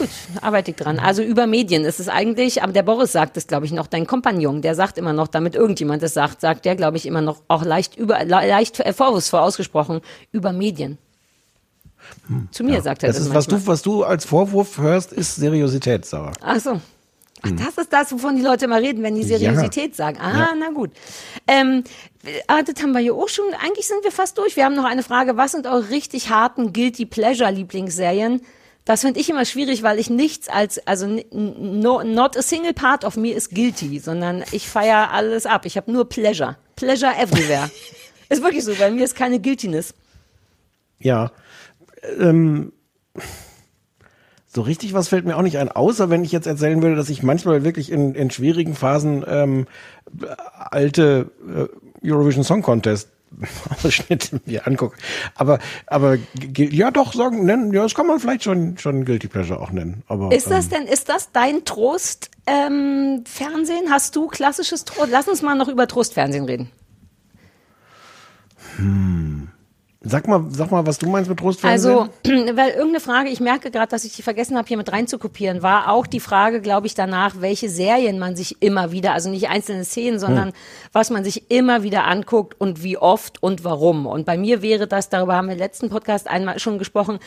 Gut, arbeite ich dran. Also über Medien ist es eigentlich, aber der Boris sagt es, glaube ich, noch, dein Kompagnon, der sagt immer noch, damit irgendjemand es sagt, sagt der, glaube ich, immer noch auch leicht über, le- leicht äh, vorwurfsvoll ausgesprochen, über Medien. Zu mir sagt er
Das
das,
ist, was du, was du als Vorwurf hörst, ist Seriosität, Sarah.
Ach so. Ach, das ist das, wovon die Leute mal reden, wenn die Seriosität sagen. Ah,
Ja.
na gut. Ähm, ah, das haben wir hier auch schon. Eigentlich sind wir fast durch. Wir haben noch eine Frage. Was sind eure richtig harten Guilty Pleasure Lieblingsserien? Das finde ich immer schwierig, weil ich nichts als, also no, not a single part of me is guilty, sondern ich feiere alles ab. Ich habe nur Pleasure. Pleasure everywhere. ist wirklich so, bei mir ist keine Guiltiness.
Ja. Ähm, so richtig was fällt mir auch nicht ein, außer wenn ich jetzt erzählen würde, dass ich manchmal wirklich in, in schwierigen Phasen ähm, alte äh, Eurovision Song Contest Ausschnitte mir angucke. Aber, aber ja doch, sagen, nennen, ja, das kann man vielleicht schon, schon Guilty Pleasure auch nennen. Aber,
Ist das
ähm,
denn, ist das dein Trost ähm, Fernsehen? Hast du klassisches Trost? Lass uns mal noch über Trostfernsehen reden.
hm. Sag mal, sag mal, was du meinst mit Trostfernsehen.
Also, weil irgendeine Frage, ich merke gerade, dass ich die vergessen habe, hier mit reinzukopieren, war auch die Frage, glaube ich, danach, welche Serien man sich immer wieder, also nicht einzelne Szenen, sondern
Hm.
was man sich immer wieder anguckt und wie oft und warum. Und bei mir wäre das, darüber haben wir im letzten Podcast einmal schon gesprochen,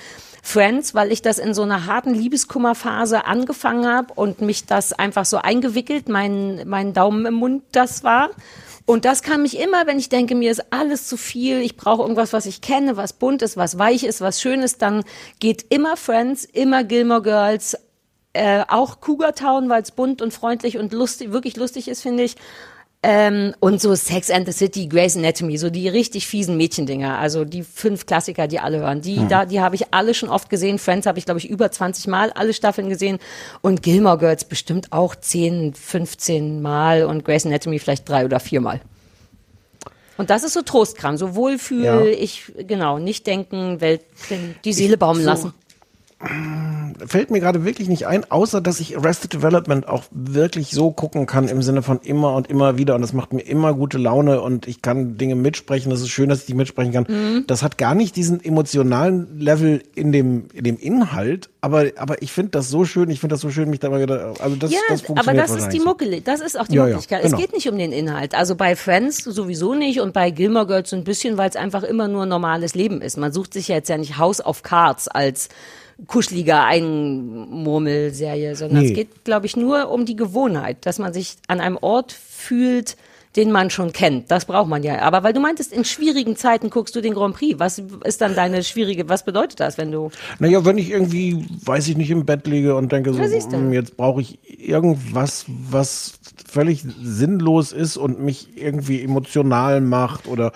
Friends, weil ich das in so einer harten Liebeskummerphase angefangen habe und mich das einfach so eingewickelt, mein, mein Daumen im Mund das war. Und das kann mich immer, wenn ich denke, mir ist alles zu viel, ich brauche irgendwas, was ich kenne, was bunt ist, was weich ist, was schön ist, dann geht immer Friends, immer Gilmore Girls, äh, auch Cougar Town, weil es bunt und freundlich und lustig, wirklich lustig ist, finde ich. Ähm, und so Sex and the City, Grey's Anatomy, so die richtig fiesen Mädchendinger, also die fünf Klassiker, die alle hören, die
Hm.
da, die habe ich alle schon oft gesehen. Friends habe ich glaube ich über 20 Mal alle Staffeln gesehen und Gilmore Girls bestimmt auch 10, 15 Mal und Grey's Anatomy vielleicht drei oder vier Mal. Und das ist so Trostkram, so Wohlfühl,
Ja.
ich genau nicht denken, Welt, die Seele baumeln
so-
lassen.
Fällt mir gerade wirklich nicht ein, außer dass ich Arrested Development auch wirklich so gucken kann im Sinne von immer und immer wieder und das macht mir immer gute Laune und ich kann Dinge mitsprechen. Das ist schön, dass ich die mitsprechen kann.
Mhm.
Das hat gar nicht diesen emotionalen Level in dem in dem Inhalt, aber aber ich finde das so schön. Ich finde das so schön, mich da mal gedacht, also das
ja,
das
aber
funktioniert
das ist die. Mucke, das ist auch die
Ja, ja,
Möglichkeit.
genau.
Es geht nicht um den Inhalt. Also bei Friends sowieso nicht und bei Gilmore Girls so ein bisschen, weil es einfach immer nur normales Leben ist. Man sucht sich ja jetzt ja nicht House of Cards als kuschelige Einmurmelserie, sondern
Nee.
es geht, glaube ich, nur um die Gewohnheit, dass man sich an einem Ort fühlt, den man schon kennt. Das braucht man ja. Aber weil du meintest, in schwierigen Zeiten guckst du den Grand Prix. Was ist dann deine schwierige, was bedeutet das, wenn du
Naja, wenn ich irgendwie, weiß ich nicht, im Bett liege und denke so, hm, jetzt brauche ich irgendwas, was völlig sinnlos ist und mich irgendwie emotional macht oder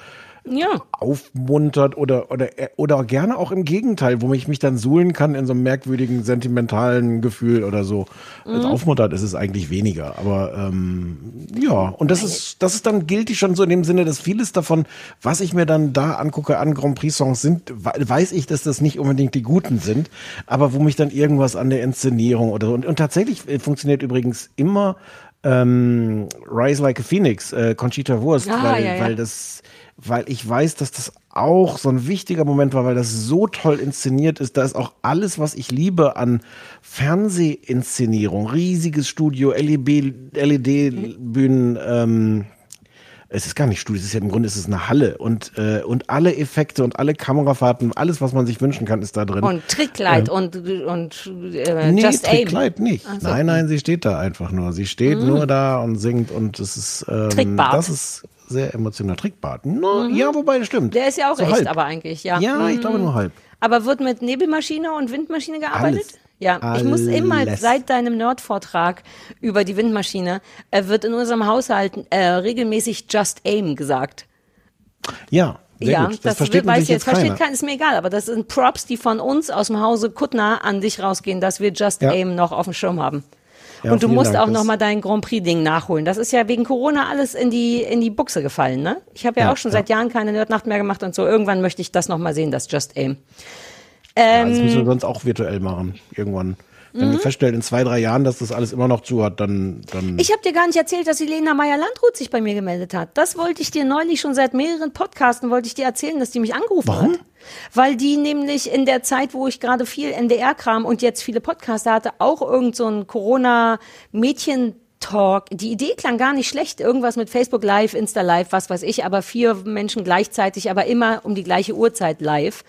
ja.
aufmuntert oder, oder, oder gerne auch im Gegenteil, wo ich mich dann suhlen kann in so einem merkwürdigen, sentimentalen Gefühl oder so.
Mhm.
Aufmuntert ist es eigentlich weniger, aber ähm, ja, und das ist, das ist dann gilt schon so in dem Sinne, dass vieles davon, was ich mir dann da angucke an Grand Prix Songs sind, we- weiß ich, dass das nicht unbedingt die guten sind, aber wo mich dann irgendwas an der Inszenierung oder so, und, und tatsächlich äh, funktioniert übrigens immer ähm, Rise Like a Phoenix, äh, Conchita Wurst,
Ah,
weil,
ja, ja.
weil das, weil ich weiß, dass das auch so ein wichtiger Moment war, weil das so toll inszeniert ist. Da ist auch alles, was ich liebe an Fernsehinszenierung, riesiges Studio, LED, LED-Bühnen, ähm, es ist gar nicht Studio, es ist ja im Grunde ist es eine Halle und äh, und alle Effekte und alle Kamerafahrten, alles was man sich wünschen kann, ist da drin.
und Trickkleid
Ähm,
und und äh,
nee,
Just Aim.
Trickleid nicht.
So.
Nein, nein, sie steht da einfach nur. Sie steht
Mhm.
nur da und singt und es ist ähm,
Trickbart.
das ist sehr emotional. Trickbart. No, Ja, wobei das stimmt.
Mhm. Der ist ja auch
So
echt,
halb.
aber eigentlich, ja.
Ja, ich
Mhm.
glaube nur halb.
Aber wird mit Nebelmaschine und Windmaschine gearbeitet?
Alles.
Ja, ich muss immer
Alles.
seit deinem Nerd-Vortrag über die Windmaschine, äh, wird in unserem Haushalt äh, regelmäßig Just Aim gesagt.
Ja, sehr
ja,
gut. Das,
das
versteht
weiß jetzt
jetzt keiner.
versteht keiner, ist mir egal, aber das sind Props, die von uns aus dem Hause Kuttner an dich rausgehen, dass wir Just
Ja.
Aim noch auf dem Schirm haben.
Ja,
und du musst
Dank,
auch noch
das-
mal dein Grand Prix Ding nachholen. Das ist ja wegen Corona alles in die in die Buchse gefallen, ne? Ich habe ja,
Ja,
auch schon seit Jahren keine Nerdnacht mehr gemacht und so. Irgendwann möchte ich das noch mal sehen, das Just Aim.
Ja, das
Ähm,
müssen wir sonst auch virtuell machen. Irgendwann. Wenn wir
Mhm.
feststellen, in zwei, drei Jahren, dass das alles immer noch zu hat, dann, dann.
Ich habe dir gar nicht erzählt, dass die Lena Meyer-Landrut sich bei mir gemeldet hat. Das wollte ich dir neulich schon seit mehreren Podcasten, wollte ich dir erzählen, dass die mich angerufen
Warum?
hat. Weil die nämlich in der Zeit, wo ich gerade viel NDR-Kram und jetzt viele Podcaster hatte, auch irgend so ein Corona-Mädchen-Talk. Die Idee klang gar nicht schlecht. Irgendwas mit Facebook Live, Insta Live, was weiß ich, aber vier Menschen gleichzeitig, aber immer um die gleiche Uhrzeit live.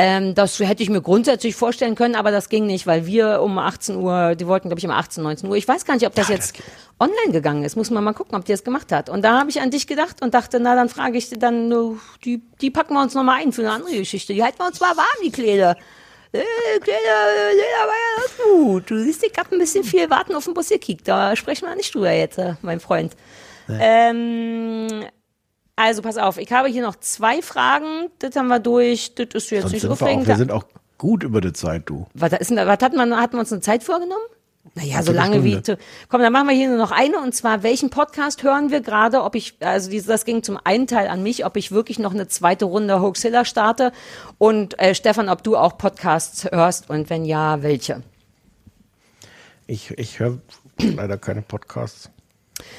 Ähm, das hätte ich mir grundsätzlich vorstellen können, aber das ging nicht, weil wir um 18 Uhr, die wollten, glaube ich, um 18, 19 Uhr. Ich weiß gar nicht, ob das jetzt online gegangen ist. Muss man mal gucken, ob die das gemacht hat. Und da habe ich an dich gedacht und dachte, na, dann frage ich dann, uh, die, die packen wir uns nochmal ein für eine andere Geschichte. Die halten wir uns mal warm, die Kleider. Äh, Kleider, Kleider war ja das gut. Du siehst, ich hab ein bisschen viel warten auf den Bus gekickt. Da sprechen wir nicht drüber jetzt, äh, mein Freund. Ähm, also pass auf, ich habe hier noch zwei Fragen. Das haben wir durch. Das ist jetzt
Sonst
nicht
sind wir, auch, wir sind auch gut über die Zeit, du.
Was, ist was hat man, hatten wir uns eine Zeit vorgenommen? Naja, so lange wie. zu- Komm, dann machen wir hier nur noch eine und zwar, welchen Podcast hören wir gerade? Ob ich, also das ging zum einen Teil an mich, ob ich wirklich noch eine zweite Runde Hoaxilla starte und äh, Stefan, ob du auch Podcasts hörst und wenn ja, welche?
Ich, ich höre leider keine Podcasts.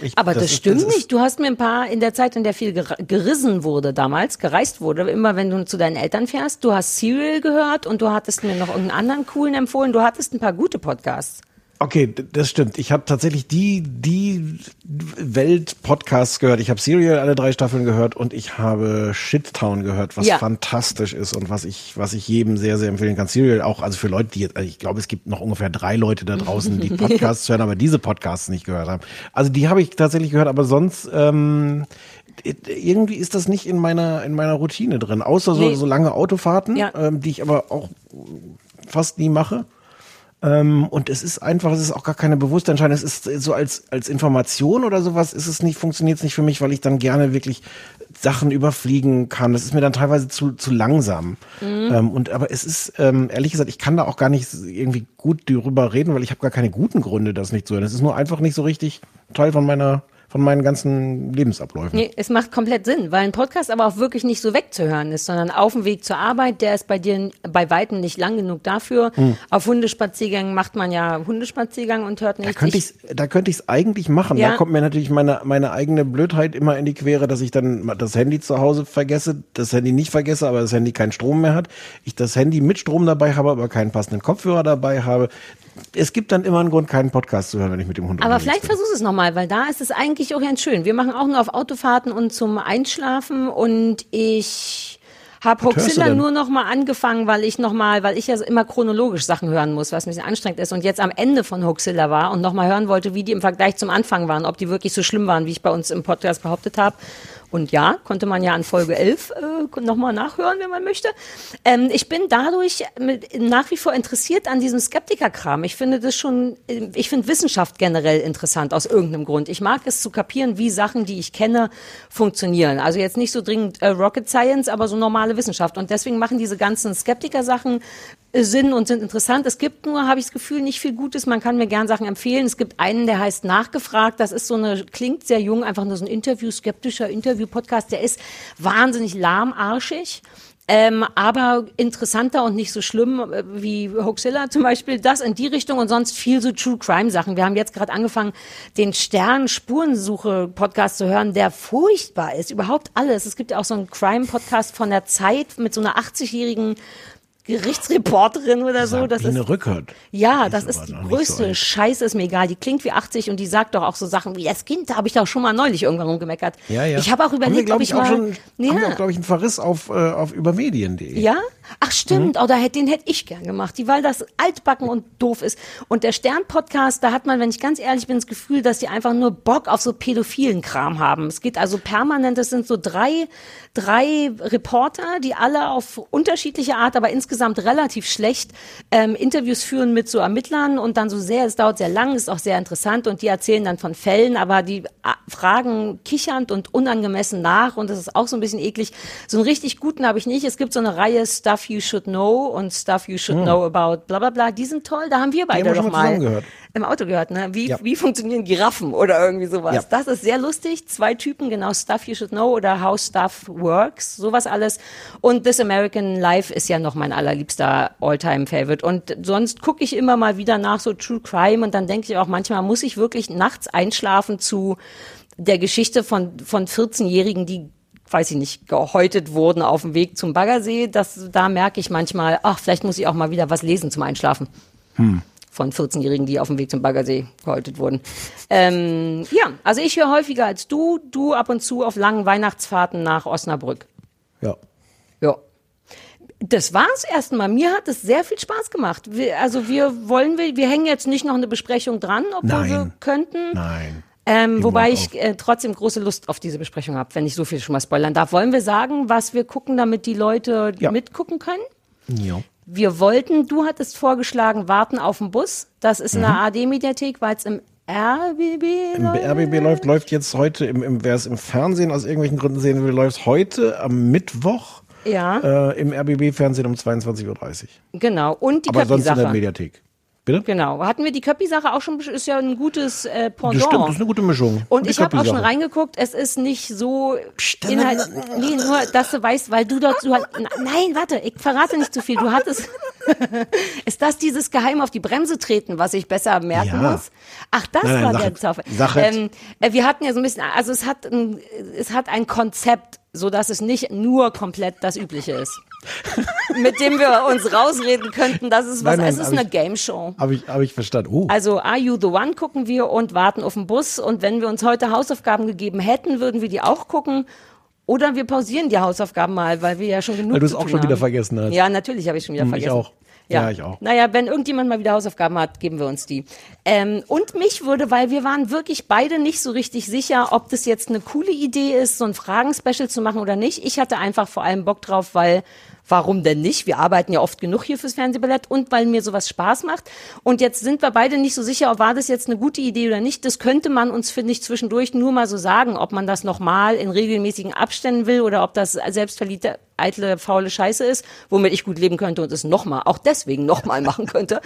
Ich,
Aber das,
ist-
stimmt
ist-
nicht. Du hast mir ein paar in der Zeit, in der viel ger gerissen wurde damals, gereist wurde, immer wenn du zu deinen Eltern fährst, du hast Serial gehört und du hattest mir noch irgendeinen anderen coolen empfohlen. Du hattest ein paar gute Podcasts.
Okay, das stimmt. Ich habe tatsächlich die die Welt-Podcasts gehört. Ich habe Serial alle drei Staffeln gehört und ich habe Shittown gehört, was
Ja.
fantastisch ist und was ich was ich jedem sehr sehr empfehlen kann. Serial auch also für Leute, die jetzt, also ich glaube, es gibt noch ungefähr drei Leute da draußen, die Podcasts hören, aber diese Podcasts nicht gehört haben. Also die habe ich tatsächlich gehört, aber sonst ähm, irgendwie ist das nicht in meiner in meiner Routine drin, außer so,
Nee.
so lange Autofahrten,
Ja.
ähm, die ich aber auch fast nie mache. Ähm, und es ist einfach, es ist auch gar keine bewusste Entscheidung. Es ist so als, als Information oder sowas ist es nicht, funktioniert es nicht für mich, weil ich dann gerne wirklich Sachen überfliegen kann. Das ist mir dann teilweise zu, zu langsam.
Mhm.
Ähm, und aber es ist, ähm, ehrlich gesagt, ich kann da auch gar nicht irgendwie gut darüber reden, weil ich habe gar keine guten Gründe, das nicht zu hören. Es ist nur einfach nicht so richtig Teil von meiner, von meinen ganzen Lebensabläufen.
Nee, es macht komplett Sinn, weil ein Podcast aber auch wirklich nicht so wegzuhören ist, sondern auf dem Weg zur Arbeit, der ist bei dir bei Weitem nicht lang genug dafür.
Hm.
Auf Hundespaziergängen macht man ja Hundespaziergang und hört
Da
nicht.
könnte ich da könnte ich es eigentlich machen.
Ja.
Da kommt mir natürlich meine meine eigene Blödheit immer in die Quere, dass ich dann das Handy zu Hause vergesse, das Handy nicht vergesse, aber das Handy keinen Strom mehr hat. Ich das Handy mit Strom dabei habe, aber keinen passenden Kopfhörer dabei habe. Es gibt dann immer einen Grund, keinen Podcast zu hören, wenn ich mit dem Hund
aber vielleicht versuch es nochmal, weil da ist es eigentlich auch ganz schön. Wir machen auch nur auf Autofahrten und zum Einschlafen und ich habe
denn?
nur noch mal angefangen, weil ich noch mal, weil ich ja immer chronologisch Sachen hören muss, was ein bisschen anstrengend ist und jetzt am Ende von Hoaxilla war und noch mal hören wollte, wie die im Vergleich zum Anfang waren, ob die wirklich so schlimm waren, wie ich bei uns im Podcast behauptet habe. Und ja, konnte man ja an Folge 11 äh, nochmal nachhören, wenn man möchte. Ähm, ich bin dadurch mit, nach wie vor interessiert an diesem Skeptiker-Kram. Ich finde das schon, äh, ich finde Wissenschaft generell interessant aus irgendeinem Grund. Ich mag es zu kapieren, wie Sachen, die ich kenne, funktionieren. Also jetzt nicht so dringend äh, Rocket Science, aber so normale Wissenschaft. Und deswegen machen diese ganzen Skeptiker-Sachen Sinn und sind interessant. Es gibt nur, habe ich das Gefühl, nicht viel Gutes. Man kann mir gern Sachen empfehlen. Es gibt einen, der heißt Nachgefragt. Das ist so eine, klingt sehr jung, einfach nur so ein Interview, skeptischer Interview-Podcast. Der ist wahnsinnig lahmarschig. Ähm, aber interessanter und nicht so schlimm äh, wie Hoaxilla zum Beispiel. Das in die Richtung und sonst viel so True Crime Sachen. Wir haben jetzt gerade angefangen, den Stern Spurensuche Podcast zu hören, der furchtbar ist. Überhaupt alles. Es gibt ja auch so einen Crime Podcast von der Zeit mit so einer 80-jährigen Gerichtsreporterin oder so. Das ist
Sabine Rückert.
ja, das ist die
so
größte
alt.
Scheiße, ist mir egal. Die klingt wie 80 und die sagt doch auch so Sachen wie, das Kind, da habe ich doch schon mal neulich irgendwann rumgemeckert.
Ja, ja.
Ich habe auch
haben wir,
überlegt, ob ich
auch
mal...
schon,
ja.
haben wir auch, glaube ich, einen Verriss auf, äh, auf übermedien.de.
Ja? Ach stimmt, oh, da hätte, den hätte ich gern gemacht, die, weil das altbacken und doof ist. Und der Stern-Podcast, da hat man, wenn ich ganz ehrlich bin, das Gefühl, dass die einfach nur Bock auf so pädophilen Kram haben. Es geht also permanent, es sind so drei, drei Reporter, die alle auf unterschiedliche Art, aber insgesamt relativ schlecht ähm, Interviews führen mit so Ermittlern und dann so sehr, es dauert sehr lang, ist auch sehr interessant und die erzählen dann von Fällen, aber die ah, fragen kichernd und unangemessen nach und das ist auch so ein bisschen eklig. So einen richtig guten habe ich nicht. Es gibt so eine Reihe Stuff You Should Know und Stuff You Should
Hm.
Know About bla bla bla. Die sind toll, da haben wir beide
schon mal
im Auto gehört, ne? Wie,
Ja.
wie funktionieren Giraffen oder irgendwie sowas.
Ja.
Das ist sehr lustig. Zwei Typen, genau, Stuff You Should Know oder How Stuff Works, sowas alles. Und This American Life ist ja noch mein allerliebster All-Time-Favorite. Und sonst gucke ich immer mal wieder nach so True Crime und dann denke ich auch, manchmal muss ich wirklich nachts einschlafen zu der Geschichte von, von 14-Jährigen, die weiß ich nicht, gehäutet wurden auf dem Weg zum Baggersee. Das, da merke ich manchmal, ach, vielleicht muss ich auch mal wieder was lesen zum Einschlafen
Hm.
von 14-Jährigen, die auf dem Weg zum Baggersee gehäutet wurden. Ähm, ja, also ich höre häufiger als du, du ab und zu auf langen Weihnachtsfahrten nach Osnabrück.
Ja.
Ja. Das war's erstmal. Mir hat es sehr viel Spaß gemacht. Wir, also wir wollen, wir, wir hängen jetzt nicht noch eine Besprechung dran, obwohl
Nein.
wir könnten.
Nein.
Ähm, wobei ich äh, trotzdem große Lust auf diese Besprechung habe, wenn ich so viel schon mal spoilern darf. Wollen wir sagen, was wir gucken, damit die Leute
Ja.
mitgucken können?
Ja.
Wir wollten, du hattest vorgeschlagen, warten auf den Bus. Das ist in der AD-Mediathek, weil es im RBB
Im
läuft.
RBB läuft, läuft jetzt heute, im, im, wer es im Fernsehen aus irgendwelchen Gründen sehen will, läuft heute am Mittwoch
Ja,
äh, im RBB-Fernsehen um 22.30 Uhr.
genau. Und die
Aber sonst in der. Mediathek. Bitte?
Genau. Hatten wir die Köppi-Sache auch schon, ist ja ein gutes äh,
Das
Pendant.
stimmt, das ist eine gute Mischung.
Und
Die
ich habe auch schon reingeguckt, es ist nicht so Inhalt, nee, nur, dass du weißt, weil du dort, du, hat- nein, warte, ich verrate nicht zu viel, du hattest, ist das dieses Geheim auf die Bremse treten, was ich besser merken
Ja.
muss? Ach, das
Nein, nein,
war der. Zauber.
Es.
Ähm, äh, wir hatten ja so ein bisschen, also es hat ein, es hat ein Konzept, so dass es nicht nur komplett das Übliche ist. Mit dem wir uns rausreden könnten, das ist was,
Nein, nein,
es ist eine
ich-
Game Show.
Habe ich, hab ich verstanden. Oh.
Also Are You the One gucken wir und warten auf den Bus. Und wenn wir uns heute Hausaufgaben gegeben hätten, würden wir die auch gucken. Oder wir pausieren die Hausaufgaben mal, weil wir ja schon genug
Weil du es auch schon wieder
haben.
vergessen hast.
Ja, natürlich habe ich schon wieder
Hm, ich
vergessen.
auch. Ja, ich auch.
Naja, wenn irgendjemand mal wieder Hausaufgaben hat, geben wir uns die. Ähm, und mich würde, weil wir waren wirklich beide nicht so richtig sicher, ob das jetzt eine coole Idee ist, so ein Fragen-Special zu machen oder nicht. Ich hatte einfach vor allem Bock drauf, weil Warum denn nicht? Wir arbeiten ja oft genug hier fürs Fernsehballett und weil mir sowas Spaß macht. Und jetzt sind wir beide nicht so sicher, ob war das jetzt eine gute Idee oder nicht. Das könnte man uns, finde ich, zwischendurch nur mal so sagen, ob man das nochmal in regelmäßigen Abständen will oder ob das selbstverliebte, eitle, faule Scheiße ist, womit ich gut leben könnte und es nochmal, auch deswegen nochmal machen könnte.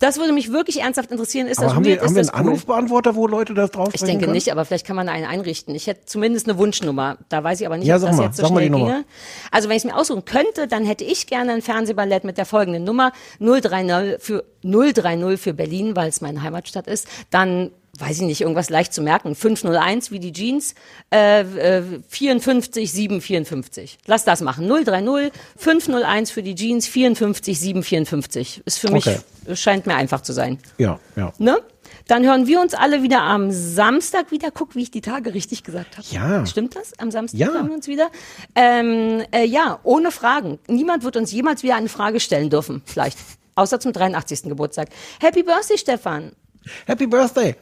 Das würde mich wirklich ernsthaft interessieren. Ist
Aber
das
haben
weird?
wir, haben
ist
wir
das
einen
cool?
Anrufbeantworter, wo Leute das drauf
Ich denke nicht, aber vielleicht kann man einen einrichten. Ich hätte zumindest eine Wunschnummer. Da weiß ich aber nicht,
Ja,
ob
sag
das
mal,
jetzt so
sag mal
schnell ginge. Also wenn ich es mir aussuchen könnte, dann hätte ich gerne ein Fernsehballett mit der folgenden Nummer 030 für 030 für Berlin, weil es meine Heimatstadt ist. Dann weiß ich nicht, irgendwas leicht zu merken. 501 wie die Jeans, äh, äh, 54 754. Lass das machen. 030 501 für die Jeans, 54 754. Ist für mich,
Okay.
scheint mir einfach zu sein.
Ja, ja.
Ne? Dann hören wir uns alle wieder am Samstag wieder. Guck, wie ich die Tage richtig gesagt habe.
Ja.
Stimmt das? Am Samstag
Ja.
hören wir uns wieder. Ähm, äh, ja, ohne Fragen. Niemand wird uns jemals wieder eine Frage stellen dürfen. Vielleicht. Außer zum 83. Geburtstag. Happy Birthday, Stefan.
Happy birthday!